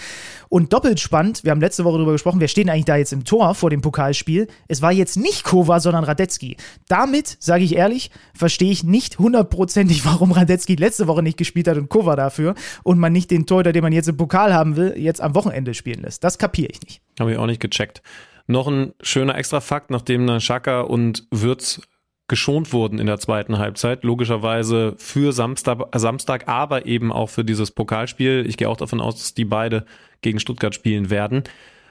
B: Und doppelt spannend, wir haben letzte Woche darüber gesprochen, wer steht eigentlich da jetzt im Tor vor dem Pokalspiel? Es war jetzt nicht Kova, sondern Radetzky. Damit, sage ich ehrlich, verstehe ich nicht hundertprozentig, warum Radetzky letzte Woche nicht gespielt hat und Kova dafür und man nicht den Torhüter, den man jetzt im Pokal haben will, jetzt am Wochenende spielen lässt. Das kapiere ich nicht.
A: Habe ich auch nicht gecheckt. Noch ein schöner Extrafakt, nachdem Schaka und Würz geschont wurden in der zweiten Halbzeit, logischerweise für Samstag, Samstag, aber eben auch für dieses Pokalspiel. Ich gehe auch davon aus, dass die beide gegen Stuttgart spielen werden.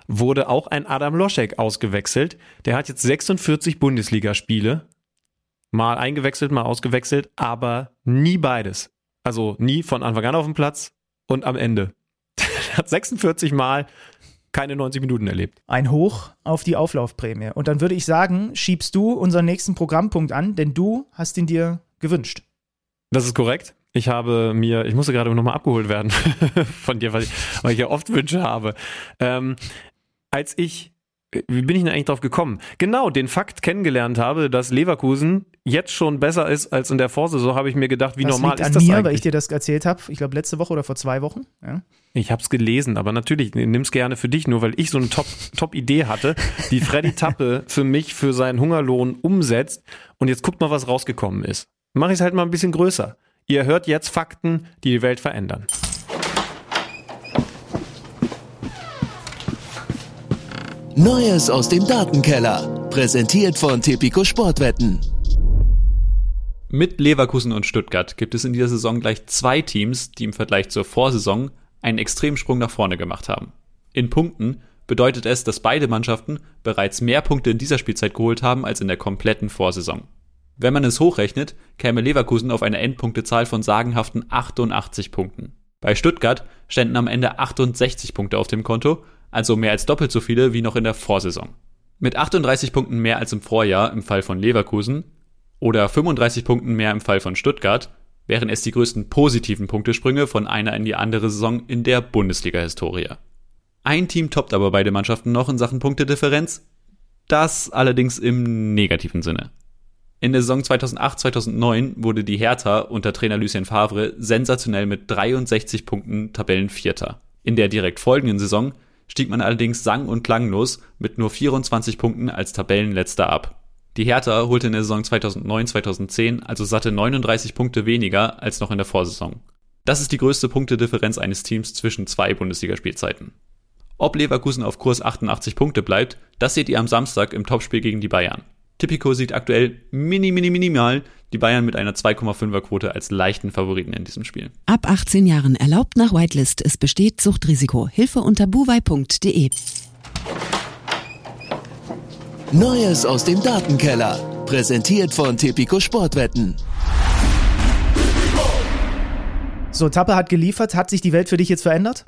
A: Wurde auch ein Adam Loschek ausgewechselt. Der hat jetzt 46 Bundesligaspiele. Mal eingewechselt, mal ausgewechselt, aber nie beides. Also nie von Anfang an auf dem Platz und am Ende. [LAUGHS] Er hat 46 Mal keine 90 Minuten erlebt.
B: ein Hoch auf die Auflaufprämie. Und dann würde ich sagen, schiebst du unseren nächsten Programmpunkt an, denn du hast ihn dir gewünscht.
A: Das ist korrekt. Ich habe mir, ich musste gerade nochmal abgeholt werden [LAUGHS] von dir, weil ich, weil ich ja oft Wünsche habe. Ähm, als ich, wie bin ich denn eigentlich drauf gekommen? Genau, den Fakt kennengelernt habe, dass Leverkusen jetzt schon besser ist als in der Vorsaison, habe ich mir gedacht, wie
B: das
A: normal
B: liegt
A: ist
B: an
A: das
B: mir,
A: eigentlich?
B: weil ich dir das erzählt habe. Ich glaube, letzte Woche oder vor zwei Wochen. Ja.
A: Ich hab's gelesen, aber natürlich, nimm's gerne für dich, nur weil ich so eine Top- [LAUGHS] Top-Idee hatte, die Freddy Tappe [LAUGHS] für mich für seinen Hungerlohn umsetzt. Und jetzt guckt mal, was rausgekommen ist. Mach ich's halt mal ein bisschen größer. Ihr hört jetzt Fakten, die die Welt verändern.
C: Neues aus dem Datenkeller. Präsentiert von Tipico Sportwetten.
D: Mit Leverkusen und Stuttgart gibt es in dieser Saison gleich zwei Teams, die im Vergleich zur Vorsaison einen Extremsprung nach vorne gemacht haben. In Punkten bedeutet es, dass beide Mannschaften bereits mehr Punkte in dieser Spielzeit geholt haben als in der kompletten Vorsaison. Wenn man es hochrechnet, käme Leverkusen auf eine Endpunktezahl von sagenhaften 88 Punkten. Bei Stuttgart ständen am Ende 68 Punkte auf dem Konto, also mehr als doppelt so viele wie noch in der Vorsaison. Mit 38 Punkten mehr als im Vorjahr im Fall von Leverkusen oder 35 Punkten mehr im Fall von Stuttgart wären es die größten positiven Punktesprünge von einer in die andere Saison in der Bundesliga-Historie. Ein Team toppt aber beide Mannschaften noch in Sachen Punktedifferenz, das allerdings im negativen Sinne. In der Saison 2008-2009 wurde die Hertha unter Trainer Lucien Favre sensationell mit 63 Punkten Tabellenvierter. In der direkt folgenden Saison stieg man allerdings sang- und klanglos mit nur 24 Punkten als Tabellenletzter ab. Die Hertha holte in der Saison 2009-2010 also satte 39 Punkte weniger als noch in der Vorsaison. Das ist die größte Punktedifferenz eines Teams zwischen zwei Bundesligaspielzeiten. Ob Leverkusen auf Kurs 88 Punkte bleibt, das seht ihr am Samstag im Topspiel gegen die Bayern. Tipico sieht aktuell mini, mini, minimal die Bayern mit einer 2,5er Quote als leichten Favoriten in diesem Spiel.
E: Ab 18 Jahren erlaubt nach Whitelist. Es besteht Suchtrisiko. Hilfe unter buwei.de.
C: Neues aus dem Datenkeller. Präsentiert von Tipico Sportwetten.
B: So, Tappe hat geliefert. Hat sich die Welt für dich jetzt verändert?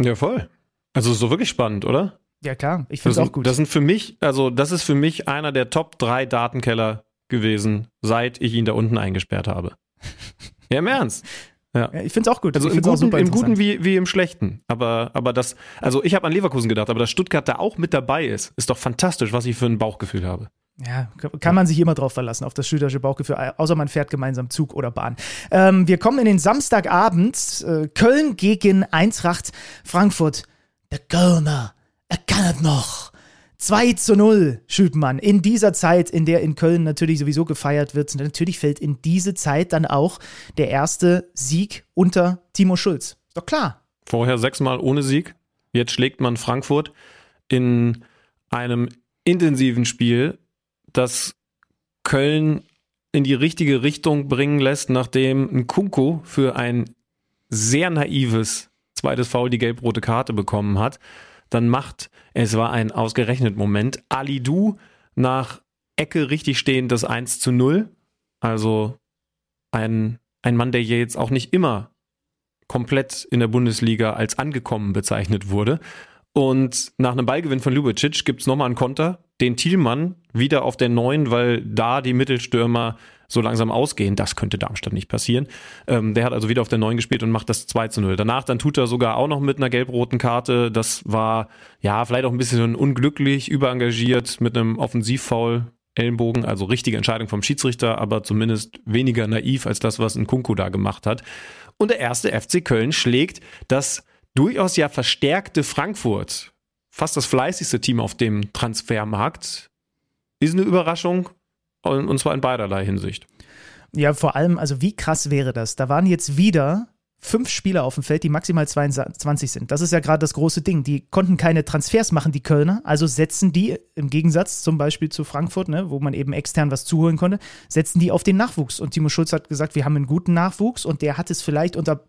A: Ja, voll. Also ist so wirklich spannend, oder?
B: Ja, klar. Ich finde
A: Das
B: es auch gut.
A: das sind für mich, also das ist für mich einer der Top 3 Datenkeller gewesen, seit ich ihn da unten eingesperrt habe. [LAUGHS] Ja, im Ernst.
B: ja, ich finde es auch gut.
A: Also im Guten, im Guten wie, wie im Schlechten. Aber, aber das, also ich habe an Leverkusen gedacht, aber dass Stuttgart da auch mit dabei ist, ist doch fantastisch, was ich für ein Bauchgefühl habe.
B: Ja, kann man sich immer drauf verlassen, auf das schülerische Bauchgefühl, außer man fährt gemeinsam Zug oder Bahn. Ähm, wir kommen in den Samstagabend. Äh, Köln gegen Eintracht Frankfurt. Der Kölner, er kann es noch. 2 zu 0, Schütmann. In dieser Zeit, in der in Köln natürlich sowieso gefeiert wird, natürlich fällt in diese Zeit dann auch der erste Sieg unter Timo Schulz. Ist doch klar.
A: Vorher sechsmal ohne Sieg. Jetzt schlägt man Frankfurt in einem intensiven Spiel, das Köln in die richtige Richtung bringen lässt, nachdem ein Kunko für ein sehr naives zweites Foul die gelb-rote Karte bekommen hat. Dann macht, es war ein ausgerechnet Moment, Ali Du nach Ecke richtig stehend das 1 zu 0. Also ein, ein Mann, der jetzt auch nicht immer komplett in der Bundesliga als angekommen bezeichnet wurde. Und nach einem Ballgewinn von Ljubicic gibt's nochmal einen Konter, den Thielmann wieder auf der Neuen, weil da die Mittelstürmer so langsam ausgehen. Das könnte Darmstadt nicht passieren. Ähm, der hat also wieder auf der Neuen gespielt und macht das 2 zu 0. Danach dann tut er sogar auch noch mit einer gelb-roten Karte. Das war ja vielleicht auch ein bisschen unglücklich, überengagiert mit einem Offensivfoul. Ellenbogen, also richtige Entscheidung vom Schiedsrichter, aber zumindest weniger naiv als das, was ein Kunku da gemacht hat. Und der erste FC Köln schlägt das durchaus ja verstärkte Frankfurt, fast das fleißigste Team auf dem Transfermarkt, ist eine Überraschung und zwar in beiderlei Hinsicht.
B: Ja, vor allem, also wie krass wäre das? Da waren jetzt wieder fünf Spieler auf dem Feld, die maximal 22 sind. Das ist ja gerade das große Ding. Die konnten keine Transfers machen, die Kölner. Also setzen die im Gegensatz zum Beispiel zu Frankfurt, ne, wo man eben extern was zuholen konnte, setzen die auf den Nachwuchs. Und Timo Schulz hat gesagt, wir haben einen guten Nachwuchs und der hat es vielleicht unter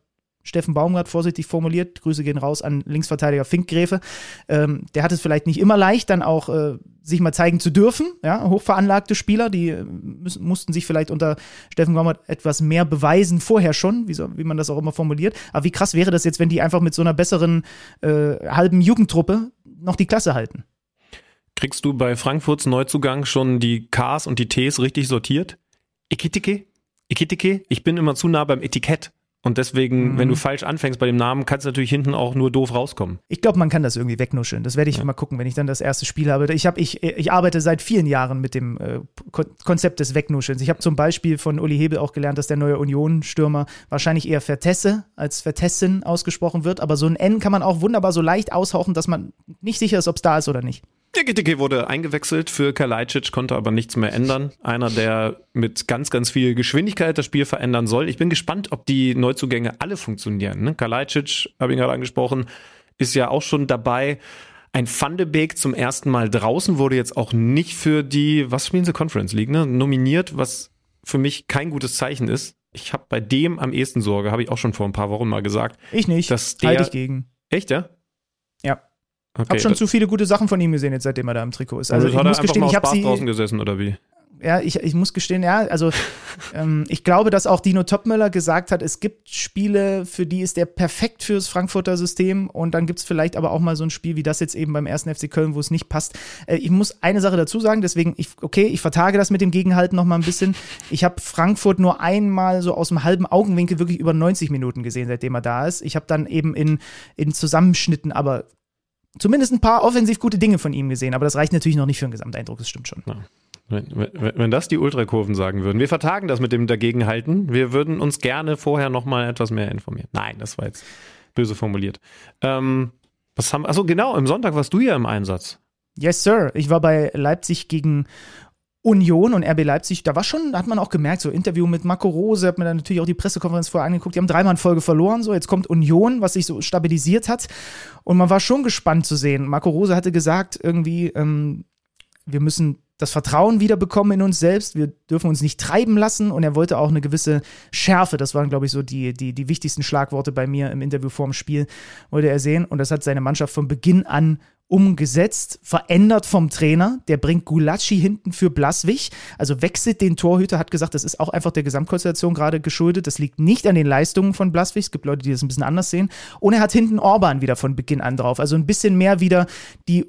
B: Steffen Baumgart vorsichtig formuliert. Grüße gehen raus an Linksverteidiger Finkgräfe. Ähm, der hat es vielleicht nicht immer leicht, dann auch äh, sich mal zeigen zu dürfen. Ja, hochveranlagte Spieler, die äh, müssen, mussten sich vielleicht unter Steffen Baumgart etwas mehr beweisen, vorher schon, wie, so, wie man das auch immer formuliert. Aber wie krass wäre das jetzt, wenn die einfach mit so einer besseren äh, halben Jugendtruppe noch die Klasse halten?
A: Kriegst du bei Frankfurts Neuzugang schon die Ks und die Ts richtig sortiert? Ikitike? Ikitike? Ich bin immer zu nah beim Etikett. Und deswegen, mhm. wenn du falsch anfängst bei dem Namen, kannst du natürlich hinten auch nur doof rauskommen.
B: Ich glaube, man kann das irgendwie wegnuscheln. Das werde ich ja. mal gucken, wenn ich dann das erste Spiel habe. Ich, hab, ich, ich arbeite seit vielen Jahren mit dem äh, Konzept des Wegnuschelns. Ich habe zum Beispiel von Uli Hebel auch gelernt, dass der neue Union-Stürmer wahrscheinlich eher Vertesse als Vertessin ausgesprochen wird. Aber so ein N kann man auch wunderbar so leicht aushauchen, dass man nicht sicher ist, ob es da ist oder nicht.
A: Dicke wurde eingewechselt für Kalajdzic, konnte aber nichts mehr ändern. Einer, der mit ganz, ganz viel Geschwindigkeit das Spiel verändern soll. Ich bin gespannt, ob die Neuzugänge alle funktionieren. Ne? Kalajdzic, habe ich gerade angesprochen, ist ja auch schon dabei. Ein Van de Beek zum ersten Mal draußen wurde jetzt auch nicht für die, was spielen sie, Conference League, ne? nominiert, was für mich kein gutes Zeichen ist. Ich habe bei dem am ehesten Sorge, habe ich auch schon vor ein paar Wochen mal gesagt.
B: Ich nicht.
A: Dass der,
B: Halte ich gegen.
A: Echt, ja?
B: Ja. Okay, hab schon zu viele gute Sachen von ihm gesehen, jetzt seitdem er da im Trikot ist.
A: Also, also ich muss gestehen, ich habe sie draußen gesessen oder wie?
B: Ja, ich, ich muss gestehen, ja, also [LAUGHS] ähm, ich glaube, dass auch Dino Topmöller gesagt hat, es gibt Spiele, für die ist der perfekt fürs Frankfurter System und dann gibt es vielleicht aber auch mal so ein Spiel wie das jetzt eben beim ersten FC Köln, wo es nicht passt. Äh, ich muss eine Sache dazu sagen, deswegen, ich, okay, ich vertage das mit dem Gegenhalten noch mal ein bisschen. Ich habe Frankfurt nur einmal so aus dem halben Augenwinkel wirklich über 90 Minuten gesehen, seitdem er da ist. Ich habe dann eben in, in Zusammenschnitten, aber zumindest ein paar offensiv gute Dinge von ihm gesehen, aber das reicht natürlich noch nicht für einen Gesamteindruck, das stimmt schon. Ja.
A: Wenn, wenn, wenn, das die Ultrakurven sagen würden. Wir vertagen das mit dem Dagegenhalten. Wir würden uns gerne vorher noch mal etwas mehr informieren. Nein, das war jetzt böse formuliert. Ähm, was haben, also genau, im Sonntag warst du ja im Einsatz.
B: Yes, Sir. Ich war bei Leipzig gegen Union und RB Leipzig, da war schon, hat man auch gemerkt, so Interview mit Marco Rose, hat mir dann natürlich auch die Pressekonferenz vorher angeguckt, die haben dreimal in Folge verloren, so, jetzt kommt Union, was sich so stabilisiert hat und man war schon gespannt zu sehen. Marco Rose hatte gesagt, irgendwie, ähm, wir müssen das Vertrauen wiederbekommen in uns selbst. Wir dürfen uns nicht treiben lassen. Und er wollte auch eine gewisse Schärfe. Das waren, glaube ich, so die, die, die wichtigsten Schlagworte bei mir im Interview vorm Spiel, wollte er sehen. Und das hat seine Mannschaft von Beginn an umgesetzt, verändert vom Trainer. Der bringt Gulacsi hinten für Blaswig, also wechselt den Torhüter, hat gesagt, das ist auch einfach der Gesamtkonstellation gerade geschuldet. Das liegt nicht an den Leistungen von Blaswig. Es gibt Leute, die das ein bisschen anders sehen. Und er hat hinten Orban wieder von Beginn an drauf. Also ein bisschen mehr wieder die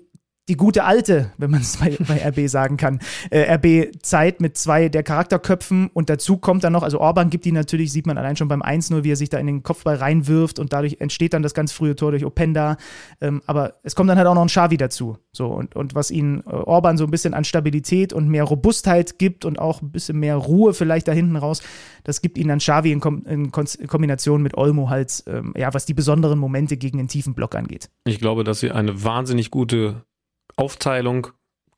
B: die gute alte, wenn man es bei, [LAUGHS] bei RB sagen kann, äh, RB-Zeit mit zwei der Charakterköpfen und dazu kommt dann noch, also Orban gibt die natürlich, sieht man allein schon beim 1-0, wie er sich da in den Kopfball reinwirft und dadurch entsteht dann das ganz frühe Tor durch Openda. Ähm, aber es kommt dann halt auch noch ein Xavi dazu. So, und, und was ihnen äh, Orban so ein bisschen an Stabilität und mehr Robustheit gibt und auch ein bisschen mehr Ruhe vielleicht da hinten raus, das gibt ihnen dann Xavi in, Kom in Kombination mit Olmo halt, ähm, ja, was die besonderen Momente gegen den tiefen Block angeht.
A: Ich glaube, dass sie eine wahnsinnig gute Aufteilung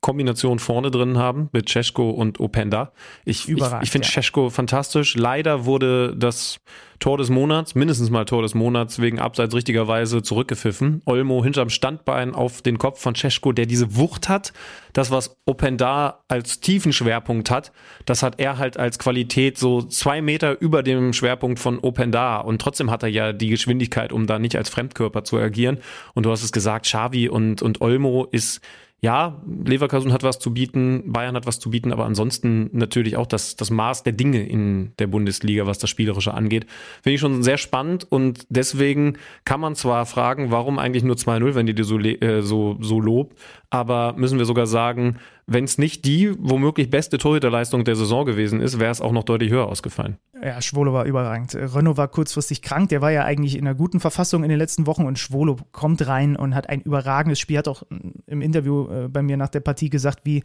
A: Kombination vorne drin haben mit Cesko und Openda. Ich, ich, ich finde ja. Cesko fantastisch. Leider wurde das Tor des Monats, mindestens mal Tor des Monats, wegen Abseits richtigerweise zurückgepfiffen. Olmo hinterm Standbein auf den Kopf von Cesko, der diese Wucht hat. Das, was Openda als tiefen Schwerpunkt hat, das hat er halt als Qualität so zwei Meter über dem Schwerpunkt von Openda. Und trotzdem hat er ja die Geschwindigkeit, um da nicht als Fremdkörper zu agieren. Und du hast es gesagt, Xavi und, und Olmo ist ja, Leverkusen hat was zu bieten, Bayern hat was zu bieten, aber ansonsten natürlich auch das, das Maß der Dinge in der Bundesliga, was das Spielerische angeht. Finde ich schon sehr spannend und deswegen kann man zwar fragen, warum eigentlich nur 2-0, wenn die dir so, äh, so, so lobt, aber müssen wir sogar sagen, wenn es nicht die womöglich beste Torhüterleistung der Saison gewesen ist, wäre es auch noch deutlich höher ausgefallen.
B: Ja, Schwolo war überragend. Renault war kurzfristig krank, der war ja eigentlich in einer guten Verfassung in den letzten Wochen und Schwolo kommt rein und hat ein überragendes Spiel, hat auch im Interview äh, bei mir nach der Partie gesagt, wie,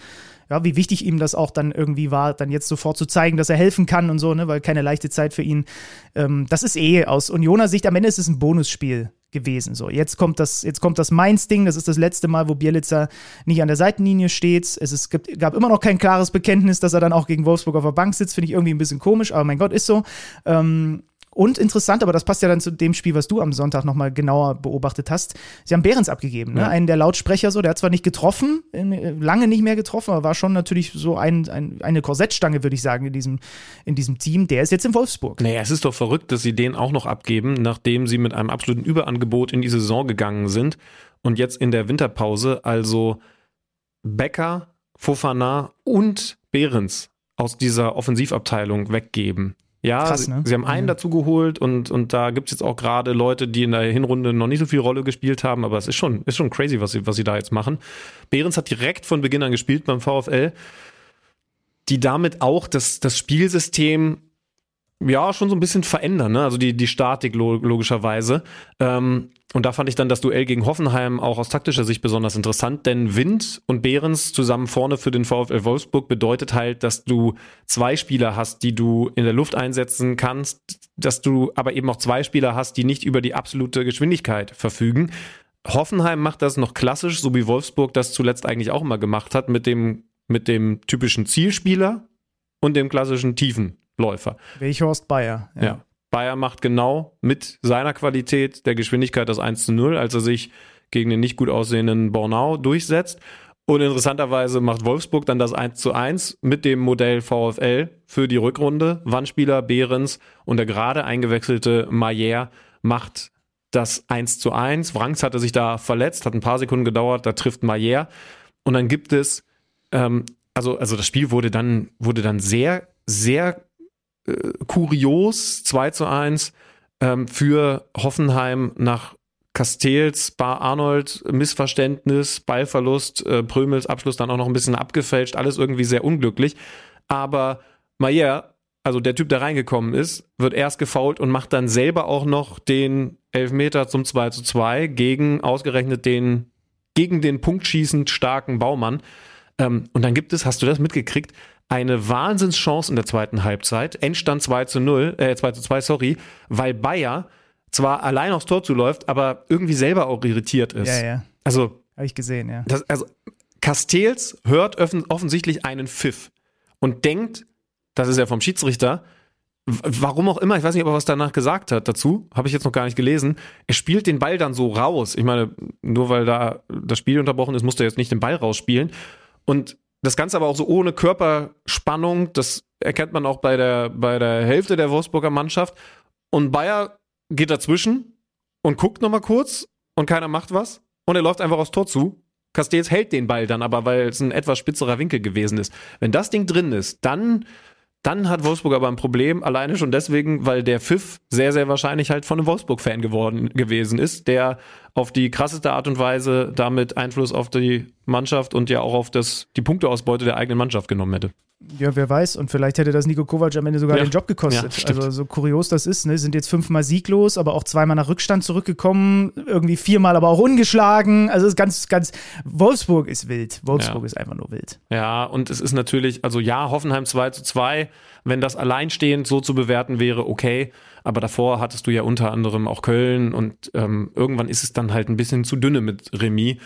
B: ja, wie wichtig ihm das auch dann irgendwie war, dann jetzt sofort zu zeigen, dass er helfen kann und so, ne, weil keine leichte Zeit für ihn. Ähm, das ist eh aus Unioner Sicht, am Ende ist es ein Bonusspiel gewesen. So, jetzt kommt das, jetzt kommt das Mainz-Ding. Das ist das letzte Mal, wo Bielitzer nicht an der Seitenlinie steht. Es ist, gibt, gab immer noch kein klares Bekenntnis, dass er dann auch gegen Wolfsburg auf der Bank sitzt. Finde ich irgendwie ein bisschen komisch, aber mein Gott, ist so. Ähm, und interessant, aber das passt ja dann zu dem Spiel, was du am Sonntag nochmal genauer beobachtet hast. Sie haben Behrens abgegeben, ne? Ja. einen der Lautsprecher so. Der hat zwar nicht getroffen, lange nicht mehr getroffen, aber war schon natürlich so ein, ein, eine Korsettstange, würde ich sagen, in diesem, in diesem Team. Der ist jetzt in Wolfsburg.
A: Naja, es ist doch verrückt, dass sie den auch noch abgeben, nachdem sie mit einem absoluten Überangebot in die Saison gegangen sind und jetzt in der Winterpause also Becker, Fofana und Behrens aus dieser Offensivabteilung weggeben. Ja, Krass, ne? sie haben einen mhm. dazu geholt und, und da gibt es jetzt auch gerade Leute, die in der Hinrunde noch nicht so viel Rolle gespielt haben, aber es ist schon, ist schon crazy, was sie, was sie da jetzt machen. Behrens hat direkt von Beginn an gespielt beim VfL, die damit auch das, das Spielsystem ja schon so ein bisschen verändern, ne? also die, die Statik logischerweise. Ähm, und da fand ich dann das Duell gegen Hoffenheim auch aus taktischer Sicht besonders interessant, denn Wind und Behrens zusammen vorne für den VfL Wolfsburg bedeutet halt, dass du zwei Spieler hast, die du in der Luft einsetzen kannst, dass du aber eben auch zwei Spieler hast, die nicht über die absolute Geschwindigkeit verfügen. Hoffenheim macht das noch klassisch, so wie Wolfsburg das zuletzt eigentlich auch immer gemacht hat, mit dem, mit dem typischen Zielspieler und dem klassischen Tiefenläufer.
B: Welchhorst Bayer.
A: Ja. ja. Bayer macht genau mit seiner Qualität der Geschwindigkeit das 1 zu 0, als er sich gegen den nicht gut aussehenden Bornau durchsetzt. Und interessanterweise macht Wolfsburg dann das 1 zu 1 mit dem Modell VfL für die Rückrunde. Wandspieler Behrens und der gerade eingewechselte Mayer macht das 1 zu 1. Wrangs hatte sich da verletzt, hat ein paar Sekunden gedauert, da trifft Mayer. Und dann gibt es, ähm, also, also das Spiel wurde dann, wurde dann sehr, sehr äh, kurios 2 zu 1 ähm, für Hoffenheim nach Castells, Bar Arnold, Missverständnis, Ballverlust, äh, Prömels Abschluss dann auch noch ein bisschen abgefälscht, alles irgendwie sehr unglücklich. Aber Mayer, also der Typ, der reingekommen ist, wird erst gefault und macht dann selber auch noch den Elfmeter zum 2 zu 2 gegen ausgerechnet den, gegen den punktschießend starken Baumann. Ähm, und dann gibt es, hast du das mitgekriegt, eine Wahnsinnschance in der zweiten Halbzeit. Endstand 2 zu 0, äh, 2 zu 2, sorry, weil Bayer zwar allein aufs Tor zuläuft, aber irgendwie selber auch irritiert ist.
B: Ja, ja.
A: Also.
B: Habe ich gesehen, ja.
A: Das, also, Castells hört offensichtlich einen Pfiff und denkt, das ist ja vom Schiedsrichter, warum auch immer, ich weiß nicht, ob er was danach gesagt hat dazu, habe ich jetzt noch gar nicht gelesen. Er spielt den Ball dann so raus. Ich meine, nur weil da das Spiel unterbrochen ist, musste er jetzt nicht den Ball rausspielen. Und das Ganze aber auch so ohne Körperspannung, das erkennt man auch bei der, bei der Hälfte der Wolfsburger Mannschaft. Und Bayer geht dazwischen und guckt nochmal kurz und keiner macht was. Und er läuft einfach aufs Tor zu. Castells hält den Ball dann aber, weil es ein etwas spitzerer Winkel gewesen ist. Wenn das Ding drin ist, dann dann hat Wolfsburg aber ein Problem, alleine schon deswegen, weil der Pfiff sehr, sehr wahrscheinlich halt von einem Wolfsburg-Fan geworden gewesen ist, der auf die krasseste Art und Weise damit Einfluss auf die Mannschaft und ja auch auf das, die Punkteausbeute der eigenen Mannschaft genommen hätte.
B: Ja, wer weiß. Und vielleicht hätte das Nico Kovac am Ende sogar ja. den Job gekostet. Ja, also so kurios das ist, ne? Sind jetzt fünfmal sieglos, aber auch zweimal nach Rückstand zurückgekommen, irgendwie viermal aber auch ungeschlagen. Also es ist ganz, ganz. Wolfsburg ist wild. Wolfsburg ja. ist einfach nur wild.
A: Ja, und es ist natürlich, also ja, Hoffenheim 2 zu 2, wenn das alleinstehend so zu bewerten wäre, okay. Aber davor hattest du ja unter anderem auch Köln und ähm, irgendwann ist es dann halt ein bisschen zu dünne mit Remis.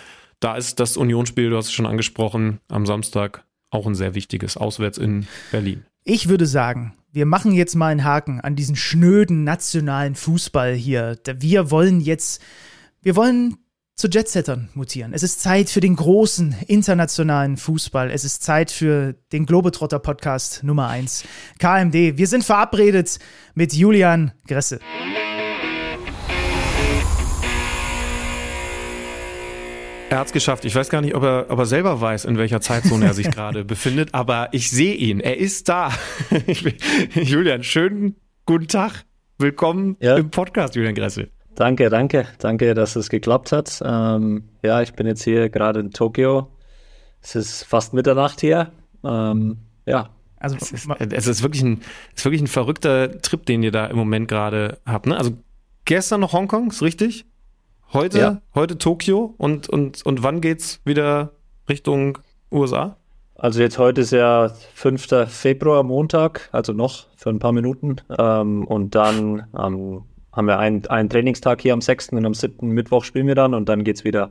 A: Da ist das Unionsspiel, du hast es schon angesprochen, am Samstag auch ein sehr wichtiges, auswärts in Berlin.
B: Ich würde sagen, wir machen jetzt mal einen Haken an diesen schnöden nationalen Fußball hier. Wir wollen jetzt, wir wollen zu Jetsettern mutieren. Es ist Zeit für den großen internationalen Fußball. Es ist Zeit für den Globetrotter Podcast Nummer 1, KMD. Wir sind verabredet mit Julian Gresse.
A: Er hat es geschafft. Ich weiß gar nicht, ob er, ob er selber weiß, in welcher Zeitzone er sich [LAUGHS] gerade befindet, aber ich sehe ihn. Er ist da. [LAUGHS] Julian, schönen guten Tag. Willkommen ja. im Podcast, Julian Gressel.
F: Danke, danke. Danke, dass es geklappt hat. Ähm, ja, ich bin jetzt hier gerade in Tokio. Es ist fast Mitternacht hier. Ähm, ja.
A: Also es ist, es ist, wirklich ein, ist wirklich ein verrückter Trip, den ihr da im Moment gerade habt. Ne? Also gestern noch Hongkong, ist richtig? Heute, ja. heute Tokio und, und, und wann geht's wieder Richtung USA?
F: Also jetzt heute ist ja 5. Februar, Montag, also noch für ein paar Minuten. Ähm, und dann ähm, haben wir einen, einen Trainingstag hier am 6. und am 7. Mittwoch spielen wir dann und dann geht's wieder,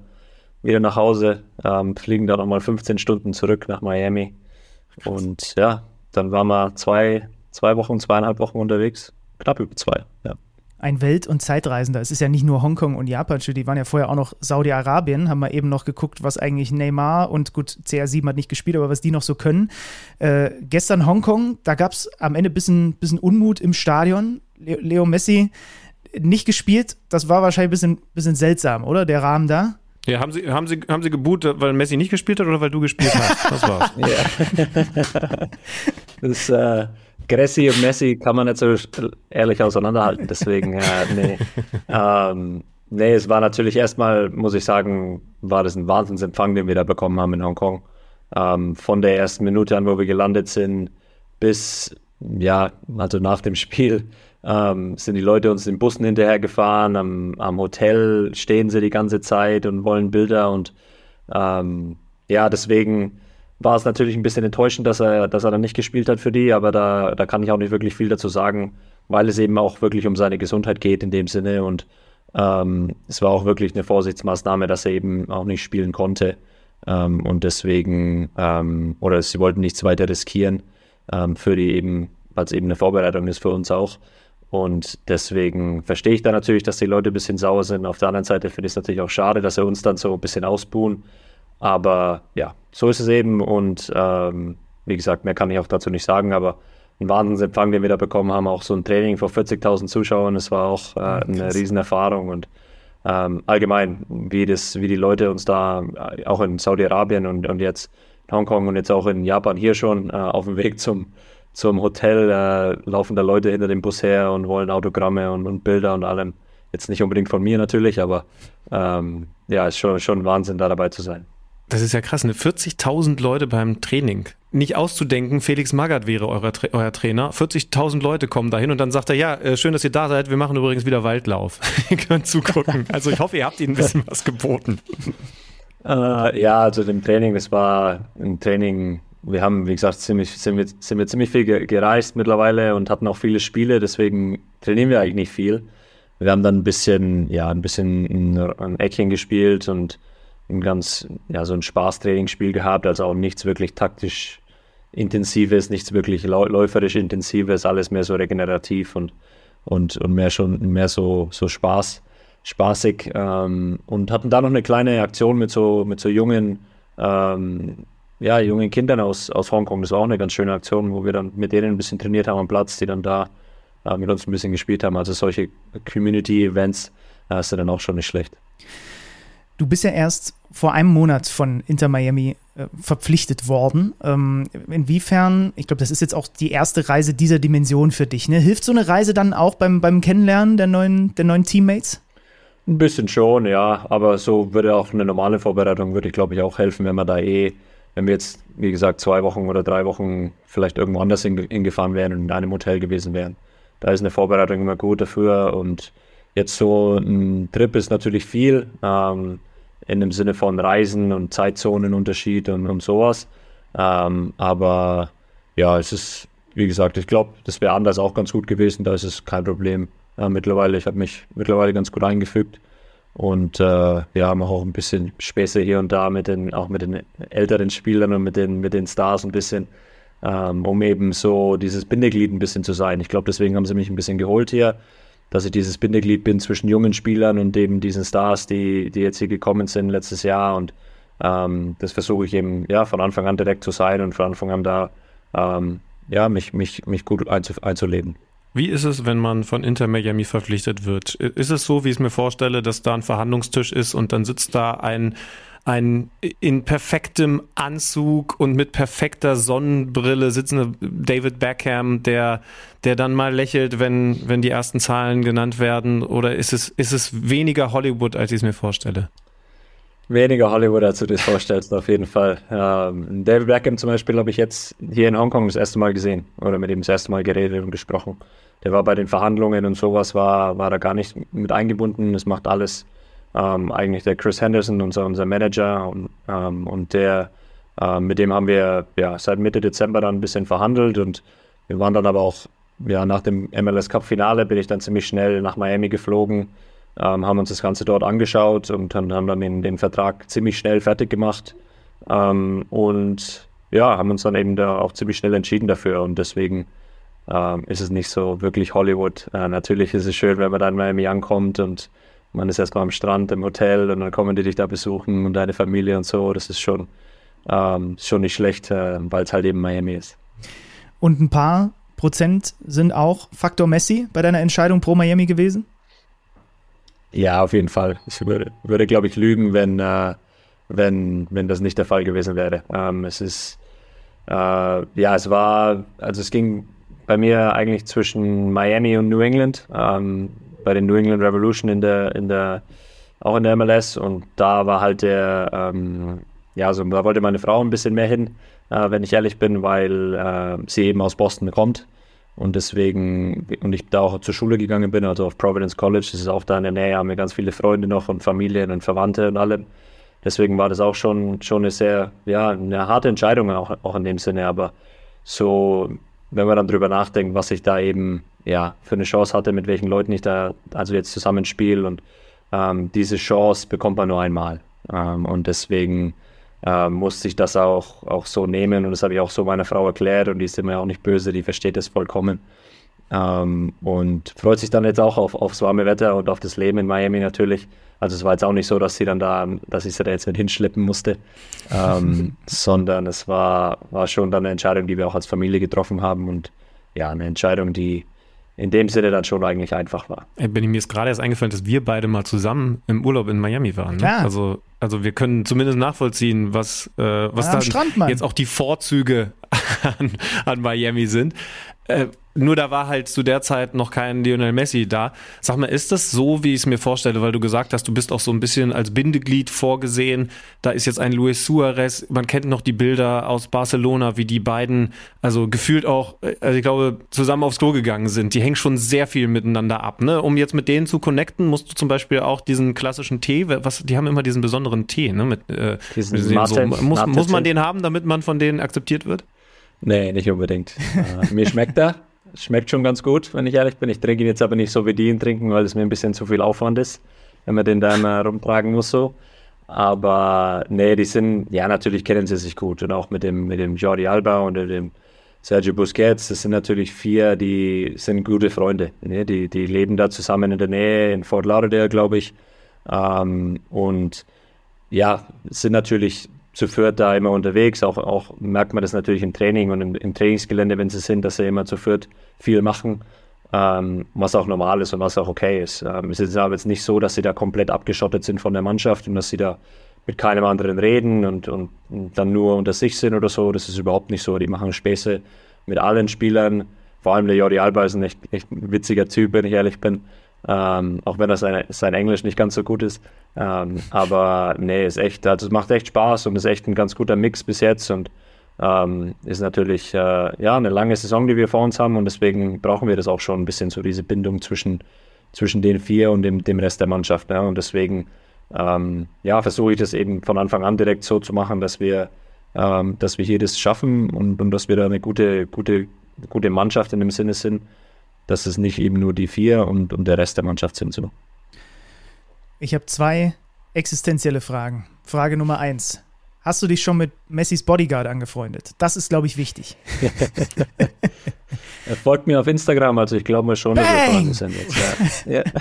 F: wieder nach Hause. Ähm, fliegen dann nochmal 15 Stunden zurück nach Miami. Und ja, dann waren wir zwei, zwei Wochen, zweieinhalb Wochen unterwegs. Knapp über zwei, ja
B: ein Welt- und Zeitreisender. Es ist ja nicht nur Hongkong und Japan, die waren ja vorher auch noch Saudi-Arabien, haben wir eben noch geguckt, was eigentlich Neymar und gut, CR7 hat nicht gespielt, aber was die noch so können. Äh, gestern Hongkong, da gab es am Ende ein bisschen, bisschen Unmut im Stadion. Leo, Leo Messi nicht gespielt, das war wahrscheinlich ein bisschen, bisschen seltsam, oder? Der Rahmen da.
A: Ja, haben Sie, haben Sie, haben Sie geboot, weil Messi nicht gespielt hat oder weil du gespielt hast? Das war's. [LAUGHS]
F: ja. das, äh, Gressi und Messi kann man nicht so ehrlich auseinanderhalten, deswegen, ja, nee. [LAUGHS] ähm, nee, es war natürlich erstmal, muss ich sagen, war das ein Wahnsinnsempfang, den wir da bekommen haben in Hongkong. Ähm, von der ersten Minute an, wo wir gelandet sind, bis, ja, also nach dem Spiel, ähm, sind die Leute uns in Bussen hinterhergefahren, am, am Hotel stehen sie die ganze Zeit und wollen Bilder und ähm, ja, deswegen war es natürlich ein bisschen enttäuschend, dass er, dass er dann nicht gespielt hat für die, aber da, da kann ich auch nicht wirklich viel dazu sagen, weil es eben auch wirklich um seine Gesundheit geht in dem Sinne und ähm, es war auch wirklich eine Vorsichtsmaßnahme, dass er eben auch nicht spielen konnte ähm, und deswegen, ähm, oder sie wollten nichts weiter riskieren ähm, für die eben, weil es eben eine Vorbereitung ist für uns auch. Und deswegen verstehe ich da natürlich, dass die Leute ein bisschen sauer sind. Auf der anderen Seite finde ich es natürlich auch schade, dass sie uns dann so ein bisschen ausbuhen. Aber ja, so ist es eben. Und ähm, wie gesagt, mehr kann ich auch dazu nicht sagen. Aber ein Wahnsinnsempfang, den wir da bekommen haben, auch so ein Training vor 40.000 Zuschauern, das war auch äh, eine Riesenerfahrung. Und ähm, allgemein, wie, das, wie die Leute uns da, äh, auch in Saudi-Arabien und, und jetzt in Hongkong und jetzt auch in Japan hier schon äh, auf dem Weg zum, zum Hotel, äh, laufen da Leute hinter dem Bus her und wollen Autogramme und, und Bilder und allem. Jetzt nicht unbedingt von mir natürlich, aber ähm, ja, ist schon, schon Wahnsinn, da dabei zu sein.
A: Das ist ja krass, ne? 40.000 Leute beim Training. Nicht auszudenken, Felix Magath wäre euer, euer Trainer. 40.000 Leute kommen dahin und dann sagt er, ja, äh, schön, dass ihr da seid, wir machen übrigens wieder Waldlauf. [LAUGHS] ihr könnt zugucken. [LAUGHS] Also ich hoffe, ihr habt ihnen ein bisschen was geboten. [LAUGHS]
F: Äh, ja, also dem Training, das war ein Training, wir haben, wie gesagt, ziemlich, sind, wir, sind wir ziemlich viel gereist mittlerweile und hatten auch viele Spiele, deswegen trainieren wir eigentlich nicht viel. Wir haben dann ein bisschen, ja, ein bisschen ein, ein Eckchen gespielt und ein ganz, ja, so ein Spaßtrainingsspiel gehabt, also auch nichts wirklich taktisch intensives, nichts wirklich läuferisch intensives, alles mehr so regenerativ und, und, und mehr schon, mehr so, so Spaß, spaßig, ähm, und hatten da noch eine kleine Aktion mit so, mit so jungen, ähm, ja, jungen Kindern aus, aus Hongkong. Das war auch eine ganz schöne Aktion, wo wir dann mit denen ein bisschen trainiert haben am Platz, die dann da äh, mit uns ein bisschen gespielt haben. Also solche Community-Events äh, ist dann auch schon nicht schlecht.
B: Du bist ja erst vor einem Monat von Inter Miami äh, verpflichtet worden. Ähm, inwiefern, ich glaube, das ist jetzt auch die erste Reise dieser Dimension für dich. Ne? Hilft so eine Reise dann auch beim, beim Kennenlernen der neuen, der neuen Teammates?
F: Ein bisschen schon, ja. Aber so würde auch eine normale Vorbereitung, würde ich glaube ich auch helfen, wenn man da eh, wenn wir jetzt, wie gesagt, zwei Wochen oder drei Wochen vielleicht irgendwo anders hingefahren wären und in einem Hotel gewesen wären. Da ist eine Vorbereitung immer gut dafür und jetzt so ein Trip ist natürlich viel. Ähm, in dem Sinne von Reisen und Zeitzonenunterschied und, und sowas. Ähm, aber ja, es ist, wie gesagt, ich glaube, das wäre anders auch ganz gut gewesen. Da ist es kein Problem äh, mittlerweile. Ich habe mich mittlerweile ganz gut eingefügt und äh, ja, mache auch ein bisschen Späße hier und da mit den, auch mit den älteren Spielern und mit den, mit den Stars ein bisschen, ähm, um eben so dieses Bindeglied ein bisschen zu sein. Ich glaube, deswegen haben sie mich ein bisschen geholt hier dass ich dieses Bindeglied bin zwischen jungen Spielern und eben diesen Stars, die, die jetzt hier gekommen sind letztes Jahr. Und ähm, das versuche ich eben ja, von Anfang an direkt zu sein und von Anfang an da ähm, ja, mich, mich, mich gut einzu, einzuleben.
A: Wie ist es, wenn man von Inter Miami verpflichtet wird? Ist es so, wie ich es mir vorstelle, dass da ein Verhandlungstisch ist und dann sitzt da ein ein in perfektem Anzug und mit perfekter Sonnenbrille sitzender David Beckham, der, der dann mal lächelt, wenn, wenn die ersten Zahlen genannt werden? Oder ist es, ist es weniger Hollywood, als ich es mir vorstelle?
F: Weniger Hollywood, als du dir das vorstellst, auf jeden Fall. Ähm, David Beckham zum Beispiel habe ich jetzt hier in Hongkong das erste Mal gesehen oder mit ihm das erste Mal geredet und gesprochen. Der war bei den Verhandlungen und sowas, war, war da gar nicht mit eingebunden. Das macht alles ähm, eigentlich der Chris Henderson, unser, unser Manager. Und, ähm, und der, äh, mit dem haben wir ja, seit Mitte Dezember dann ein bisschen verhandelt und wir waren dann aber auch, ja, nach dem MLS Cup Finale bin ich dann ziemlich schnell nach Miami geflogen ähm, haben uns das Ganze dort angeschaut und haben, haben dann den, den, Vertrag ziemlich schnell fertig gemacht ähm, und ja, haben uns dann eben da auch ziemlich schnell entschieden dafür und deswegen ähm, ist es nicht so wirklich Hollywood. Äh, natürlich ist es schön, wenn man dann in Miami ankommt und man ist erstmal am Strand, im Hotel und dann kommen die dich da besuchen und deine Familie und so. Das ist schon, ähm, schon nicht schlecht, äh, weil es halt eben Miami ist.
B: Und ein paar Prozent sind auch Faktor Messi bei deiner Entscheidung pro Miami gewesen?
F: Ja, auf jeden Fall. Ich würde, würde glaube ich, lügen, wenn, äh, wenn, wenn das nicht der Fall gewesen wäre. Ähm, es ist, äh, ja, es war, also es ging bei mir eigentlich zwischen Miami und New England, ähm, bei den New England Revolution in der, in der, auch in der MLS und da war halt der, ähm, ja, also da wollte meine Frau ein bisschen mehr hin, äh, wenn ich ehrlich bin, weil äh, sie eben aus Boston kommt und deswegen, und ich da auch zur Schule gegangen bin, also auf Providence College, das ist auch da in der Nähe, haben wir ganz viele Freunde noch und Familien und Verwandte und allem. Deswegen war das auch schon, schon eine sehr, ja, eine harte Entscheidung auch, auch in dem Sinne. Aber so, wenn man dann drüber nachdenkt, was ich da eben, ja, für eine Chance hatte, mit welchen Leuten ich da also jetzt zusammenspiele und ähm, diese Chance bekommt man nur einmal. Ähm, und deswegen, äh, musste ich das auch, auch so nehmen und das habe ich auch so meiner Frau erklärt und die ist immer auch nicht böse, die versteht das vollkommen. Ähm, und freut sich dann jetzt auch auf, aufs warme Wetter und auf das Leben in Miami natürlich. Also es war jetzt auch nicht so, dass sie dann da, dass ich sie da jetzt mit hinschleppen musste, ähm, [LAUGHS] sondern es war, war schon dann eine Entscheidung, die wir auch als Familie getroffen haben und ja, eine Entscheidung, die in dem Sinne dann schon eigentlich einfach war.
A: Ey, Benny, mir ist gerade erst eingefallen, dass wir beide mal zusammen im Urlaub in Miami waren. Ne? Also, also wir können zumindest nachvollziehen, was, äh, was ja, da jetzt auch die Vorzüge [LAUGHS] an, an Miami sind. Äh, nur da war halt zu der Zeit noch kein Lionel Messi da. Sag mal, ist das so, wie ich es mir vorstelle? Weil du gesagt hast, du bist auch so ein bisschen als Bindeglied vorgesehen. Da ist jetzt ein Luis Suarez. Man kennt noch die Bilder aus Barcelona, wie die beiden, also gefühlt auch, also ich glaube, zusammen aufs Klo gegangen sind. Die hängen schon sehr viel miteinander ab. Ne? Um jetzt mit denen zu connecten, musst du zum Beispiel auch diesen klassischen Tee, was, die haben immer diesen besonderen Tee, ne? Mit, äh, mit Martin, so. muss, muss man den haben, damit man von denen akzeptiert wird?
F: Nee, nicht unbedingt. uh, [LAUGHS] mir schmeckt er. Schmeckt schon ganz gut, wenn ich ehrlich bin. Ich trinke ihn jetzt aber nicht so wie die ihn trinken, weil es mir ein bisschen zu viel Aufwand ist, wenn man den da immer [LAUGHS] rumtragen muss so. Aber nee, die sind, ja, natürlich kennen sie sich gut. Und auch mit dem, mit dem Jordi Alba und dem Sergio Busquets, das sind natürlich vier, die sind gute Freunde. Ne? Die, die leben da zusammen in der Nähe, in Fort Lauderdale, glaube ich. Ähm, und ja, sind natürlich zu viert da immer unterwegs. Auch, auch merkt man das natürlich im Training und im, im Trainingsgelände, wenn sie sind, dass sie immer zu viert viel machen, ähm, was auch normal ist und was auch okay ist. Ähm, es ist aber jetzt nicht so, dass sie da komplett abgeschottet sind von der Mannschaft und dass sie da mit keinem anderen reden und, und, dann nur unter sich sind oder so. Das ist überhaupt nicht so. Die machen Späße mit allen Spielern. Vor allem der Jordi Alba ist ein echt, echt witziger Typ, wenn ich ehrlich bin. Ähm, auch wenn das sein, sein Englisch nicht ganz so gut ist. Ähm, aber nee, ist echt, also es macht echt Spaß und ist echt ein ganz guter Mix bis jetzt und ähm, ist natürlich äh, ja eine lange Saison, die wir vor uns haben und deswegen brauchen wir das auch schon ein bisschen so diese Bindung zwischen, zwischen den vier und dem, dem Rest der Mannschaft. Ne? Und deswegen ähm, ja, versuche ich das eben von Anfang an direkt so zu machen, dass wir, ähm, dass wir hier das schaffen und, und dass wir da eine gute, gute, gute Mannschaft in dem Sinne sind dass es nicht eben nur die vier und, und der Rest der Mannschaft sind. So.
B: Ich habe zwei existenzielle Fragen. Frage Nummer eins. Hast du dich schon mit Messis Bodyguard angefreundet? Das ist, glaube ich, wichtig. [LAUGHS]
F: er folgt mir auf Instagram, also ich glaube mir schon, Bang! dass wir Freunde sind jetzt. Ja. [LAUGHS]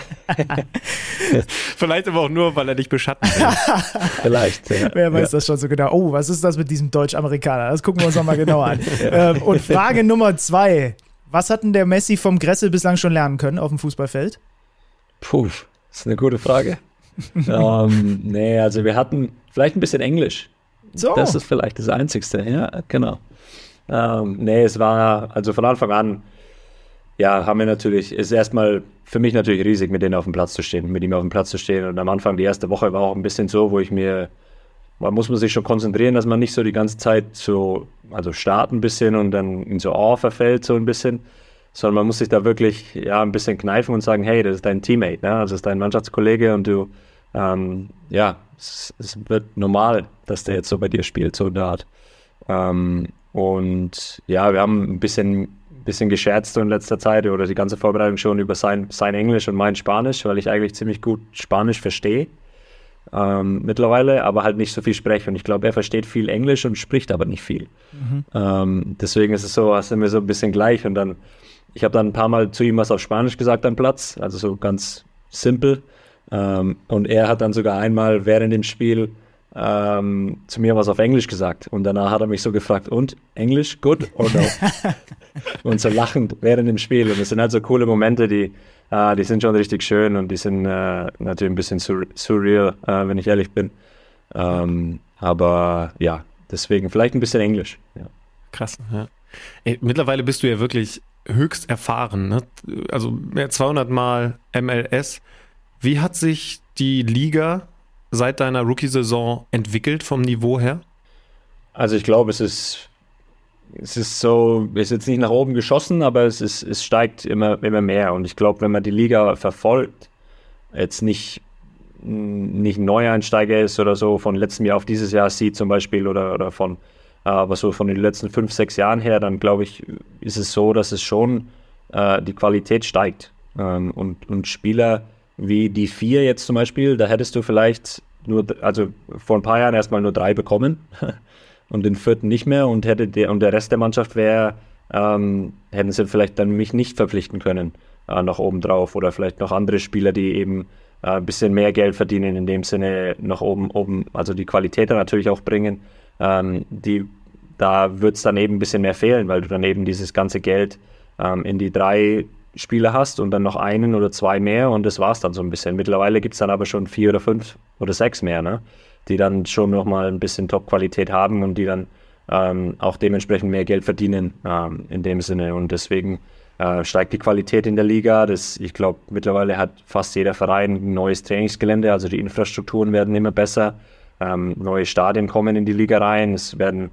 A: Ja. Vielleicht aber auch nur, weil er dich beschatten will. [LAUGHS]
F: Vielleicht. Ja.
B: Wer weiß das schon so genau? Oh, was ist das mit diesem Deutsch-Amerikaner? Das gucken wir uns nochmal genauer an. ähm, und Frage Nummer zwei. Was hat denn der Messi vom Gressel bislang schon lernen können auf dem Fußballfeld?
F: Puh, das ist eine gute Frage. ähm, nee, also wir hatten Vielleicht ein bisschen Englisch.
B: So.
F: Das ist vielleicht das Einzigste, ja, genau. Ähm, nee, es war, also von Anfang an, ja, haben wir natürlich, ist erstmal für mich natürlich riesig, mit denen auf dem Platz zu stehen, mit ihm auf dem Platz zu stehen. Und am Anfang, die erste Woche war auch ein bisschen so, wo ich mir, man muss man sich schon konzentrieren, dass man nicht so die ganze Zeit so, also starten ein bisschen und dann in so Awe verfällt, so ein bisschen, sondern man muss sich da wirklich, ja, ein bisschen kneifen und sagen, hey, das ist dein Teammate, ne? das ist dein Mannschaftskollege und du, ähm, ja, es, es, wird normal, dass der jetzt so bei dir spielt, so in der Art. Ähm, und ja, wir haben ein bisschen, bisschen gescherzt in letzter Zeit oder die ganze Vorbereitung schon über sein, sein Englisch und mein Spanisch, weil ich eigentlich ziemlich gut Spanisch verstehe ähm, mittlerweile, aber halt nicht so viel spreche. Und ich glaube, er versteht viel Englisch und spricht aber nicht viel. Mhm. Ähm, deswegen ist es so, sind wir so ein bisschen gleich. Und dann, ich habe dann ein paar Mal zu ihm was auf Spanisch gesagt am Platz, also so ganz simpel. Ähm, und er hat dann sogar einmal während dem Spiel ähm, zu mir was auf Englisch gesagt. Und danach hat er mich so gefragt, und Englisch, good or no? [LAUGHS] und so lachend während dem Spiel. Und das sind halt so coole Momente, die, äh, die sind schon richtig schön und die sind äh, natürlich ein bisschen sur surreal, äh, wenn ich ehrlich bin. Ähm, aber ja, deswegen vielleicht ein bisschen Englisch. Ja.
A: Krass, ja. Ey, mittlerweile bist du ja wirklich höchst erfahren. Ne? Also mehr 200 Mal MLS. Wie hat sich die Liga seit deiner Rookie-Saison entwickelt vom Niveau her?
F: Also ich glaube, es ist, es ist so, es ist jetzt nicht nach oben geschossen, aber es, ist, es steigt immer, immer mehr. Und ich glaube, wenn man die Liga verfolgt, jetzt nicht, nicht Neueinsteiger ist oder so, von letztem Jahr auf dieses Jahr sieht zum Beispiel oder, oder von, aber so von den letzten fünf, sechs Jahren her, dann glaube ich, ist es so, dass es schon äh, die Qualität steigt. Ähm, und, und Spieler wie die vier jetzt zum Beispiel, da hättest du vielleicht nur, also vor ein paar Jahren erstmal nur drei bekommen [LAUGHS] und den vierten nicht mehr und hätte der, und der Rest der Mannschaft wäre, ähm, hätten sie vielleicht dann mich nicht verpflichten können äh, nach oben drauf oder vielleicht noch andere Spieler, die eben äh, ein bisschen mehr Geld verdienen, in dem Sinne nach oben, oben, also die Qualität dann natürlich auch bringen, ähm, die, da wird es dann eben ein bisschen mehr fehlen, weil du dann eben dieses ganze Geld ähm, in die drei Spieler hast und dann noch einen oder zwei mehr und das war es dann so ein bisschen. Mittlerweile gibt es dann aber schon vier oder fünf oder sechs mehr, ne? die dann schon nochmal ein bisschen Top-Qualität haben und die dann ähm, auch dementsprechend mehr Geld verdienen ähm, in dem Sinne. Und deswegen äh, steigt die Qualität in der Liga. Das, ich glaube, mittlerweile hat fast jeder Verein ein neues Trainingsgelände, also die Infrastrukturen werden immer besser. Ähm, neue Stadien kommen in die Liga rein. Es werden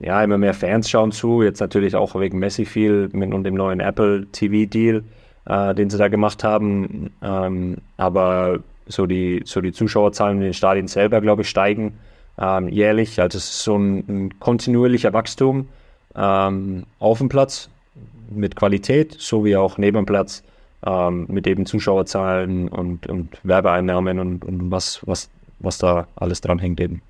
F: ja, immer mehr Fans schauen zu. Jetzt natürlich auch wegen Messi viel und dem neuen Apple TV-Deal, äh, den sie da gemacht haben. Ähm, aber so die, so die Zuschauerzahlen in den Stadien selber, glaube ich, steigen ähm, jährlich. Also es ist so ein, ein kontinuierlicher Wachstum ähm, auf dem Platz mit Qualität, sowie auch neben dem Platz ähm, mit eben Zuschauerzahlen und, und Werbeeinnahmen und, und was, was, was da alles dran hängt eben.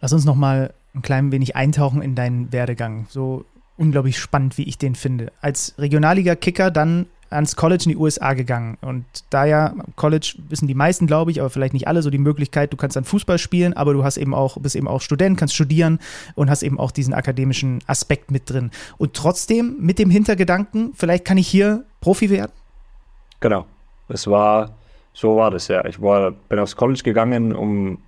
B: Lass uns nochmal ein klein wenig eintauchen in deinen Werdegang. So unglaublich spannend, wie ich den finde. Als Regionalliga-Kicker dann ans College in die USA gegangen. Und da ja, College wissen die meisten, glaube ich, aber vielleicht nicht alle, so die Möglichkeit, du kannst dann Fußball spielen, aber du hast eben auch, bist eben auch Student, kannst studieren und hast eben auch diesen akademischen Aspekt mit drin. Und trotzdem mit dem Hintergedanken, vielleicht kann ich hier Profi werden?
F: Genau. Es war, so war das ja. Ich war, bin aufs College gegangen, um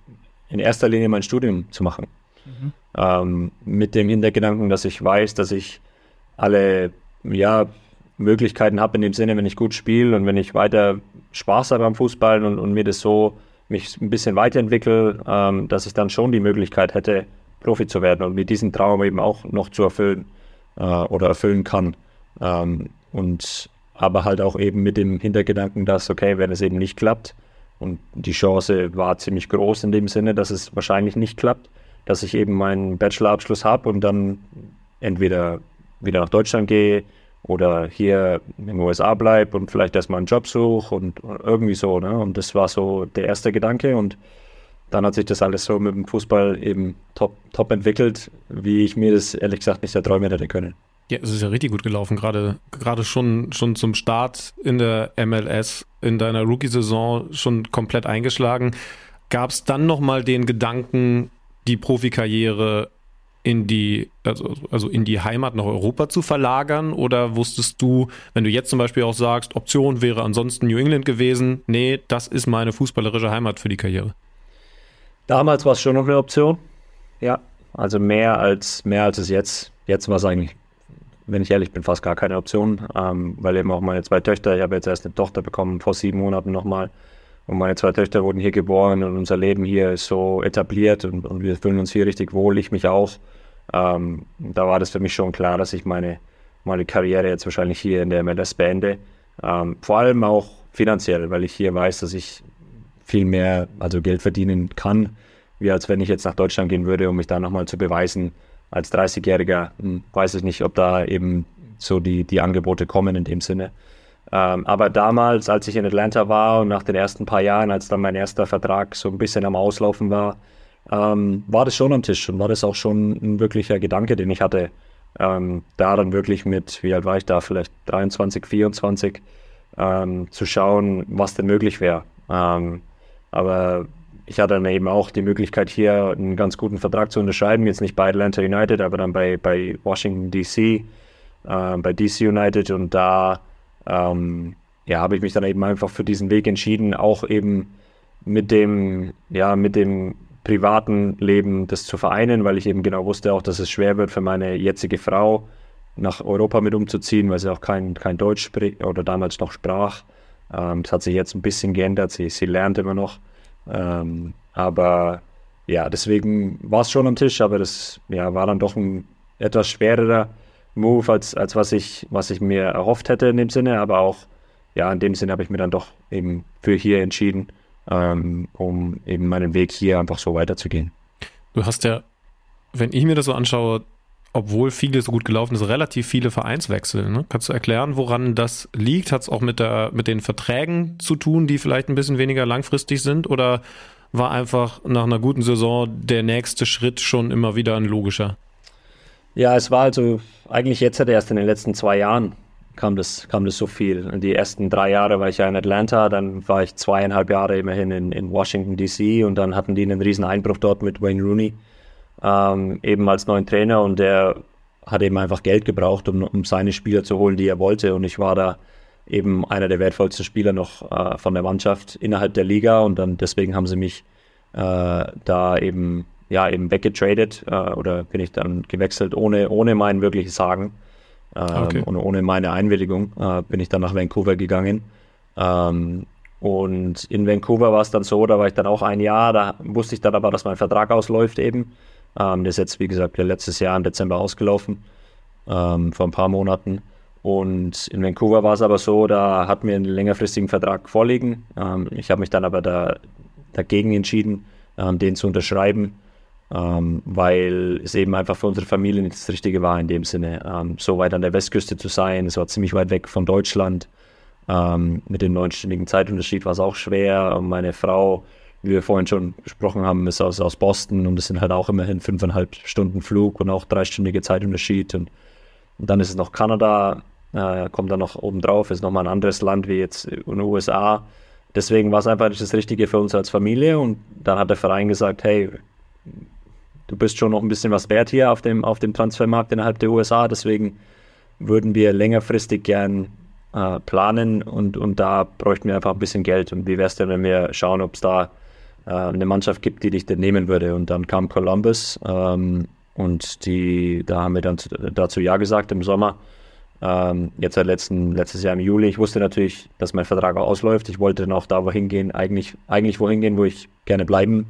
F: in erster Linie mein Studium zu machen. Mhm. Ähm, mit dem Hintergedanken, dass ich weiß, dass ich alle ja, Möglichkeiten habe in dem Sinne, wenn ich gut spiele und wenn ich weiter Spaß habe am Fußball und, und mir das so mich ein bisschen weiterentwickle, ähm, dass ich dann schon die Möglichkeit hätte, Profi zu werden und mir diesen Traum eben auch noch zu erfüllen äh, oder erfüllen kann. Ähm, und aber halt auch eben mit dem Hintergedanken, dass, okay, wenn es eben nicht klappt, und die Chance war ziemlich groß in dem Sinne, dass es wahrscheinlich nicht klappt, dass ich eben meinen Bachelorabschluss habe und dann entweder wieder nach Deutschland gehe oder hier in den USA bleibe und vielleicht erstmal einen Job suche und irgendwie so. Ne? Und das war so der erste Gedanke und dann hat sich das alles so mit dem Fußball eben top, top entwickelt, wie ich mir das ehrlich gesagt nicht erträumen hätte können.
A: Ja, es ist ja richtig gut gelaufen, gerade, gerade schon, schon zum Start in der MLS, in deiner Rookie-Saison schon komplett eingeschlagen. Gab es dann nochmal den Gedanken, die Profikarriere in die, also, also in die Heimat nach Europa zu verlagern? Oder wusstest du, wenn du jetzt zum Beispiel auch sagst, Option wäre ansonsten New England gewesen, nee, das ist meine fußballerische Heimat für die Karriere?
F: Damals war es schon noch eine Option. Ja, also mehr als, mehr als es jetzt. Jetzt war es eigentlich, wenn ich ehrlich bin, fast gar keine Option, ähm, weil eben auch meine zwei Töchter, ich habe jetzt erst eine Tochter bekommen, vor sieben Monaten nochmal. Und meine zwei Töchter wurden hier geboren und unser Leben hier ist so etabliert und, und wir fühlen uns hier richtig wohl, ich mich auch. Ähm, da war das für mich schon klar, dass ich meine, meine Karriere jetzt wahrscheinlich hier in der MLS beende. Ähm, vor allem auch finanziell, weil ich hier weiß, dass ich viel mehr, also Geld verdienen kann, wie als wenn ich jetzt nach Deutschland gehen würde, um mich da nochmal zu beweisen. Als 30-Jähriger hm, weiß ich nicht, ob da eben so die, die Angebote kommen in dem Sinne. Ähm, aber damals, als ich in Atlanta war und nach den ersten paar Jahren, als dann mein erster Vertrag so ein bisschen am Auslaufen war, ähm, war das schon am Tisch und war das auch schon ein wirklicher Gedanke, den ich hatte. Ähm, da dann wirklich mit, wie alt war ich da, vielleicht 23, 24, ähm, zu schauen, was denn möglich wäre. Ähm, aber ich hatte dann eben auch die Möglichkeit, hier einen ganz guten Vertrag zu unterschreiben. Jetzt nicht bei Atlanta United, aber dann bei, bei Washington DC, äh, bei DC United. Und da ähm, ja, habe ich mich dann eben einfach für diesen Weg entschieden, auch eben mit dem, ja, mit dem privaten Leben das zu vereinen, weil ich eben genau wusste auch, dass es schwer wird für meine jetzige Frau nach Europa mit umzuziehen, weil sie auch kein, kein Deutsch spricht oder damals noch sprach. Ähm, das hat sich jetzt ein bisschen geändert, sie, sie lernt immer noch. Ähm, aber ja, deswegen war es schon am Tisch, aber das ja, war dann doch ein etwas schwererer Move, als, als was, ich, was ich mir erhofft hätte in dem Sinne. Aber auch, ja, in dem Sinne habe ich mir dann doch eben für hier entschieden, ähm, um eben meinen Weg hier einfach so weiterzugehen.
A: Du hast ja, wenn ich mir das so anschaue, obwohl vieles so gut gelaufen ist, relativ viele Vereinswechsel. Ne? Kannst du erklären, woran das liegt? Hat es auch mit, der, mit den Verträgen zu tun, die vielleicht ein bisschen weniger langfristig sind? Oder war einfach nach einer guten Saison der nächste Schritt schon immer wieder ein logischer?
F: Ja, es war also eigentlich jetzt erst in den letzten zwei Jahren kam das, kam das so viel. Die ersten drei Jahre war ich ja in Atlanta, dann war ich zweieinhalb Jahre immerhin in, in Washington DC und dann hatten die einen riesen Einbruch dort mit Wayne Rooney ähm, eben als neuen Trainer und der hat eben einfach Geld gebraucht, um, um seine Spieler zu holen, die er wollte. Und ich war da eben einer der wertvollsten Spieler noch äh, von der Mannschaft innerhalb der Liga und dann deswegen haben sie mich äh, da eben ja eben weggetradet äh, oder bin ich dann gewechselt ohne ohne mein wirkliches Sagen ähm, okay. und ohne meine Einwilligung äh, bin ich dann nach Vancouver gegangen ähm, und in Vancouver war es dann so, da war ich dann auch ein Jahr, da wusste ich dann aber, dass mein Vertrag ausläuft eben ähm, der ist jetzt, wie gesagt, letztes Jahr im Dezember ausgelaufen, ähm, vor ein paar Monaten. Und in Vancouver war es aber so, da hatten wir einen längerfristigen Vertrag vorliegen. Ähm, ich habe mich dann aber da, dagegen entschieden, ähm, den zu unterschreiben, ähm, weil es eben einfach für unsere Familie nicht das Richtige war in dem Sinne. Ähm, so weit an der Westküste zu sein, es war ziemlich weit weg von Deutschland. mit dem neunstündigen Zeitunterschied war es auch schwer. Und meine Frau wie wir vorhin schon besprochen haben, ist aus, aus Boston und es sind halt auch immerhin fünfeinhalb Stunden Flug und auch dreistündige Zeitunterschied. Und, und dann ist es noch Kanada, äh, kommt dann noch oben drauf, ist nochmal ein anderes Land wie jetzt in den USA. Deswegen war es einfach das Richtige für uns als Familie und dann hat der Verein gesagt, hey, du bist schon noch ein bisschen was wert hier auf dem, auf dem Transfermarkt innerhalb der USA, deswegen würden wir längerfristig gern äh, planen und, und da bräuchten wir einfach ein bisschen Geld. Und wie wäre es denn, wenn wir schauen, ob es da äh, eine Mannschaft gibt, die dich denn nehmen würde. Und dann kam Columbus ähm, und die, da haben wir dann dazu Ja gesagt im Sommer. Ähm, jetzt seit letzten, letztes Jahr im Juli. Ich wusste natürlich, dass mein Vertrag ausläuft. Ich wollte dann auch da wohin gehen, eigentlich, eigentlich wohin gehen, wo ich gerne bleiben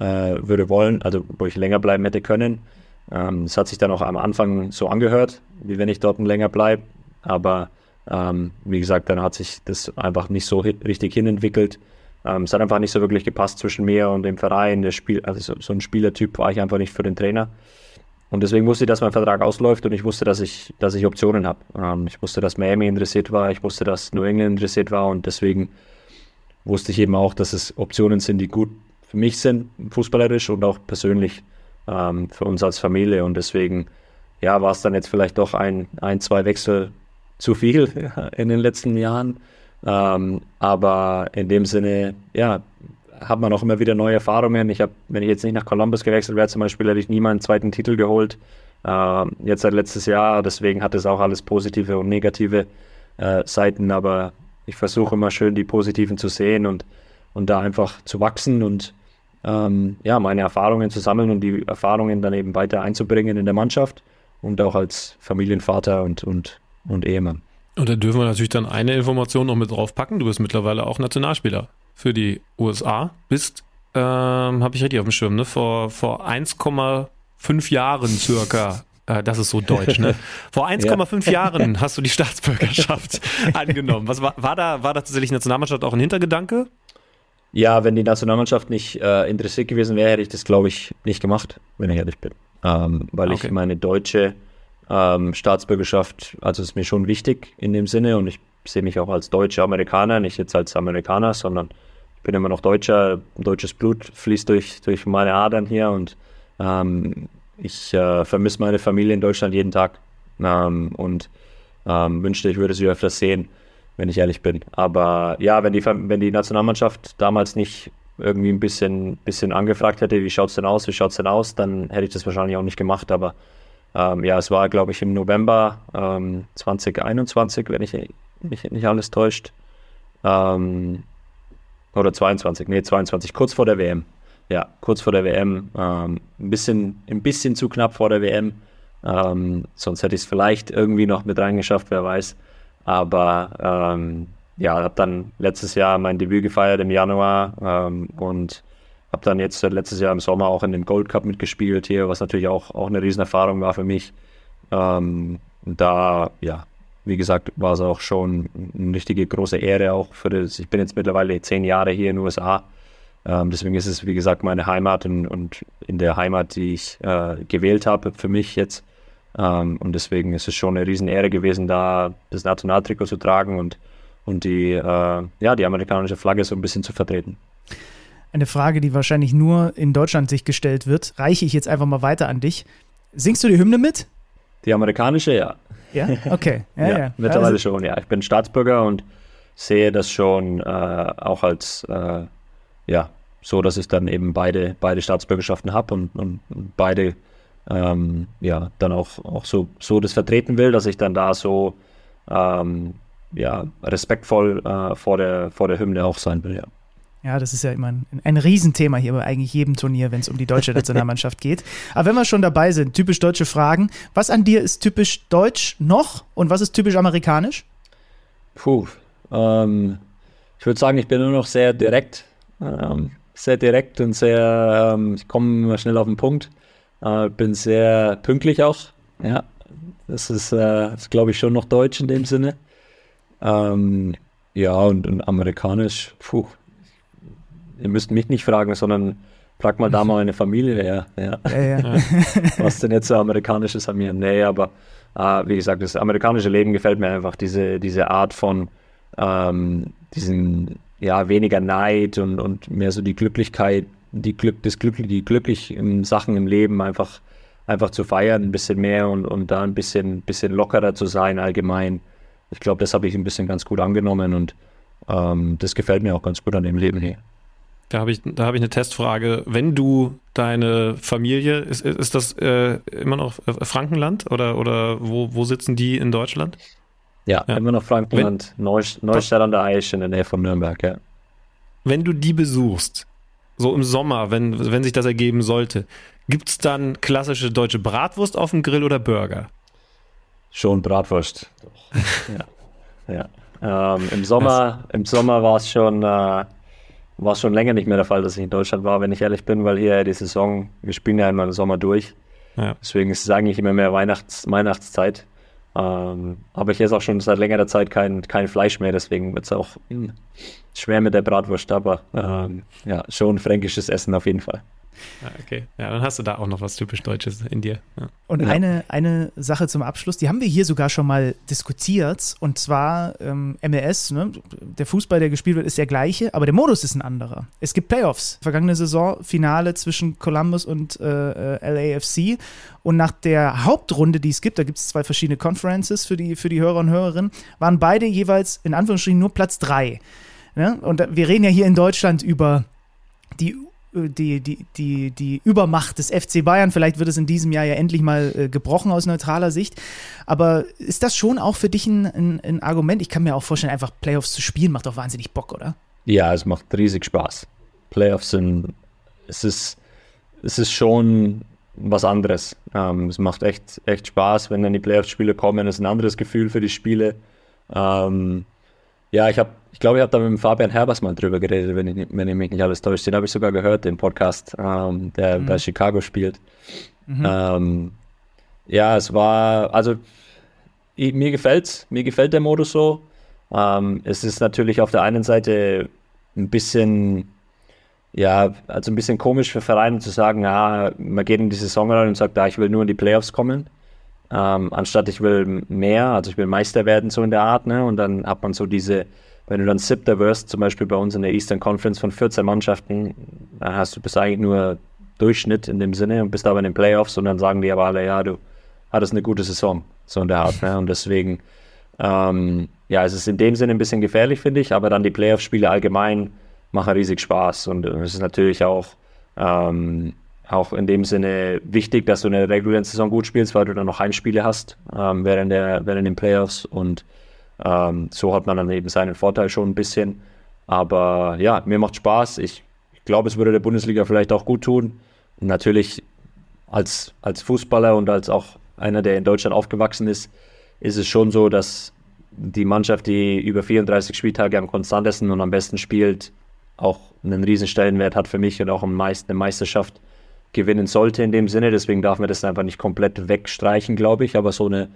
F: äh, würde wollen, also wo ich länger bleiben hätte können. Ähm, hat sich dann auch am Anfang so angehört, wie wenn ich dort länger bleibe. Aber ähm, wie gesagt, dann hat sich das einfach nicht so richtig hinentwickelt. Ähm, es hat einfach nicht so wirklich gepasst zwischen mir und dem Verein. Der Spiel, also so, so, ein Spielertyp war ich einfach nicht für den Trainer. Und deswegen wusste ich, dass mein Vertrag ausläuft und ich wusste, dass ich, dass ich Optionen habe. Ähm, ich wusste, dass Miami interessiert war, ich wusste, dass New England interessiert war und deswegen wusste ich eben auch, dass es Optionen sind, die gut für mich sind, fußballerisch und auch persönlich ähm, für uns als Familie. Und deswegen, ja, war es dann jetzt vielleicht doch ein, ein, zwei Wechsel zu viel [LAUGHS] in den letzten Jahren. Ähm, aber in dem Sinne, ja, hat man auch immer wieder neue Erfahrungen. Ich habe, wenn ich jetzt nicht nach Columbus gewechselt wäre, zum Beispiel, hätte ich nie meinen zweiten Titel geholt. Ähm, jetzt seit letztes Jahr, deswegen hat es auch alles positive und negative äh, Seiten, aber ich versuche immer schön die positiven zu sehen und, und da einfach zu wachsen und ähm, ja, meine Erfahrungen zu sammeln und die Erfahrungen dann eben weiter einzubringen in der Mannschaft und auch als Familienvater und, und, und Ehemann.
A: Und da dürfen wir natürlich dann eine Information noch mit draufpacken. Du bist mittlerweile auch Nationalspieler für die USA. Bist, ähm, habe ich richtig auf dem Schirm, ne? Vor, vor 1,5 Jahren circa äh, das ist so deutsch, ne? [LAUGHS] Vor 1,5 ja. Jahren [LAUGHS] hast du die Staatsbürgerschaft [LAUGHS] angenommen. Was war, war da, war da tatsächlich Nationalmannschaft auch ein Hintergedanke?
F: Ja, wenn die Nationalmannschaft nicht äh, interessiert gewesen wäre, hätte ich das, glaube ich, nicht gemacht, wenn ich ehrlich bin. Ähm, weil okay. ich meine deutsche ähm, Staatsbürgerschaft, also ist mir schon wichtig in dem Sinne und ich sehe mich auch als deutscher Amerikaner, nicht jetzt als Amerikaner, sondern ich bin immer noch Deutscher, deutsches Blut fließt durch, durch meine Adern hier und ähm, ich äh, vermisse meine Familie in Deutschland jeden Tag ähm, und ähm, wünschte, ich würde sie öfters sehen wenn ich ehrlich bin. Aber ja, wenn die, wenn die Nationalmannschaft damals nicht irgendwie ein bisschen, bisschen angefragt hätte, wie schaut es denn aus, wie schaut es denn aus, dann hätte ich das wahrscheinlich auch nicht gemacht. Aber ähm, ja, es war, glaube ich, im November ähm, 2021, wenn ich mich nicht alles täuscht. Ähm, oder 22, nee, 22, kurz vor der WM. Ja, kurz vor der WM. Ähm, ein, bisschen, ein bisschen zu knapp vor der WM. Ähm, sonst hätte ich es vielleicht irgendwie noch mit reingeschafft, wer weiß. Aber ähm, ja, habe dann letztes Jahr mein Debüt gefeiert im Januar ähm, und habe dann jetzt letztes Jahr im Sommer auch in dem Gold Cup mitgespielt hier, was natürlich auch, auch eine Riesenerfahrung war für mich. Ähm, da, ja, wie gesagt, war es auch schon eine richtige große Ehre auch für das. Ich bin jetzt mittlerweile zehn Jahre hier in den USA. Ähm, deswegen ist es, wie gesagt, meine Heimat und, und in der Heimat, die ich äh, gewählt habe für mich jetzt, ähm, und deswegen ist es schon eine Riesenehre gewesen, da das Nationaltrikot zu tragen und, und die, äh, ja, die amerikanische Flagge so ein bisschen zu vertreten.
B: Eine Frage, die wahrscheinlich nur in Deutschland sich gestellt wird, reiche ich jetzt einfach mal weiter an dich. Singst du die Hymne mit?
F: Die amerikanische, ja.
B: Ja, okay. [LAUGHS] Ja,
F: ja, ja. Mittlerweile also, schon, ja. Ich bin Staatsbürger und sehe das schon äh, auch als, äh, ja, so, dass ich dann eben beide, beide Staatsbürgerschaften habe und, und, und beide ähm, ja, dann auch, auch so, so das vertreten will, dass ich dann da so ähm, ja, respektvoll äh, vor, der, vor der Hymne auch sein will, ja.
B: Ja, das ist ja immer ein, ein Riesenthema hier bei eigentlich jedem Turnier, wenn es um die deutsche Nationalmannschaft [LAUGHS] geht. Aber wenn wir schon dabei sind, typisch deutsche Fragen. Was an dir ist typisch deutsch noch und was ist typisch amerikanisch?
F: Puh, ähm, ich würde sagen, ich bin nur noch sehr direkt. Ähm, sehr direkt und sehr, ähm, ich komme immer schnell auf den Punkt. Äh, bin sehr pünktlich auch. Ja, das ist, äh, glaube ich, schon noch deutsch in dem Sinne. Ähm, ja, und, und amerikanisch, puh. Ihr müsst mich nicht fragen, sondern frag mal da [LAUGHS] mal eine Familie her. Ja. Ja, ja. [LAUGHS] Was denn jetzt so amerikanisches an mir? Nee, aber äh, wie gesagt, das amerikanische Leben gefällt mir einfach. Diese, diese Art von ähm, diesen, ja, weniger Neid und, und mehr so die Glücklichkeit, die Glück, das Glück, die glücklichen Sachen im Leben einfach, einfach zu feiern, ein bisschen mehr und, und da ein bisschen, bisschen lockerer zu sein allgemein. Ich glaube, das habe ich ein bisschen ganz gut angenommen und ähm, das gefällt mir auch ganz gut an dem Leben hier.
A: Da habe ich, da habe ich eine Testfrage. Wenn du deine Familie, ist, ist das äh, immer noch Frankenland oder, oder wo, wo sitzen die in Deutschland?
F: Ja, ja. immer noch Frankenland, Neustadt an der Aisch in der Nähe von Nürnberg, ja.
A: Wenn du die besuchst, so im Sommer, wenn, wenn sich das ergeben sollte, gibt es dann klassische deutsche Bratwurst auf dem Grill oder Burger?
F: Schon Bratwurst. [LAUGHS] ja. ja. Ähm, Im Sommer, im Sommer war es schon, äh, schon länger nicht mehr der Fall, dass ich in Deutschland war, wenn ich ehrlich bin, weil hier die Saison, wir spielen ja immer im Sommer durch. Ja. Deswegen ist es eigentlich immer mehr Weihnachts, Weihnachtszeit. Ähm, aber ich esse auch schon seit längerer Zeit kein, kein Fleisch mehr, deswegen wird es auch mh, hm, schwer mit der Bratwurst, aber ähm, ja, schon fränkisches Essen auf jeden Fall.
A: Ja, okay. Ja, dann hast du da auch noch was typisch Deutsches in dir. Ja.
B: Und eine, eine Sache zum Abschluss, die haben wir hier sogar schon mal diskutiert, und zwar ähm, MLS, ne? der Fußball, der gespielt wird, ist der gleiche, aber der Modus ist ein anderer. Es gibt Playoffs. Vergangene Saison Finale zwischen Columbus und äh, äh LAFC und nach der Hauptrunde, die es gibt, da gibt es zwei verschiedene Conferences für die, für die Hörer und Hörerinnen, waren beide jeweils in Anführungsstrichen nur Platz drei. Ne? Und wir reden ja hier in Deutschland über die die, die, die, die Übermacht des FC Bayern. Vielleicht wird es in diesem Jahr ja endlich mal äh, gebrochen aus neutraler Sicht. Aber ist das schon auch für dich ein, ein, ein, Argument? Ich kann mir auch vorstellen, einfach Playoffs zu spielen, macht doch wahnsinnig Bock, oder?
F: Ja, es macht riesig Spaß. Playoffs sind es ist, es ist schon was anderes. Ähm, es macht echt, echt Spaß, wenn dann die Playoff-Spiele kommen. Es ist ein anderes Gefühl für die Spiele. Ähm, ja, ich habe, ich glaube, ich habe da mit dem Fabian Herbers mal drüber geredet, wenn ich, wenn ich mich nicht alles täuscht. Den habe ich sogar gehört, den Podcast, ähm, der mhm. bei Chicago spielt. Mhm. Ähm, ja, es war, also ich, mir gefällt's, mir gefällt der Modus so. Ähm, es ist natürlich auf der einen Seite ein bisschen, ja, also ein bisschen komisch für Vereine zu sagen, ja, man geht in die Saison rein und sagt, ja, ich will nur in die Playoffs kommen. Ähm, anstatt ich will mehr, also ich will Meister werden, so in der Art, ne? Und dann hat man so diese, wenn du dann siebter wirst, zum Beispiel bei uns in der Eastern Conference von 14 Mannschaften, dann hast du bis eigentlich nur Durchschnitt in dem Sinne und bist aber in den Playoffs und dann sagen die aber alle, ja, du hattest eine gute Saison, so in der Art, ne? Und deswegen, ähm, ja, es ist in dem Sinne ein bisschen gefährlich, finde ich, aber dann die Playoff-Spiele allgemein machen riesig Spaß und es ist natürlich auch ähm, auch in dem Sinne wichtig, dass du in der regulären Saison gut spielst, weil du dann noch Heimspiele hast ähm, während, der, während den Playoffs und ähm, so hat man dann eben seinen Vorteil schon ein bisschen. Aber ja, mir macht Spaß. Ich, ich glaube, es würde der Bundesliga vielleicht auch gut tun. Natürlich als, als Fußballer und als auch einer, der in Deutschland aufgewachsen ist, ist es schon so, dass die Mannschaft, die über 34 Spieltage am konstantesten und am besten spielt, auch einen riesen Stellenwert hat für mich und auch eine Meisterschaft gewinnen sollte in dem Sinne. Deswegen darf man das einfach nicht komplett wegstreichen, glaube ich. Aber so eine,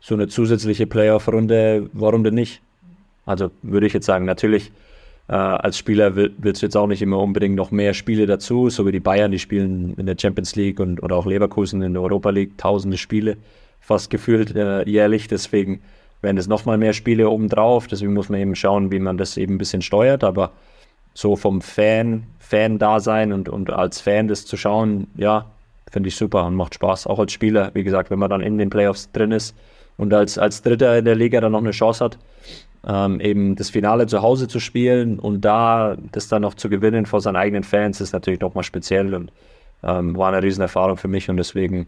F: so eine zusätzliche Playoff-Runde, warum denn nicht? Also würde ich jetzt sagen, natürlich äh, als Spieler wird es jetzt auch nicht immer unbedingt noch mehr Spiele dazu, so wie die Bayern, die spielen in der Champions League und oder auch Leverkusen in der Europa League tausende Spiele, fast gefühlt äh, jährlich. Deswegen werden es nochmal mehr Spiele obendrauf. Deswegen muss man eben schauen, wie man das eben ein bisschen steuert. Aber so vom Fan, Fan-Dasein und, und als Fan das zu schauen, ja, finde ich super und macht Spaß. Auch als Spieler, wie gesagt, wenn man dann in den Playoffs drin ist und als, als Dritter in der Liga dann noch eine Chance hat, ähm, eben das Finale zu Hause zu spielen und da das dann noch zu gewinnen vor seinen eigenen Fans, ist natürlich nochmal speziell und ähm, war eine Riesenerfahrung für mich und deswegen,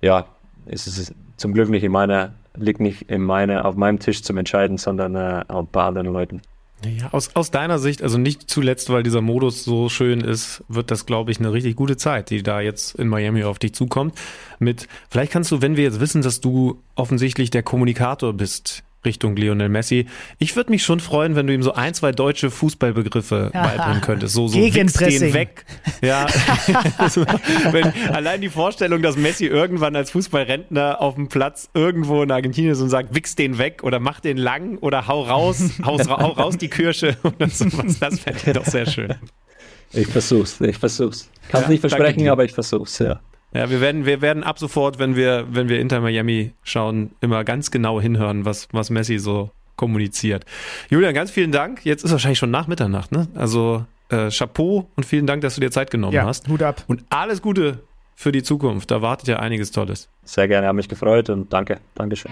F: ja, ist es zum Glück nicht in meiner, liegt nicht in meiner, auf meinem Tisch zum Entscheiden, sondern äh, bei anderen Leuten.
A: Ja, aus, aus deiner Sicht, also nicht zuletzt, weil dieser Modus so schön ist, wird das, glaube ich, eine richtig gute Zeit, die da jetzt in Miami auf dich zukommt. Mit, vielleicht kannst du, wenn wir jetzt wissen, dass du offensichtlich der Kommunikator bist Richtung Lionel Messi. Ich würde mich schon freuen, wenn du ihm so ein, zwei deutsche Fußballbegriffe [LAUGHS] beibringen könntest. So, so wichs den weg. Ja. [LAUGHS] wenn, allein die Vorstellung, dass Messi irgendwann als Fußballrentner auf dem Platz irgendwo in Argentinien ist und sagt, wichs den weg oder mach den lang oder hau raus, hau, hau raus die Kirsche [LAUGHS] oder sowas. Das fände ich doch sehr schön.
F: Ich versuch's, ich versuch's. Kann es ja, nicht versprechen, aber ich versuch's, ja.
A: Ja, wir werden, wir werden ab sofort, wenn wir, wenn wir Inter Miami schauen, immer ganz genau hinhören, was, was Messi so kommuniziert. Julian, ganz vielen Dank. Jetzt ist wahrscheinlich schon nach Mitternacht, ne? Also äh, Chapeau und vielen Dank, dass du dir Zeit genommen ja, hast.
B: Hut ab.
A: Und alles Gute für die Zukunft. Da wartet ja einiges Tolles.
F: Sehr gerne, habe mich gefreut und danke. Dankeschön.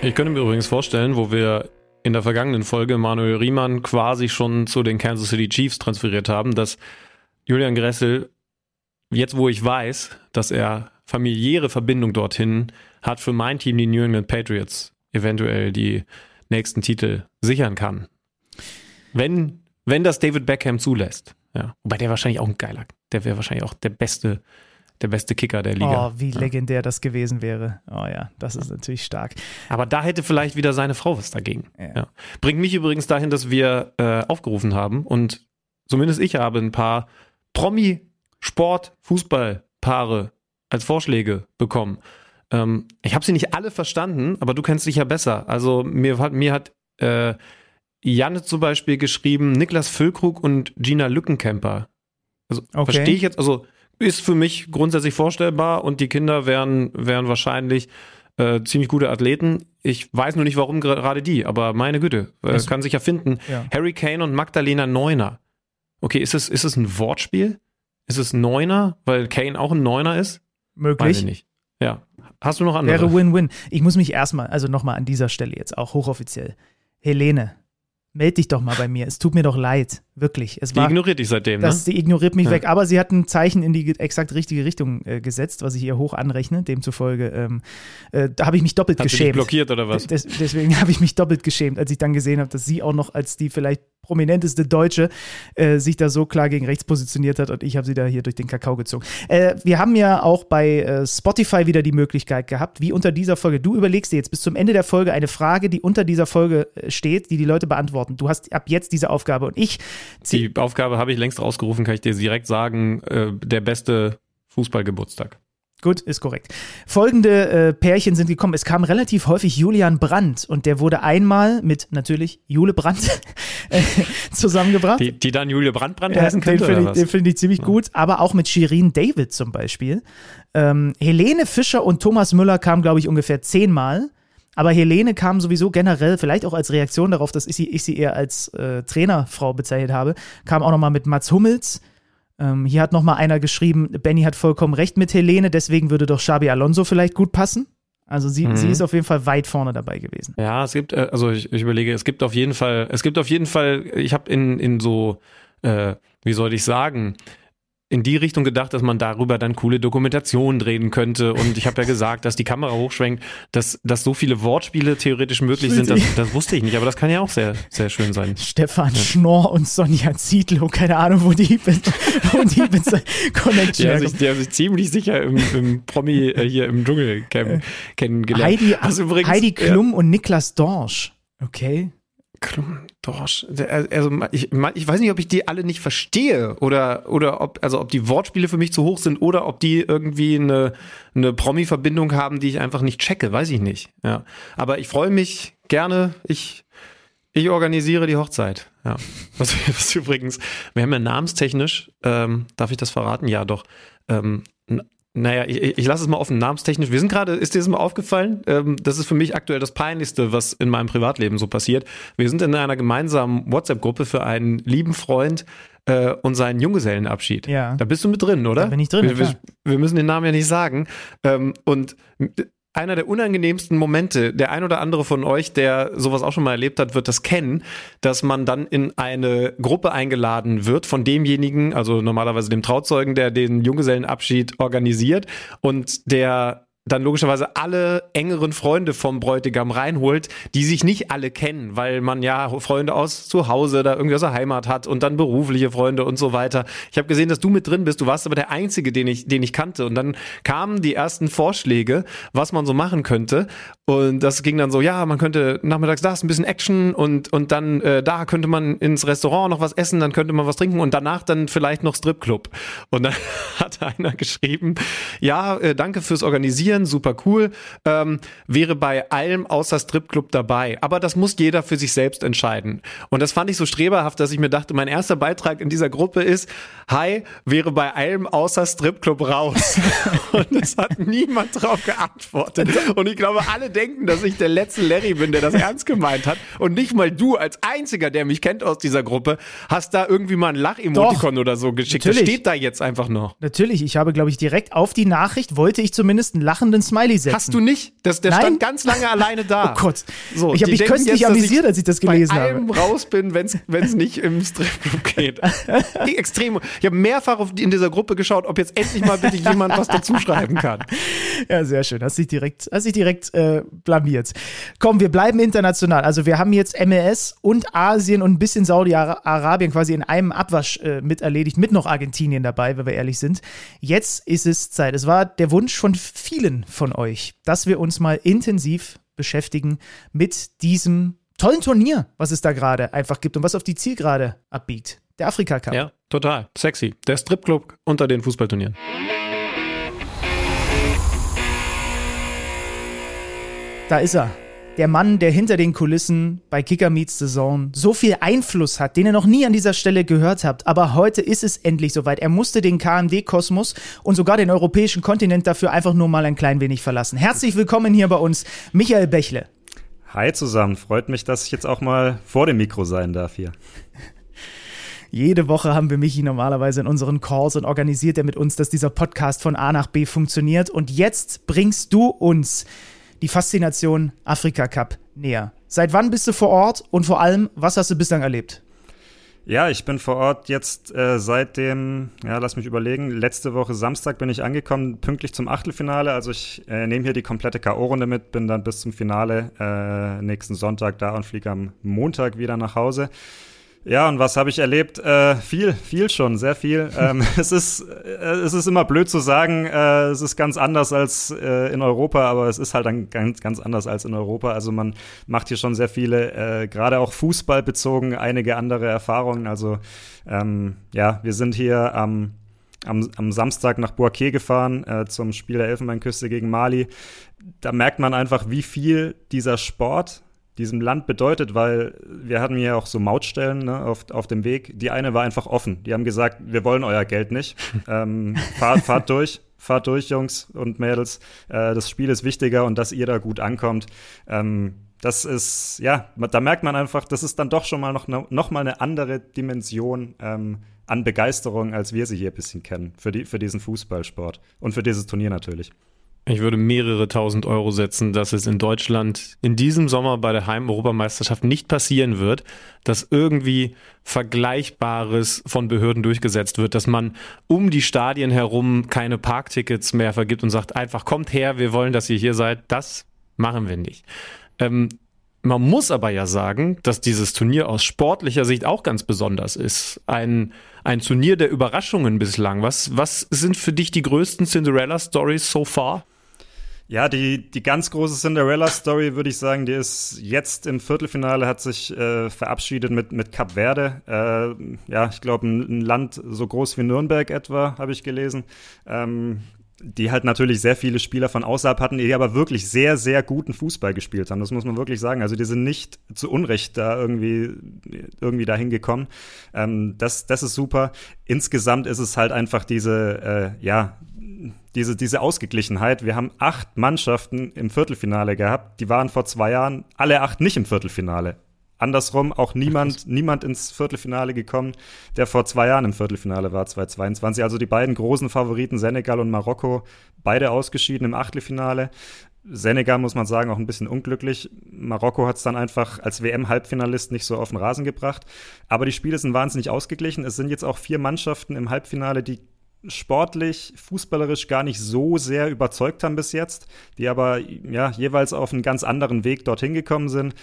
A: Ich könnte mir übrigens vorstellen, wo wir in der vergangenen Folge Manuel Riemann quasi schon zu den Kansas City Chiefs transferiert haben, dass Julian Gressel, jetzt wo ich weiß, dass er familiäre Verbindung dorthin hat, für mein Team, die New England Patriots, eventuell die nächsten Titel sichern kann. Wenn, wenn das David Beckham zulässt. Ja. Wobei der wahrscheinlich auch ein geiler, der wäre wahrscheinlich auch der beste der beste Kicker der Liga.
B: Oh, wie ja. legendär das gewesen wäre. Oh ja, das ist natürlich stark.
A: Aber da hätte vielleicht wieder seine Frau was dagegen. Ja. Ja. Bringt mich übrigens dahin, dass wir äh, aufgerufen haben und zumindest ich habe ein paar Promi-Sport-Fußball-Paare als Vorschläge bekommen. Ähm, ich habe sie nicht alle verstanden, aber du kennst dich ja besser. Also mir hat, mir hat äh, Janne zum Beispiel geschrieben, Niklas Füllkrug und Gina Lückenkämper. Also okay. verstehe ich jetzt, also ist für mich grundsätzlich vorstellbar und die Kinder wären, wären wahrscheinlich äh, ziemlich gute Athleten. Ich weiß nur nicht, warum gerade die, aber meine Güte, äh, kann sich ja finden. Ja. Harry Kane und Magdalena Neuner. Okay, ist es, ist es ein Wortspiel? Ist es Neuner, weil Kane auch ein Neuner ist?
B: Möglich. Weiß ich
A: nicht. Ja. Hast du noch andere?
B: Wäre Win-Win. Ich muss mich erstmal, also nochmal an dieser Stelle jetzt auch hochoffiziell. Helene, meld dich doch mal bei mir. Es tut mir doch leid. Wirklich. Es
A: Die
B: war,
A: ignoriert dich seitdem,
B: das,
A: ne?
B: die ignoriert mich
A: Ja.
B: weg. Aber sie hat ein Zeichen in die exakt richtige Richtung äh, gesetzt, was ich ihr hoch anrechne. Demzufolge, ähm, äh, da habe ich mich doppelt
A: Hat sie dich
B: geschämt.
A: blockiert oder was?
B: Des, deswegen [LAUGHS] habe ich mich doppelt geschämt, als ich dann gesehen habe, dass sie auch noch als die vielleicht prominenteste Deutsche äh, sich da so klar gegen rechts positioniert hat und ich habe sie da hier durch den Kakao gezogen. Äh, wir haben ja auch bei äh, Spotify wieder die Möglichkeit gehabt, wie unter dieser Folge. Du überlegst dir jetzt bis zum Ende der Folge eine Frage, die unter dieser Folge äh, steht, die die Leute beantworten. Du hast ab jetzt diese Aufgabe und ich
A: Die Aufgabe habe ich längst rausgerufen, kann ich dir direkt sagen. Äh, der beste Fußballgeburtstag.
B: Gut, ist korrekt. Folgende äh, Pärchen sind gekommen. Es kam relativ häufig Julian Brandt und der wurde einmal mit natürlich Jule Brandt [LAUGHS] äh, zusammengebracht.
A: Die, die dann Julia Brandbrand
B: Ja,
A: heißen
B: den
A: könnte,
B: finde
A: oder
B: ich, den finde ich ziemlich gut, aber auch mit Shirin David zum Beispiel. Ähm, Helene Fischer und Thomas Müller kamen, glaube ich, ungefähr zehnmal. Aber Helene kam sowieso generell, vielleicht auch als Reaktion darauf, dass ich sie, ich sie eher als äh, Trainerfrau bezeichnet habe, kam auch nochmal mit Mats Hummels. Ähm, hier hat nochmal einer geschrieben, Benny hat vollkommen recht mit Helene, deswegen würde doch Xabi Alonso vielleicht gut passen. Also sie,
A: Mhm.
B: sie ist auf jeden Fall weit vorne dabei gewesen.
A: Ja, es gibt, äh, also ich, ich überlege, es gibt auf jeden Fall, es gibt auf jeden Fall, ich habe in, in so, äh, wie soll ich sagen, in die Richtung gedacht, dass man darüber dann coole Dokumentationen drehen könnte. Und ich habe ja gesagt, dass die Kamera hochschwenkt, dass, dass so viele Wortspiele theoretisch möglich sind, das, das wusste ich nicht, aber das kann ja auch sehr, sehr schön sein.
B: Stefan Schnorr und Sonja Zietlow, keine Ahnung, wo die mit, wo die mit Connection herkommt.
A: sich, der sich ziemlich sicher im, im Promi äh, hier im Dschungelcamp kennengelernt.
B: Heidi,
A: Was übrigens,
B: Heidi Klum und Niklas Dorsch. Okay.
A: Klum, Dorsch. Der- Also ich, ich weiß nicht, ob ich die alle nicht verstehe oder oder ob also ob die Wortspiele für mich zu hoch sind oder ob die irgendwie eine eine Promi-Verbindung haben, die ich einfach nicht checke, weiß ich nicht. Ja, aber ich freue mich gerne. Ich ich organisiere die Hochzeit. Ja, [LAUGHS] was, was übrigens, wir haben ja namenstechnisch, ähm, darf ich das verraten? Ja, doch. Ähm, naja, ich, ich lasse es mal offen, namenstechnisch. Wir sind gerade, ist dir das mal aufgefallen? Ähm, das ist für mich aktuell das Peinlichste, was in meinem Privatleben so passiert. Wir sind in einer gemeinsamen WhatsApp-Gruppe für einen lieben Freund äh, und seinen Junggesellenabschied.
B: Ja.
A: Da bist du mit drin, oder?
B: Da bin ich drin,
A: Wir, wir, wir müssen den Namen ja nicht sagen. Ähm, und einer der unangenehmsten Momente, der ein oder andere von euch, der sowas auch schon mal erlebt hat, wird das kennen, dass man dann in eine Gruppe eingeladen wird von demjenigen, also normalerweise dem Trauzeugen, der den Junggesellenabschied organisiert und der dann logischerweise alle engeren Freunde vom Bräutigam reinholt, die sich nicht alle kennen, weil man ja Freunde aus zu Hause da irgendwie aus der Heimat hat und dann berufliche Freunde und so weiter. Ich habe gesehen, dass du mit drin bist. Du warst aber der einzige, den ich den ich kannte und dann kamen die ersten Vorschläge, was man so machen könnte und das ging dann so, ja, man könnte nachmittags das ein bisschen Action und und dann äh, da könnte man ins Restaurant noch was essen, dann könnte man was trinken und danach dann vielleicht noch Stripclub. Und dann [LAUGHS] hat einer geschrieben, ja, äh, danke fürs Organisieren, super cool. Ähm, wäre bei allem außer Stripclub dabei. Aber das muss jeder für sich selbst entscheiden. Und das fand ich so streberhaft, dass ich mir dachte, mein erster Beitrag in dieser Gruppe ist, hi, wäre bei allem außer Stripclub raus. [LAUGHS] Und es hat niemand drauf geantwortet. Und ich glaube, alle denken, dass ich der letzte Larry bin, der das ernst gemeint hat. Und nicht mal du als einziger, der mich kennt aus dieser Gruppe, hast da irgendwie mal ein Lach-Emotikon oder so geschickt. Das
B: natürlich.
A: steht da jetzt einfach noch.
B: Natürlich, ich habe, glaube ich, direkt auf die Nachricht, wollte ich zumindest einen lachenden Smiley setzen.
A: Hast du nicht? Das, der
B: Nein.
A: stand ganz lange alleine da. [LAUGHS]
B: Oh Gott.
A: So,
B: ich habe
A: die
B: mich
A: denken
B: köstlich
A: jetzt,
B: amüsiert, als ich das gelesen
A: bei
B: habe.
A: allem raus bin, wenn es nicht im Stripclub geht. [LAUGHS] Ich Extrem. Ich habe mehrfach in dieser Gruppe geschaut, ob jetzt endlich mal bitte jemand was dazu schreiben kann.
B: Ja, sehr schön. Hast dich direkt, hast dich direkt äh, blamiert. Komm, wir bleiben international. Also wir haben jetzt MLS und Asien und ein bisschen Saudi-Arabien quasi in einem Abwasch äh, mit erledigt, mit noch Argentinien dabei, wenn wir ehrlich sind. Jetzt ist es Zeit. Es war der Wunsch von vielen von euch, dass wir uns mal intensiv beschäftigen mit diesem tollen Turnier, was es da gerade einfach gibt und was auf die Zielgerade abbiegt. Der Afrika Cup.
A: Ja, total. Sexy. Der Stripclub unter den Fußballturnieren.
B: Da ist er. Der Mann, der hinter den Kulissen bei Kicker Meets the Zone so viel Einfluss hat, den ihr noch nie an dieser Stelle gehört habt. Aber heute ist es endlich soweit. Er musste den KMD-Kosmos und sogar den europäischen Kontinent dafür einfach nur mal ein klein wenig verlassen. Herzlich willkommen hier bei uns, Michael Bächle.
G: Hi zusammen, freut mich, dass ich jetzt auch mal vor dem Mikro sein darf hier. [LAUGHS]
B: Jede Woche haben wir Michi normalerweise in unseren Calls und organisiert er mit uns, dass dieser Podcast von A nach B funktioniert. Und jetzt bringst du uns die Faszination Afrika Cup näher. Seit wann bist du vor Ort und vor allem, was hast du bislang erlebt?
G: Ja, ich bin vor Ort jetzt äh, seit dem, ja, lass mich überlegen, letzte Woche Samstag bin ich angekommen, pünktlich zum Achtelfinale. Also ich äh, nehme hier die komplette K.O.-Runde mit, bin dann bis zum Finale äh, nächsten Sonntag da und fliege am Montag wieder nach Hause. Ja, und was habe ich erlebt? Äh, viel, viel schon, sehr viel. [LAUGHS] ähm, es, ist, äh, es ist immer blöd zu sagen, äh, es ist ganz anders als äh, in Europa, aber es ist halt dann ganz, ganz anders als in Europa. Also man macht hier schon sehr viele, äh, gerade auch Fußball bezogen, einige andere Erfahrungen. Also ähm, ja, wir sind hier am am, am Samstag nach Boaké gefahren äh, zum Spiel der Elfenbeinküste gegen Mali. Da merkt man einfach, wie viel dieser Sport diesem Land bedeutet, weil wir hatten ja auch so Mautstellen ne, auf, auf dem Weg. Die eine war einfach offen. Die haben gesagt, wir wollen euer Geld nicht. [LAUGHS] ähm, fahrt, fahrt durch, fahrt durch, Jungs und Mädels. Äh, das Spiel ist wichtiger und dass ihr da gut ankommt. Ähm, das ist, ja, da merkt man einfach, das ist dann doch schon mal noch, ne, noch mal eine andere Dimension ähm, an Begeisterung, als wir sie hier ein bisschen kennen, für, die, für diesen Fußballsport und für dieses Turnier natürlich.
A: Ich würde mehrere tausend Euro setzen, dass es in Deutschland in diesem Sommer bei der Heim-Europameisterschaft nicht passieren wird, dass irgendwie Vergleichbares von Behörden durchgesetzt wird, dass man um die Stadien herum keine Parktickets mehr vergibt und sagt, einfach kommt her, wir wollen, dass ihr hier seid. Das machen wir nicht. Ähm, man muss aber ja sagen, dass dieses Turnier aus sportlicher Sicht auch ganz besonders ist. Ein, ein Turnier der Überraschungen bislang. Was, was sind für dich die größten Cinderella-Stories so far?
G: Ja, die, die ganz große Cinderella-Story, würde ich sagen, die ist jetzt im Viertelfinale, hat sich äh, verabschiedet mit, mit Cap Verde. Äh, ja, ich glaube, ein, ein, Land so groß wie Nürnberg etwa, habe ich gelesen. Ähm, die halt natürlich sehr viele Spieler von außerhalb hatten, die aber wirklich sehr, sehr guten Fußball gespielt haben. Das muss man wirklich sagen. Also die sind nicht zu Unrecht da irgendwie, irgendwie dahin gekommen. Ähm, das, das ist super. Insgesamt ist es halt einfach diese, äh, ja, diese, diese Ausgeglichenheit. Wir haben acht Mannschaften im Viertelfinale gehabt. Die waren vor zwei Jahren alle acht nicht im Viertelfinale. Andersrum auch niemand, niemand ins Viertelfinale gekommen, der vor zwei Jahren im Viertelfinale war, 2022. Also die beiden großen Favoriten, Senegal und Marokko, beide ausgeschieden im Achtelfinale. Senegal muss man sagen, auch ein bisschen unglücklich. Marokko hat es dann einfach als WM-Halbfinalist nicht so auf den Rasen gebracht. Aber die Spiele sind wahnsinnig ausgeglichen. Es sind jetzt auch vier Mannschaften im Halbfinale, die sportlich, fußballerisch gar nicht so sehr überzeugt haben bis jetzt, die aber ja jeweils auf einen ganz anderen Weg dorthin gekommen sind.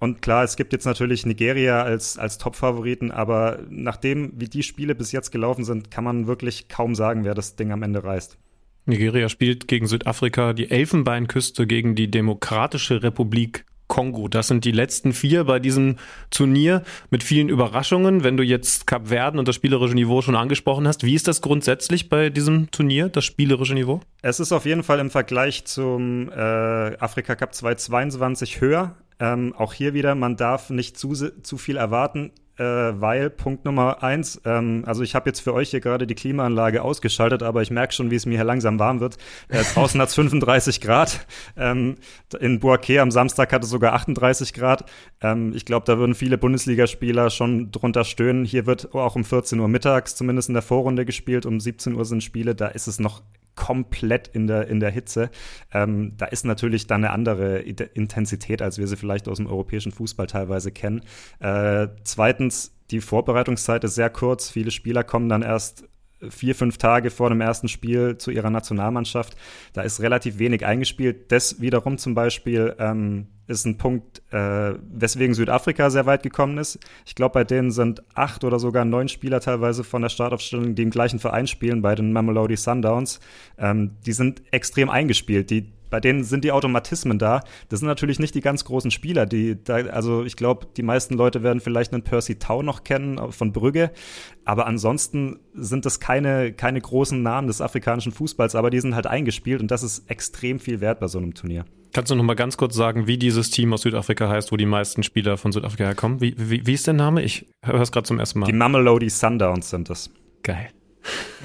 G: Und klar, es gibt jetzt natürlich Nigeria als, als Top-Favoriten, aber nachdem, wie die Spiele bis jetzt gelaufen sind, kann man wirklich kaum sagen, wer das Ding am Ende reißt.
A: Nigeria spielt gegen Südafrika, die Elfenbeinküste gegen die Demokratische Republik Kongo. Das sind die letzten vier bei diesem Turnier mit vielen Überraschungen. Wenn du jetzt Kap Verden und das spielerische Niveau schon angesprochen hast, wie ist das grundsätzlich bei diesem Turnier, das spielerische Niveau?
G: Es ist auf jeden Fall im Vergleich zum äh, Afrika Cup 2022 höher. Ähm, auch hier wieder, man darf nicht zu, zu viel erwarten äh, weil Punkt Nummer eins, ähm, also ich habe jetzt für euch hier gerade die Klimaanlage ausgeschaltet, aber ich merke schon, wie es mir hier langsam warm wird. Äh, draußen hat es 35 Grad. Ähm, in Boaké am Samstag hat es sogar 38 Grad. Ähm, ich glaube, da würden viele Bundesligaspieler schon drunter stöhnen. Hier wird auch um 14 Uhr mittags, zumindest in der Vorrunde gespielt. Um 17 Uhr sind Spiele, da ist es noch komplett in der, in der Hitze. Ähm, da ist natürlich dann eine andere Intensität, als wir sie vielleicht aus dem europäischen Fußball teilweise kennen. Äh, zweitens, die Vorbereitungszeit ist sehr kurz. Viele Spieler kommen dann erst vier, fünf Tage vor dem ersten Spiel zu ihrer Nationalmannschaft. Da ist relativ wenig eingespielt. Das wiederum zum Beispiel ähm, ist ein Punkt, äh, weswegen Südafrika sehr weit gekommen ist. Ich glaube, bei denen sind acht oder sogar neun Spieler teilweise von der Startaufstellung, die im gleichen Verein spielen, bei den Mamelodi Sundowns. Ähm, die sind extrem eingespielt. Die bei denen sind die Automatismen da. Das sind natürlich nicht die ganz großen Spieler, die da, also ich glaube, die meisten Leute werden vielleicht einen Percy Tau noch kennen äh, von Brügge, aber ansonsten sind das keine, keine großen Namen des afrikanischen Fußballs, aber die sind halt eingespielt und das ist extrem viel wert bei so einem Turnier.
A: Kannst du noch mal ganz kurz sagen, wie dieses Team aus Südafrika heißt, wo die meisten Spieler von Südafrika herkommen? Wie, wie, wie ist der Name? Ich höre es gerade zum ersten Mal.
G: Die Mamelodi Sundowns sind das.
A: Geil.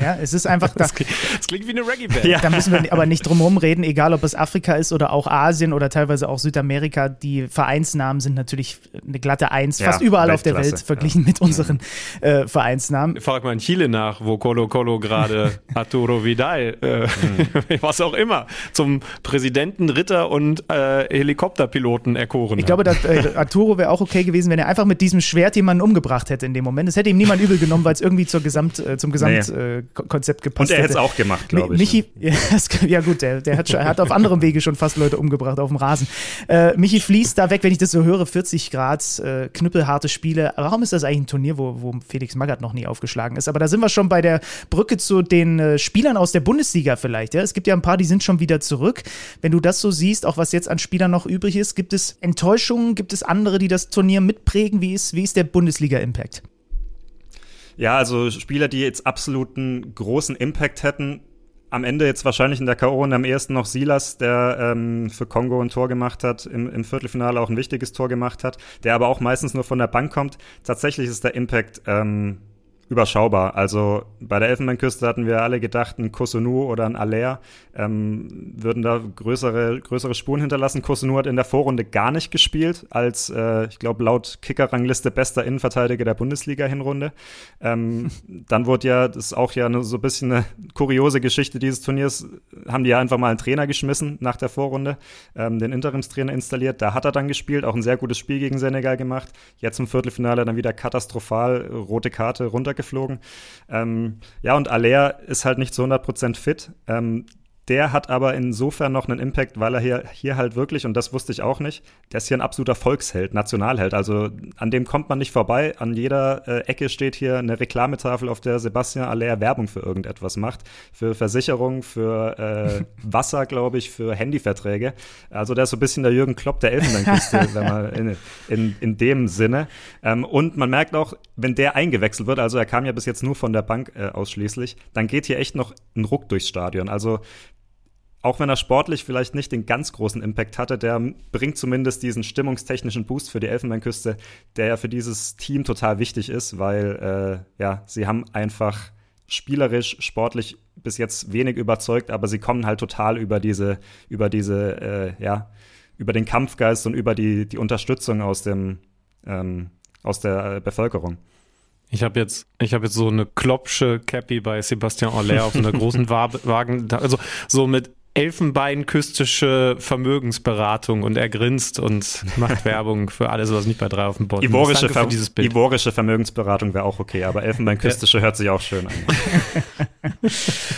B: Ja, es ist einfach, da,
A: Das klingt, das klingt wie eine Reggae-Band.
G: Ja.
B: da müssen wir aber nicht drum herum reden, egal ob es Afrika ist oder auch Asien oder teilweise auch Südamerika. Die Vereinsnamen sind natürlich eine glatte Eins,
G: Ja,
B: fast überall auf der Welt verglichen mit unseren äh, Vereinsnamen.
A: Frag mal in Chile nach, wo Colo Colo gerade [LAUGHS] Arturo Vidal, äh, [LAUGHS] was auch immer, zum Präsidenten, Ritter und äh, Helikopterpiloten erkoren
B: Ich glaube, dass, äh, Arturo wäre auch okay gewesen, wenn er einfach mit diesem Schwert jemanden umgebracht hätte in dem Moment. Das hätte ihm niemand übel genommen, weil es irgendwie zur Gesamt, äh, zum Gesamtkonzept äh, Ko- Konzept gepasst
G: Und er hätte es auch gemacht, glaube ich.
B: Michi, [LAUGHS] ja, ja gut, der, der hat, schon, er hat auf anderem Wege schon fast Leute umgebracht auf dem Rasen. Äh, Michi fließt da weg, wenn ich das so höre, 40 Grad, äh, knüppelharte Spiele. Warum ist das eigentlich ein Turnier, wo, wo Felix Magath noch nie aufgeschlagen ist? Aber da sind wir schon bei der Brücke zu den äh, Spielern aus der Bundesliga vielleicht. Ja? Es gibt ja ein paar, die sind schon wieder zurück. Wenn du das so siehst, auch was jetzt an Spielern noch übrig ist, gibt es Enttäuschungen, gibt es andere, die das Turnier mitprägen? Wie ist, wie ist der Bundesliga-Impact?
G: Ja, also Spieler, die jetzt absoluten großen Impact hätten. Am Ende jetzt wahrscheinlich in der K.O. und am ehesten noch Silas, der ähm, für Kongo ein Tor gemacht hat, im, im Viertelfinale auch ein wichtiges Tor gemacht hat, der aber auch meistens nur von der Bank kommt. Tatsächlich ist der Impact ähm, überschaubar. Also bei der Elfenbeinküste hatten wir alle gedacht, ein Kosunu oder ein Aller ähm, würden da größere, größere Spuren hinterlassen. Kosunu hat in der Vorrunde gar nicht gespielt, als, äh, ich glaube, laut Kicker-Rangliste bester Innenverteidiger der Bundesliga-Hinrunde. Ähm, [LAUGHS] dann wurde ja, das ist auch ja eine, so ein bisschen eine kuriose Geschichte dieses Turniers, haben die ja einfach mal einen Trainer geschmissen nach der Vorrunde, ähm, den Interimstrainer installiert. Da hat er dann gespielt, auch ein sehr gutes Spiel gegen Senegal gemacht. Jetzt im Viertelfinale dann wieder katastrophal, rote Karte runtergeflogen. Ähm, ja, und Aller ist halt nicht zu 100% fit. Ähm, der hat aber insofern noch einen Impact, weil er hier, hier halt wirklich, und das wusste ich auch nicht, der ist hier ein absoluter Volksheld, Nationalheld. Also an dem kommt man nicht vorbei. An jeder äh, Ecke steht hier eine Reklametafel, auf der Sebastian Aller Werbung für irgendetwas macht. Für Versicherung, für äh, [LAUGHS] Wasser, glaube ich, für Handyverträge. Also der ist so ein bisschen der Jürgen Klopp der Elfenbeinküste, [LAUGHS] wenn man in, in, in dem Sinne. Ähm, und man merkt auch, wenn der eingewechselt wird, also er kam ja bis jetzt nur von der Bank äh, ausschließlich, dann geht hier echt noch ein Ruck durchs Stadion. Also auch wenn er sportlich vielleicht nicht den ganz großen Impact hatte, der bringt zumindest diesen stimmungstechnischen Boost für die Elfenbeinküste, der ja für dieses Team total wichtig ist, weil äh, ja, sie haben einfach spielerisch, sportlich bis jetzt wenig überzeugt, aber sie kommen halt total über diese, über diese, äh, ja, über den Kampfgeist und über die, die Unterstützung aus dem, ähm, aus der äh, Bevölkerung.
A: Ich habe jetzt, ich habe jetzt so eine Kloppsche Cappy bei Sebastian Aller auf einer großen [LAUGHS] Wa Wagen, also so mit Elfenbeinküstische Vermögensberatung und er grinst und [LAUGHS] macht Werbung für alles, was nicht bei drei auf dem Boden
G: Ivorische,
A: Danke für
G: Ver
A: dieses Bild.
G: Ivorische Vermögensberatung wäre auch okay, aber Elfenbeinküstische hört sich auch schön an. [LAUGHS]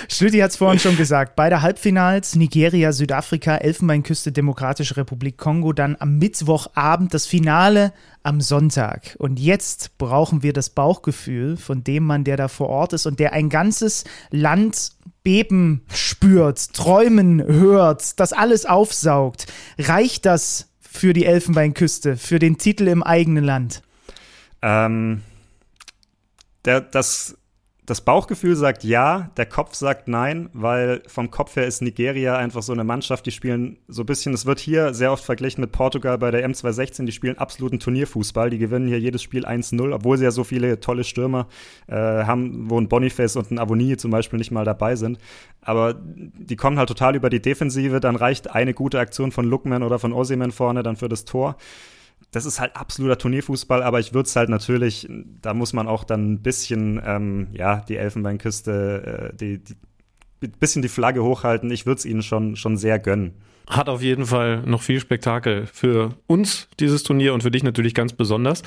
B: Schlüti hat es vorhin schon gesagt. Beide Halbfinals, Nigeria, Südafrika, Elfenbeinküste, Demokratische Republik Kongo, dann am Mittwochabend das Finale am Sonntag. Und jetzt brauchen wir das Bauchgefühl von dem Mann, der da vor Ort ist und der ein ganzes Land beben spürt, träumen hört, das alles aufsaugt. Reicht das für die Elfenbeinküste, für den Titel im eigenen Land?
G: Ähm, der, das, das Bauchgefühl sagt ja, der Kopf sagt nein, weil vom Kopf her ist Nigeria einfach so eine Mannschaft, die spielen so ein bisschen, es wird hier sehr oft verglichen mit Portugal bei der M216, die spielen absoluten Turnierfußball, die gewinnen hier jedes Spiel 1-0, obwohl sie ja so viele tolle Stürmer äh, haben, wo ein Boniface und ein Avoni zum Beispiel nicht mal dabei sind. Aber die kommen halt total über die Defensive, dann reicht eine gute Aktion von Lookman oder von Osimhen vorne dann für das Tor das ist halt absoluter Turnierfußball, aber ich würde es halt natürlich, da muss man auch dann ein bisschen, ähm, ja, die Elfenbeinküste, äh, die, die, bisschen die Flagge hochhalten. Ich würde es ihnen schon, schon sehr gönnen.
A: Hat auf jeden Fall noch viel Spektakel für uns, dieses Turnier, und für dich natürlich ganz besonders.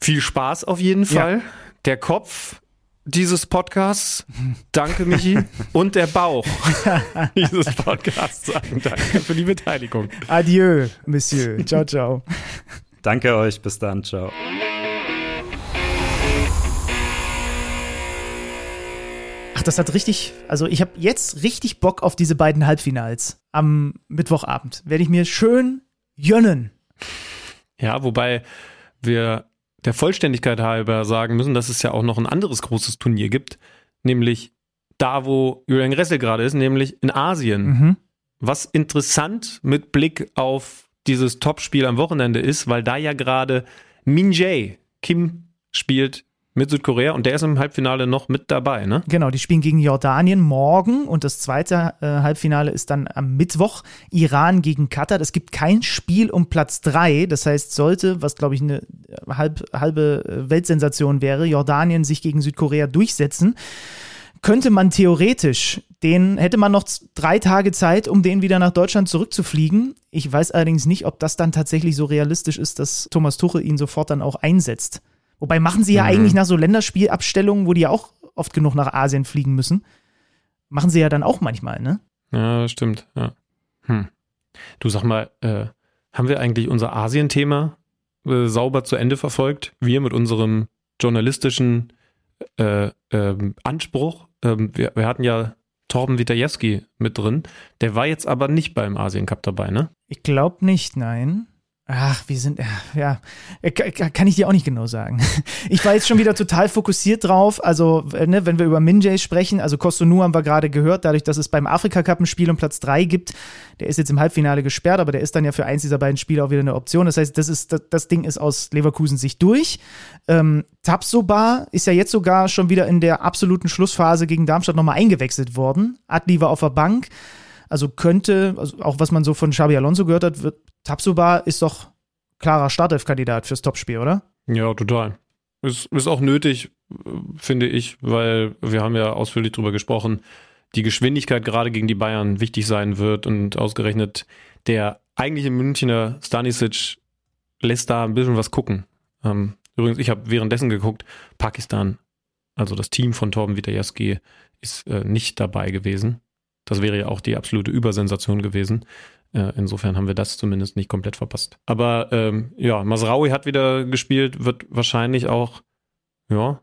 A: Viel Spaß auf jeden Fall. Der Kopf dieses Podcasts, danke Michi, und der Bauch [LAUGHS] dieses Podcasts sagen danke für die Beteiligung.
B: Adieu, Monsieur. Ciao, ciao.
G: Danke euch, bis dann, ciao.
B: Ach, das hat richtig, also ich habe jetzt richtig Bock auf diese beiden Halbfinals am Mittwochabend. Werde ich mir schön jönnen.
A: Ja, wobei wir der Vollständigkeit halber sagen müssen, dass es ja auch noch ein anderes großes Turnier gibt, nämlich da, wo Julian Gressel gerade ist, nämlich in Asien.
B: Mhm.
A: Was interessant mit Blick auf dieses Topspiel am Wochenende ist, weil da ja gerade Min Jae Kim spielt mit Südkorea und der ist im Halbfinale noch mit dabei, ne?
B: Genau, die spielen gegen Jordanien morgen und das zweite äh, Halbfinale ist dann am Mittwoch Iran gegen Katar. Es gibt kein Spiel um Platz drei. Das heißt, sollte, was glaube ich eine halb, halbe äh, Weltsensation wäre, Jordanien sich gegen Südkorea durchsetzen, könnte man theoretisch, den hätte man noch drei Tage Zeit, um den wieder nach Deutschland zurückzufliegen. Ich weiß allerdings nicht, ob das dann tatsächlich so realistisch ist, dass Thomas Tuchel ihn sofort dann auch einsetzt. Wobei machen sie ja mhm. eigentlich nach so Länderspielabstellungen, wo die ja auch oft genug nach Asien fliegen müssen, machen sie ja dann auch manchmal, ne?
A: Ja, stimmt. Ja. Hm. Du sag mal, äh, haben wir eigentlich unser Asien-Thema äh, sauber zu Ende verfolgt? Wir mit unserem journalistischen äh, ähm, Anspruch ähm, wir, wir hatten ja Torben Witajewski mit drin. Der war jetzt aber nicht beim Asien Cup dabei, ne?
B: Ich glaube nicht, nein. Ach, wir sind, ja, kann ich dir auch nicht genau sagen. [LAUGHS] Ich war jetzt schon wieder total fokussiert drauf. Also, ne, wenn wir über Minjay sprechen, also Kostonu haben wir gerade gehört, dadurch, dass es beim Afrika Cup ein Spiel um Platz 3 gibt, der ist jetzt im Halbfinale gesperrt, aber der ist dann ja für eins dieser beiden Spiele auch wieder eine Option. Das heißt, das, ist, das, das Ding ist aus Leverkusen Sicht durch. Ähm, Tabsoba ist ja jetzt sogar schon wieder in der absoluten Schlussphase gegen Darmstadt nochmal eingewechselt worden. Adli war auf der Bank. Also könnte, also auch was man so von Xabi Alonso gehört hat, wird, Tabsoba ist doch klarer Startelf-Kandidat fürs Topspiel, oder?
A: Ja, total. Ist, ist auch nötig, finde ich, weil wir haben ja ausführlich drüber gesprochen, die Geschwindigkeit gerade gegen die Bayern wichtig sein wird und ausgerechnet der eigentliche Münchner Stanisic lässt da ein bisschen was gucken. Ähm, übrigens, ich habe währenddessen geguckt, Pakistan, also das Team von Torben Witajewski, ist äh, nicht dabei gewesen. Das wäre ja auch die absolute Übersensation gewesen. Äh, insofern haben wir das zumindest nicht komplett verpasst. Aber ähm, ja, Masraui hat wieder gespielt, wird wahrscheinlich auch, ja,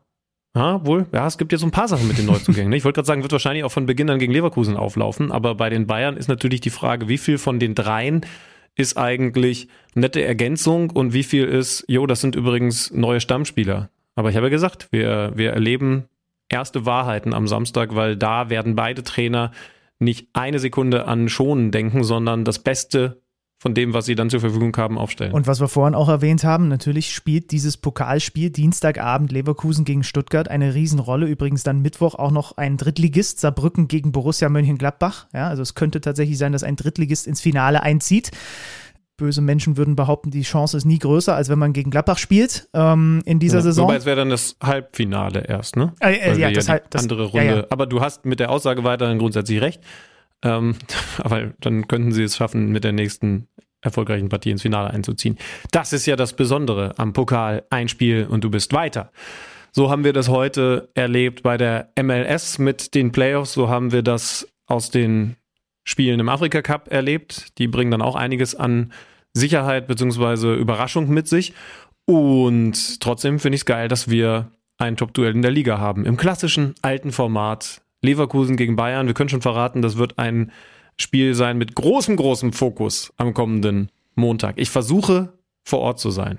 A: ja, wohl, ja, es gibt jetzt so ein paar Sachen mit den Neuzugängen. Ne? Ich wollte gerade sagen, wird wahrscheinlich auch von Beginn an gegen Leverkusen auflaufen, aber bei den Bayern ist natürlich die Frage, wie viel von den dreien ist eigentlich nette Ergänzung und wie viel ist, jo, das sind übrigens neue Stammspieler. Aber ich habe ja gesagt, wir, wir erleben erste Wahrheiten am Samstag, weil da werden beide Trainer nicht eine Sekunde an Schonen denken, sondern das Beste von dem, was sie dann zur Verfügung haben, aufstellen.
B: Und was wir vorhin auch erwähnt haben, natürlich spielt dieses Pokalspiel Dienstagabend Leverkusen gegen Stuttgart eine Riesenrolle. Übrigens dann Mittwoch auch noch ein Drittligist, Saarbrücken gegen Borussia Mönchengladbach. Ja, also es könnte tatsächlich sein, dass ein Drittligist ins Finale einzieht böse Menschen würden behaupten, die Chance ist nie größer, als wenn man gegen Gladbach spielt ähm, in dieser
A: ja,
B: Saison.
A: Wobei es wäre dann das Halbfinale erst, ne?
B: Äh, äh, ja, das,
A: ja
B: das,
A: andere Runde.
B: Ja, ja.
A: Aber du hast mit der Aussage weiterhin grundsätzlich recht. Ähm, [LAUGHS] aber dann könnten sie es schaffen, mit der nächsten erfolgreichen Partie ins Finale einzuziehen. Das ist ja das Besondere am Pokal. Ein Spiel und du bist weiter. So haben wir das heute erlebt bei der MLS mit den Playoffs. So haben wir das aus den Spielen im Afrika Cup erlebt. Die bringen dann auch einiges an Sicherheit bzw. Überraschung mit sich. Und trotzdem finde ich es geil, dass wir ein Top-Duell in der Liga haben. Im klassischen alten Format. Leverkusen gegen Bayern. Wir können schon verraten, das wird ein Spiel sein mit großem, großem Fokus am kommenden Montag. Ich versuche vor Ort zu sein.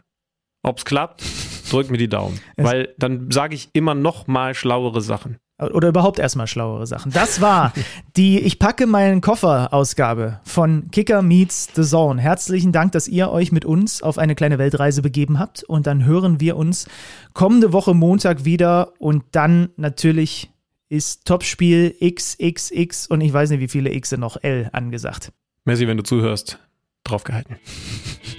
A: Ob es klappt, drückt mir die Daumen. weil dann sage ich immer noch mal schlauere Sachen.
B: Oder überhaupt erstmal schlauere Sachen. Das war [LAUGHS] die Ich packe meinen Koffer Ausgabe von Kicker Meets The Zone. Herzlichen Dank, dass ihr euch mit uns auf eine kleine Weltreise begeben habt. Und dann hören wir uns kommende Woche Montag wieder. Und dann natürlich ist Topspiel XXX und ich weiß nicht, wie viele X noch L angesagt.
A: Messi, wenn du zuhörst, draufgehalten. [LAUGHS]